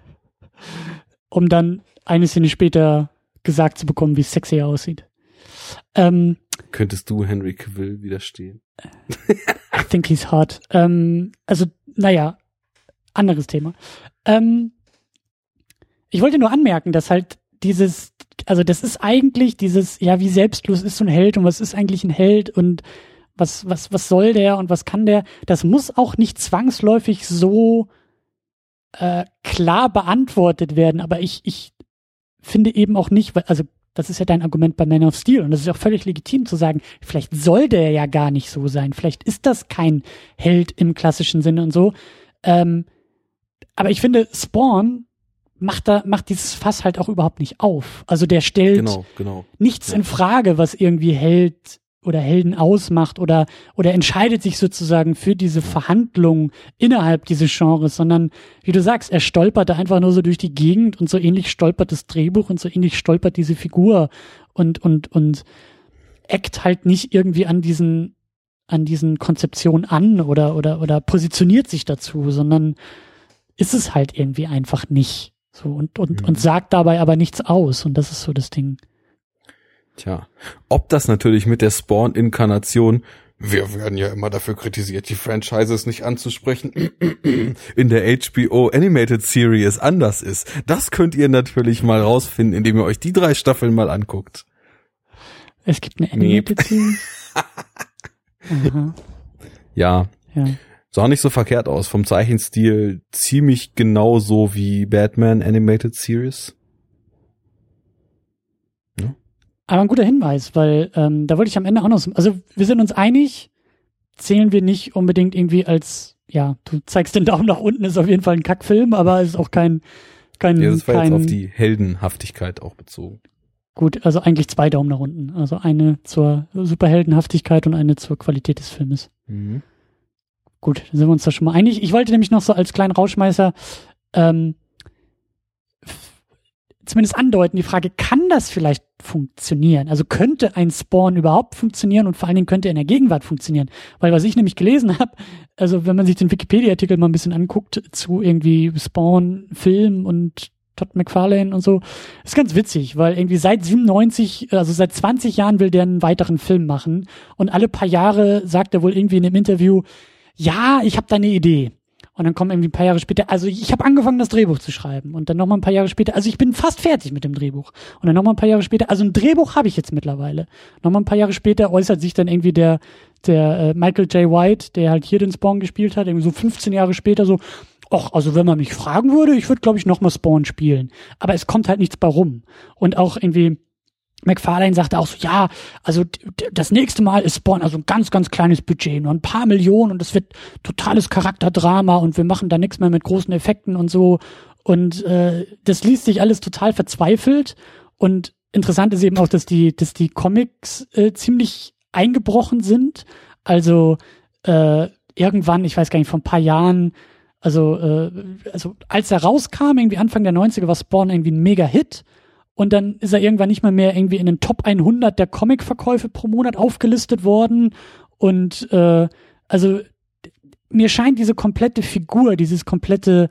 Um dann eine Szene später gesagt zu bekommen, wie sexy er aussieht. Ähm, Könntest du Henry Cavill widerstehen? I think he's hot. Ähm, also, naja, anderes Thema. Ähm, ich wollte nur anmerken, dass halt dieses, also das ist eigentlich dieses, ja, wie selbstlos ist so ein Held und was ist eigentlich ein Held und was, was, was soll der und was kann der? Das muss auch nicht zwangsläufig so äh, klar beantwortet werden, aber ich, ich finde eben auch nicht, weil, also das ist ja dein Argument bei Man of Steel und das ist auch völlig legitim zu sagen, vielleicht soll der ja gar nicht so sein, vielleicht ist das kein Held im klassischen Sinne und so. Ähm, aber ich finde, Spawn macht da, macht dieses Fass halt auch überhaupt nicht auf. Also der stellt Genau, genau. nichts Ja. in Frage, was irgendwie Held oder Helden ausmacht oder, oder entscheidet sich sozusagen für diese Verhandlung innerhalb dieses Genres, sondern wie du sagst, er stolpert da einfach nur so durch die Gegend und so ähnlich stolpert das Drehbuch und so ähnlich stolpert diese Figur und, und, und eckt halt nicht irgendwie an diesen, an diesen Konzeptionen an oder, oder, oder positioniert sich dazu, sondern ist es halt irgendwie einfach nicht. So und, und, Mhm. und sagt dabei aber nichts aus. Und das ist so das Ding. Tja, ob das natürlich mit der Spawn-Inkarnation, wir werden ja immer dafür kritisiert, die Franchises nicht anzusprechen, [clears throat] in der HBO Animated Series anders ist. Das könnt ihr natürlich mal rausfinden, indem ihr euch die drei Staffeln mal anguckt. Es gibt eine. Animated Series. [laughs] Ja, ja. Sah nicht so verkehrt aus. Vom Zeichenstil ziemlich genauso wie Batman Animated Series. Aber ein guter Hinweis, weil ähm, da wollte ich am Ende auch noch, so- also wir sind uns einig, zählen wir nicht unbedingt irgendwie als, ja, du zeigst den Daumen nach unten, ist auf jeden Fall ein Kackfilm, aber es ist auch kein, kein, Ja, das war kein jetzt auf die Heldenhaftigkeit auch bezogen. gut, also eigentlich zwei Daumen nach unten. Also eine zur Superheldenhaftigkeit und eine zur Qualität des Filmes. Mhm. Gut, sind wir uns da schon mal einig. Ich wollte nämlich noch so als kleinen Rauschmeißer ähm, zumindest andeuten, die Frage, kann das vielleicht funktionieren? Also könnte ein Spawn überhaupt funktionieren und vor allen Dingen könnte er in der Gegenwart funktionieren? Weil was ich nämlich gelesen habe, also wenn man sich den Wikipedia-Artikel mal ein bisschen anguckt zu irgendwie Spawn, Film und Todd McFarlane und so, ist ganz witzig, weil irgendwie seit 97, also seit 20 Jahren will der einen weiteren Film machen und alle paar Jahre sagt er wohl irgendwie in einem Interview, ja, ich habe da eine Idee. Und dann kommen irgendwie ein paar Jahre später, also ich habe angefangen, das Drehbuch zu schreiben. Und dann nochmal ein paar Jahre später, also ich bin fast fertig mit dem Drehbuch. Und dann nochmal ein paar Jahre später, also ein Drehbuch habe ich jetzt mittlerweile. Nochmal ein paar Jahre später äußert sich dann irgendwie der, der äh, Michael J. White, der halt hier den Spawn gespielt hat, irgendwie so 15 Jahre später so, ach, also wenn man mich fragen würde, ich würde, glaube ich, nochmal Spawn spielen. Aber es kommt halt nichts bei rum. Und auch irgendwie, McFarlane sagte auch so, ja, also das nächste Mal ist Spawn also ein ganz, ganz kleines Budget, nur ein paar Millionen und es wird totales Charakterdrama und wir machen da nichts mehr mit großen Effekten und so. Und äh, das liest sich alles total verzweifelt. Und interessant ist eben auch, dass die, dass die Comics äh, ziemlich eingebrochen sind. Also äh, irgendwann, ich weiß gar nicht, vor ein paar Jahren, also, äh, also als er rauskam, irgendwie Anfang der 90er, war Spawn irgendwie ein Mega-Hit. Und dann ist er irgendwann nicht mal mehr irgendwie in den Top 100 der Comic-Verkäufe pro Monat aufgelistet worden. Und äh, also mir scheint diese komplette Figur, dieses komplette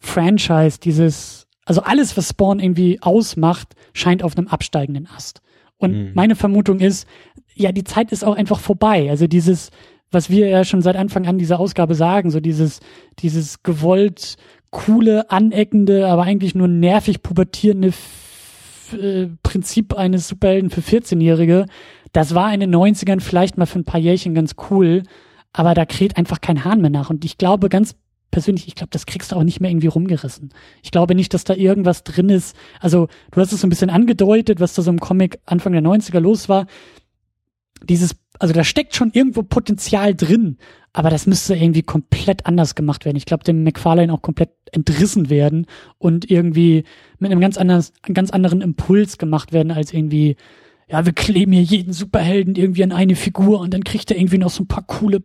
Franchise, dieses, also alles, was Spawn irgendwie ausmacht, scheint auf einem absteigenden Ast. Und Mhm. meine Vermutung ist, ja, die Zeit ist auch einfach vorbei. Also dieses, was wir ja schon seit Anfang an dieser Ausgabe sagen, so dieses, dieses gewollt coole, aneckende, aber eigentlich nur nervig pubertierende F äh, Prinzip eines Superhelden für 14-Jährige, das war in den 90ern vielleicht mal für ein paar Jährchen ganz cool, aber da kräht einfach kein Hahn mehr nach. Und ich glaube ganz persönlich, ich glaube, das kriegst du auch nicht mehr irgendwie rumgerissen. Ich glaube nicht, dass da irgendwas drin ist. Also, du hast es so ein bisschen angedeutet, was da so im Comic Anfang der 90er los war. Dieses, also da steckt schon irgendwo Potenzial drin, aber das müsste irgendwie komplett anders gemacht werden. Ich glaube, dem McFarlane auch komplett entrissen werden und irgendwie mit einem ganz, anders, einem ganz anderen Impuls gemacht werden, als irgendwie, ja, wir kleben hier jeden Superhelden irgendwie an eine Figur und dann kriegt er irgendwie noch so ein paar coole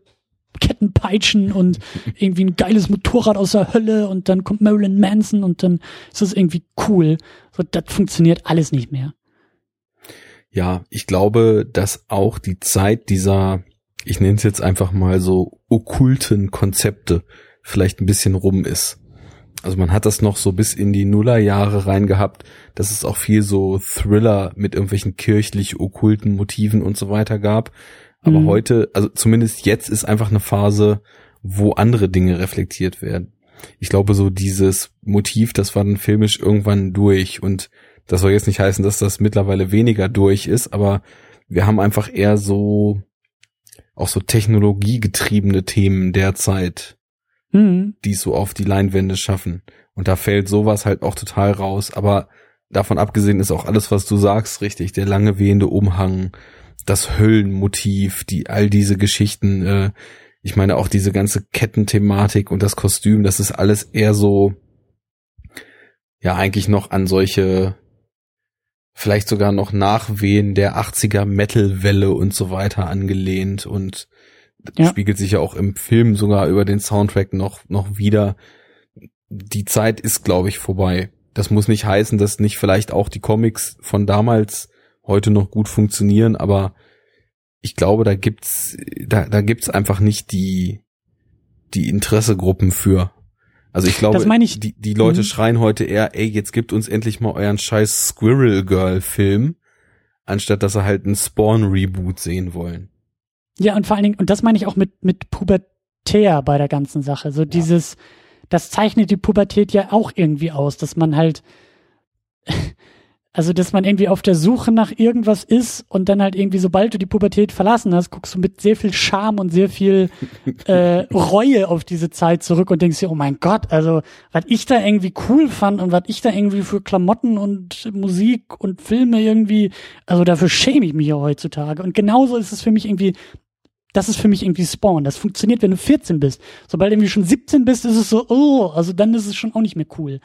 Kettenpeitschen und [laughs] irgendwie ein geiles Motorrad aus der Hölle und dann kommt Marilyn Manson und dann ist das irgendwie cool. So, das funktioniert alles nicht mehr. Ja, ich glaube, dass auch die Zeit dieser, ich nenne es jetzt einfach mal so okkulten Konzepte vielleicht ein bisschen rum ist. Also man hat das noch so bis in die Nullerjahre reingehabt, dass es auch viel so Thriller mit irgendwelchen kirchlich okkulten Motiven und so weiter gab. Aber Mhm. heute, also zumindest jetzt ist einfach eine Phase, wo andere Dinge reflektiert werden. Ich glaube, so dieses Motiv, das war dann filmisch irgendwann durch und das soll jetzt nicht heißen, dass das mittlerweile weniger durch ist, aber wir haben einfach eher so auch so technologiegetriebene Themen derzeit, Mhm. die es so auf die Leinwände schaffen. Und da fällt sowas halt auch total raus. Aber davon abgesehen ist auch alles, was du sagst, richtig. Der lange wehende Umhang, das Höllenmotiv, die all diese Geschichten. Äh, ich meine auch diese ganze Kettenthematik und das Kostüm. Das ist alles eher so ja eigentlich noch an solche vielleicht sogar noch Nachwehen der 80er Metal-Welle und so weiter angelehnt und ja. spiegelt sich ja auch im Film sogar über den Soundtrack noch, noch wieder. Die Zeit ist, glaube ich, vorbei. Das muss nicht heißen, dass nicht vielleicht auch die Comics von damals heute noch gut funktionieren, aber ich glaube, da gibt's, da, da gibt's einfach nicht die, die Interessegruppen für. Also ich glaube, ich, die, die Leute mhm. schreien heute eher, ey, jetzt gibt uns endlich mal euren scheiß Squirrel Girl Film, anstatt dass sie halt einen Spawn Reboot sehen wollen. Ja, und vor allen Dingen, und das meine ich auch mit, mit Pubertär bei der ganzen Sache. So ja. dieses, das zeichnet die Pubertät ja auch irgendwie aus, dass man halt, also, dass man irgendwie auf der Suche nach irgendwas ist und dann halt irgendwie, sobald du die Pubertät verlassen hast, guckst du mit sehr viel Charme und sehr viel [laughs] äh, Reue auf diese Zeit zurück und denkst dir, oh mein Gott, also, was ich da irgendwie cool fand und was ich da irgendwie für Klamotten und Musik und Filme irgendwie, also dafür schäme ich mich ja heutzutage. Und genauso ist es für mich irgendwie, das ist für mich irgendwie Spawn. Das funktioniert, wenn du 14 bist. Sobald du irgendwie schon 17 bist, ist es so, oh, also dann ist es schon auch nicht mehr cool.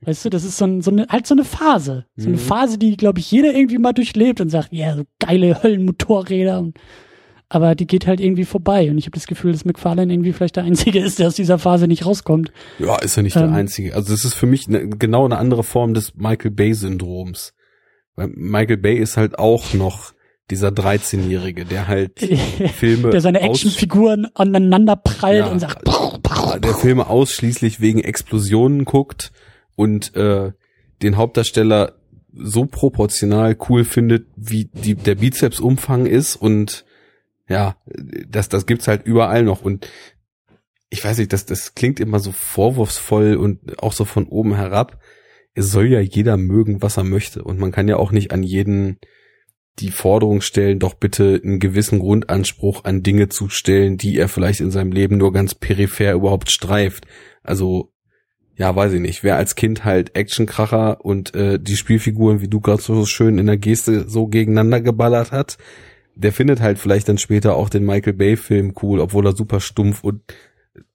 Weißt du, das ist so, ein, so eine, halt so eine Phase. So eine mhm. Phase, die, glaube ich, jeder irgendwie mal durchlebt und sagt, ja, so geile Höllenmotorräder. Und, aber die geht halt irgendwie vorbei. Und ich habe das Gefühl, dass McFarlane irgendwie vielleicht der Einzige [laughs] ist, der aus dieser Phase nicht rauskommt. Ja, ist ja nicht ähm, der Einzige. Also das ist für mich ne, genau eine andere Form des Michael Bay-Syndroms. Weil Michael Bay ist halt auch noch dieser 13-Jährige, der halt [laughs] Filme. der seine Actionfiguren aneinander prallt ja, und sagt, der Filme ausschließlich wegen Explosionen guckt und äh, den Hauptdarsteller so proportional cool findet, wie die, der Bizepsumfang ist und ja, das, das gibt's halt überall noch und ich weiß nicht, das, das klingt immer so vorwurfsvoll und auch so von oben herab. Es soll ja jeder mögen, was er möchte und man kann ja auch nicht an jeden die Forderung stellen, doch bitte einen gewissen Grundanspruch an Dinge zu stellen, die er vielleicht in seinem Leben nur ganz peripher überhaupt streift. Also ja, weiß ich nicht, wer als Kind halt Actionkracher und äh, die Spielfiguren, wie du gerade so schön in der Geste so gegeneinander geballert hat, der findet halt vielleicht dann später auch den Michael Bay Film cool, obwohl er super stumpf und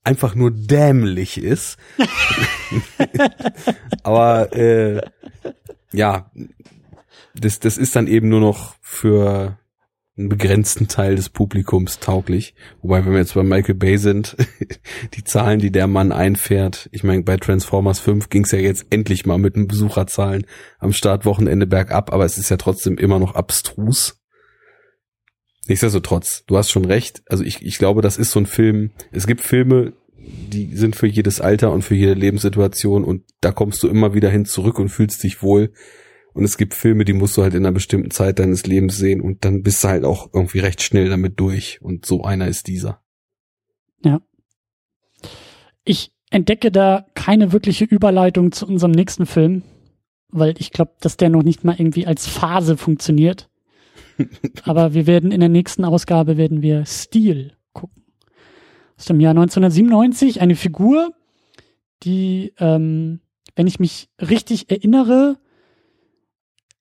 einfach nur dämlich ist. [laughs] Aber äh, ja, das, das ist dann eben nur noch für einen begrenzten Teil des Publikums tauglich. Wobei, wenn wir jetzt bei Michael Bay sind, [laughs] die Zahlen, die der Mann einfährt, ich meine, bei Transformers 5 ging es ja jetzt endlich mal mit den Besucherzahlen am Startwochenende bergab, aber es ist ja trotzdem immer noch abstrus. Nichtsdestotrotz, du hast schon recht. Also ich, ich glaube, das ist so ein Film. Es gibt Filme, die sind für jedes Alter und für jede Lebenssituation und da kommst du immer wieder hin zurück und fühlst dich wohl. Und es gibt Filme, die musst du halt in einer bestimmten Zeit deines Lebens sehen und dann bist du halt auch irgendwie recht schnell damit durch. Und so einer ist dieser. Ja. Ich entdecke da keine wirkliche Überleitung zu unserem nächsten Film, weil ich glaube, dass der noch nicht mal irgendwie als Phase funktioniert. [laughs] Aber wir werden in der nächsten Ausgabe werden wir Steel gucken. Aus dem Jahr 1997 eine Figur, die, ähm, wenn ich mich richtig erinnere,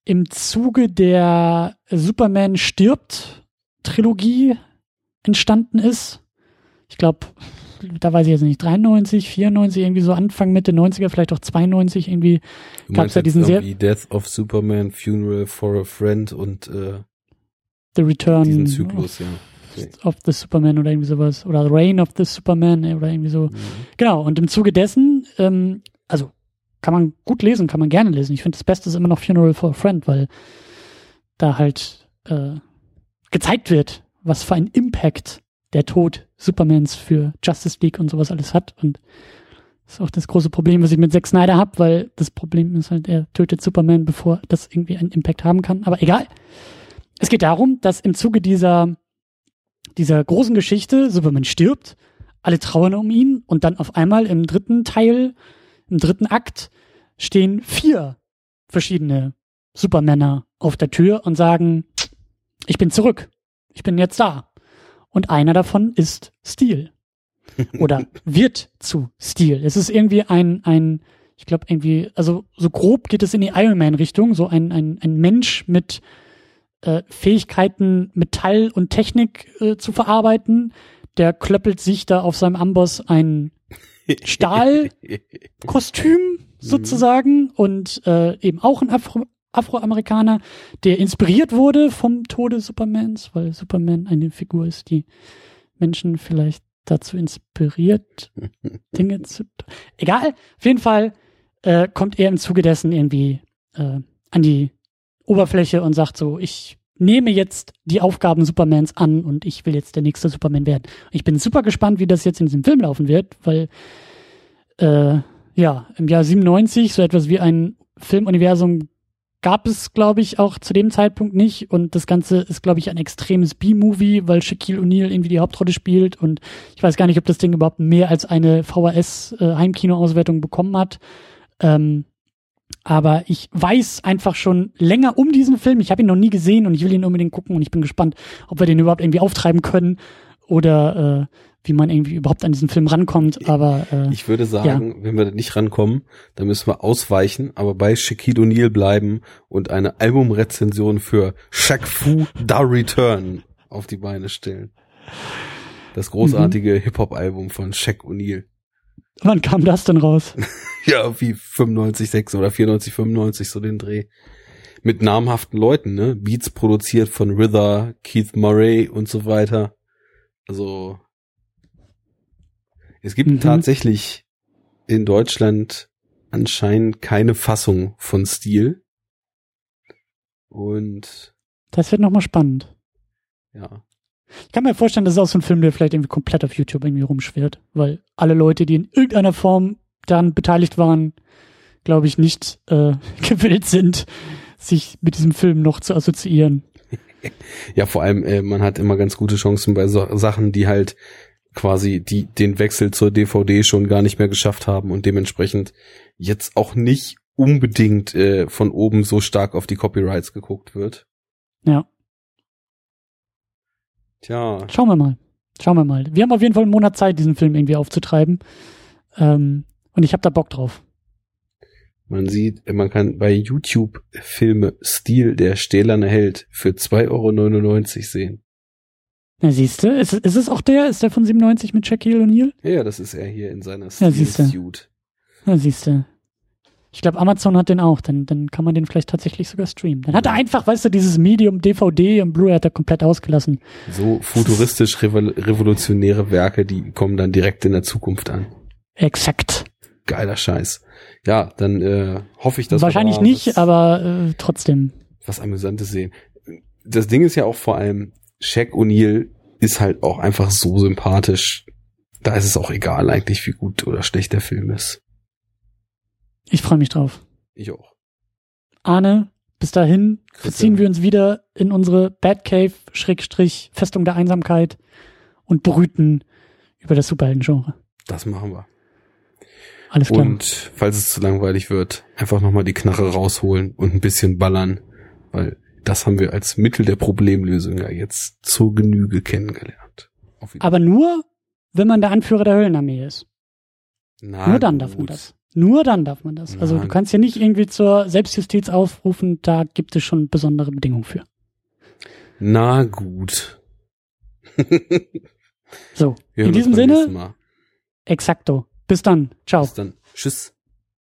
im Zuge der Superman stirbt Trilogie entstanden ist. Ich glaube, da weiß ich jetzt nicht, 93, 94, irgendwie so Anfang, Mitte 90er, vielleicht auch 92 irgendwie gab es ja diesen sehr... Death of Superman, Funeral for a Friend und äh, The Return diesen Zyklus, ja. Okay. Of the Superman oder irgendwie sowas. Oder Reign of the Superman oder irgendwie so. Mhm. Genau, und im Zuge dessen, ähm, also kann man gut lesen, kann man gerne lesen. Ich finde, das Beste ist immer noch Funeral for a Friend, weil da halt äh, gezeigt wird, was für ein Impact der Tod Supermans für Justice League und sowas alles hat. Und das ist auch das große Problem, was ich mit Zack Snyder habe, weil das Problem ist halt, er tötet Superman, bevor das irgendwie einen Impact haben kann. Aber egal. Es geht darum, dass im Zuge dieser, dieser großen Geschichte Superman stirbt, alle trauern um ihn und dann auf einmal im dritten Teil im dritten Akt stehen vier verschiedene Supermänner auf der Tür und sagen, ich bin zurück. Ich bin jetzt da. Und einer davon ist Steel. [laughs] Oder wird zu Steel. Es ist irgendwie ein, ein, ich glaube irgendwie, also so grob geht es in die Iron Man Richtung, so ein, ein, ein Mensch mit äh, Fähigkeiten, Metall und Technik äh, zu verarbeiten. Der klöppelt sich da auf seinem Amboss ein Stahlkostüm, sozusagen und äh, eben auch ein Afro Afroamerikaner, der inspiriert wurde vom Tode Supermans, weil Superman eine Figur ist, die Menschen vielleicht dazu inspiriert, [laughs] Dinge zu. Egal, auf jeden Fall äh, kommt er im Zuge dessen irgendwie äh, an die Oberfläche und sagt so, ich nehme jetzt die Aufgaben Supermans an und ich will jetzt der nächste Superman werden. Ich bin super gespannt, wie das jetzt in diesem Film laufen wird, weil äh, ja, im Jahr 97 so etwas wie ein Filmuniversum gab es, glaube ich, auch zu dem Zeitpunkt nicht. Und das Ganze ist, glaube ich, ein extremes B-Movie, weil Shaquille O'Neal irgendwie die Hauptrolle spielt. Und ich weiß gar nicht, ob das Ding überhaupt mehr als eine VHS-Heimkino-Auswertung äh, bekommen hat. Ähm, aber ich weiß einfach schon länger um diesen Film. Ich habe ihn noch nie gesehen und ich will ihn unbedingt gucken und ich bin gespannt, ob wir den überhaupt irgendwie auftreiben können oder äh, wie man irgendwie überhaupt an diesen Film rankommt. Aber äh, ich würde sagen, ja. wenn wir da nicht rankommen, dann müssen wir ausweichen, aber bei Shaquille O'Neal bleiben und eine Albumrezension für Shaq Fu Da Return auf die Beine stellen. Das großartige mhm. Hip-Hop-Album von Shaq O'Neal. Wann kam das denn raus? [laughs] ja, wie 95, 6 oder 94, 95, so den Dreh. Mit namhaften Leuten, ne? Beats produziert von Rither, Keith Murray und so weiter. Also, es gibt mhm. tatsächlich in Deutschland anscheinend keine Fassung von Stil. Und. Das wird nochmal spannend. Ja. Ich kann mir vorstellen, das ist auch so ein Film, der vielleicht irgendwie komplett auf YouTube irgendwie rumschwirrt, weil alle Leute, die in irgendeiner Form daran beteiligt waren, glaube ich, nicht äh, [laughs] gewillt sind, sich mit diesem Film noch zu assoziieren. [laughs] Ja, vor allem, äh, man hat immer ganz gute Chancen bei so Sachen, die halt quasi die den Wechsel zur DVD schon gar nicht mehr geschafft haben und dementsprechend jetzt auch nicht unbedingt äh, von oben so stark auf die Copyrights geguckt wird. Ja. Tja. Schauen wir mal. Schauen wir mal. Wir haben auf jeden Fall einen Monat Zeit, diesen Film irgendwie aufzutreiben. Ähm, und ich habe da Bock drauf. Man sieht, man kann bei YouTube Filme Stil der stählerne Held für 2,99 Euro sehen. Na siehst du, ist, ist es auch der? Ist der von 97 mit Shaquille O'Neal? Ja, das ist er hier in seiner Stil-Suit. Ja, siehst du. Ich glaube, Amazon hat den auch, dann, dann kann man den vielleicht tatsächlich sogar streamen. Dann hat er einfach, weißt du, dieses Medium DVD und Blu-ray hat er komplett ausgelassen. So futuristisch revolutionäre Werke, die kommen dann direkt in der Zukunft an. Exakt. Geiler Scheiß. Ja, dann äh, hoffe ich, dass Wahrscheinlich wir nicht, was, aber äh, trotzdem. Was Amüsantes sehen. Das Ding ist ja auch vor allem, Shaq O'Neal ist halt auch einfach so sympathisch. Da ist es auch egal eigentlich, wie gut oder schlecht der Film ist. Ich freue mich drauf. Ich auch. Arne, bis dahin verziehen wir uns wieder in unsere Batcave, Schrägstrich, Festung der Einsamkeit und brüten über das Superhelden-Genre. Das machen wir. Alles klar. Und falls es zu langweilig wird, einfach nochmal die Knarre rausholen und ein bisschen ballern, weil das haben wir als Mittel der Problemlösung ja jetzt zur Genüge kennengelernt. Aber nur, wenn man der Anführer der Höllenarmee ist. Na nur dann gut. darf man das. Nur dann darf man das. Also Na, du kannst ja nicht irgendwie zur Selbstjustiz aufrufen, da gibt es schon besondere Bedingungen für. Na gut. so, in diesem Sinne, exakto. Bis dann. Ciao. Bis dann. Tschüss.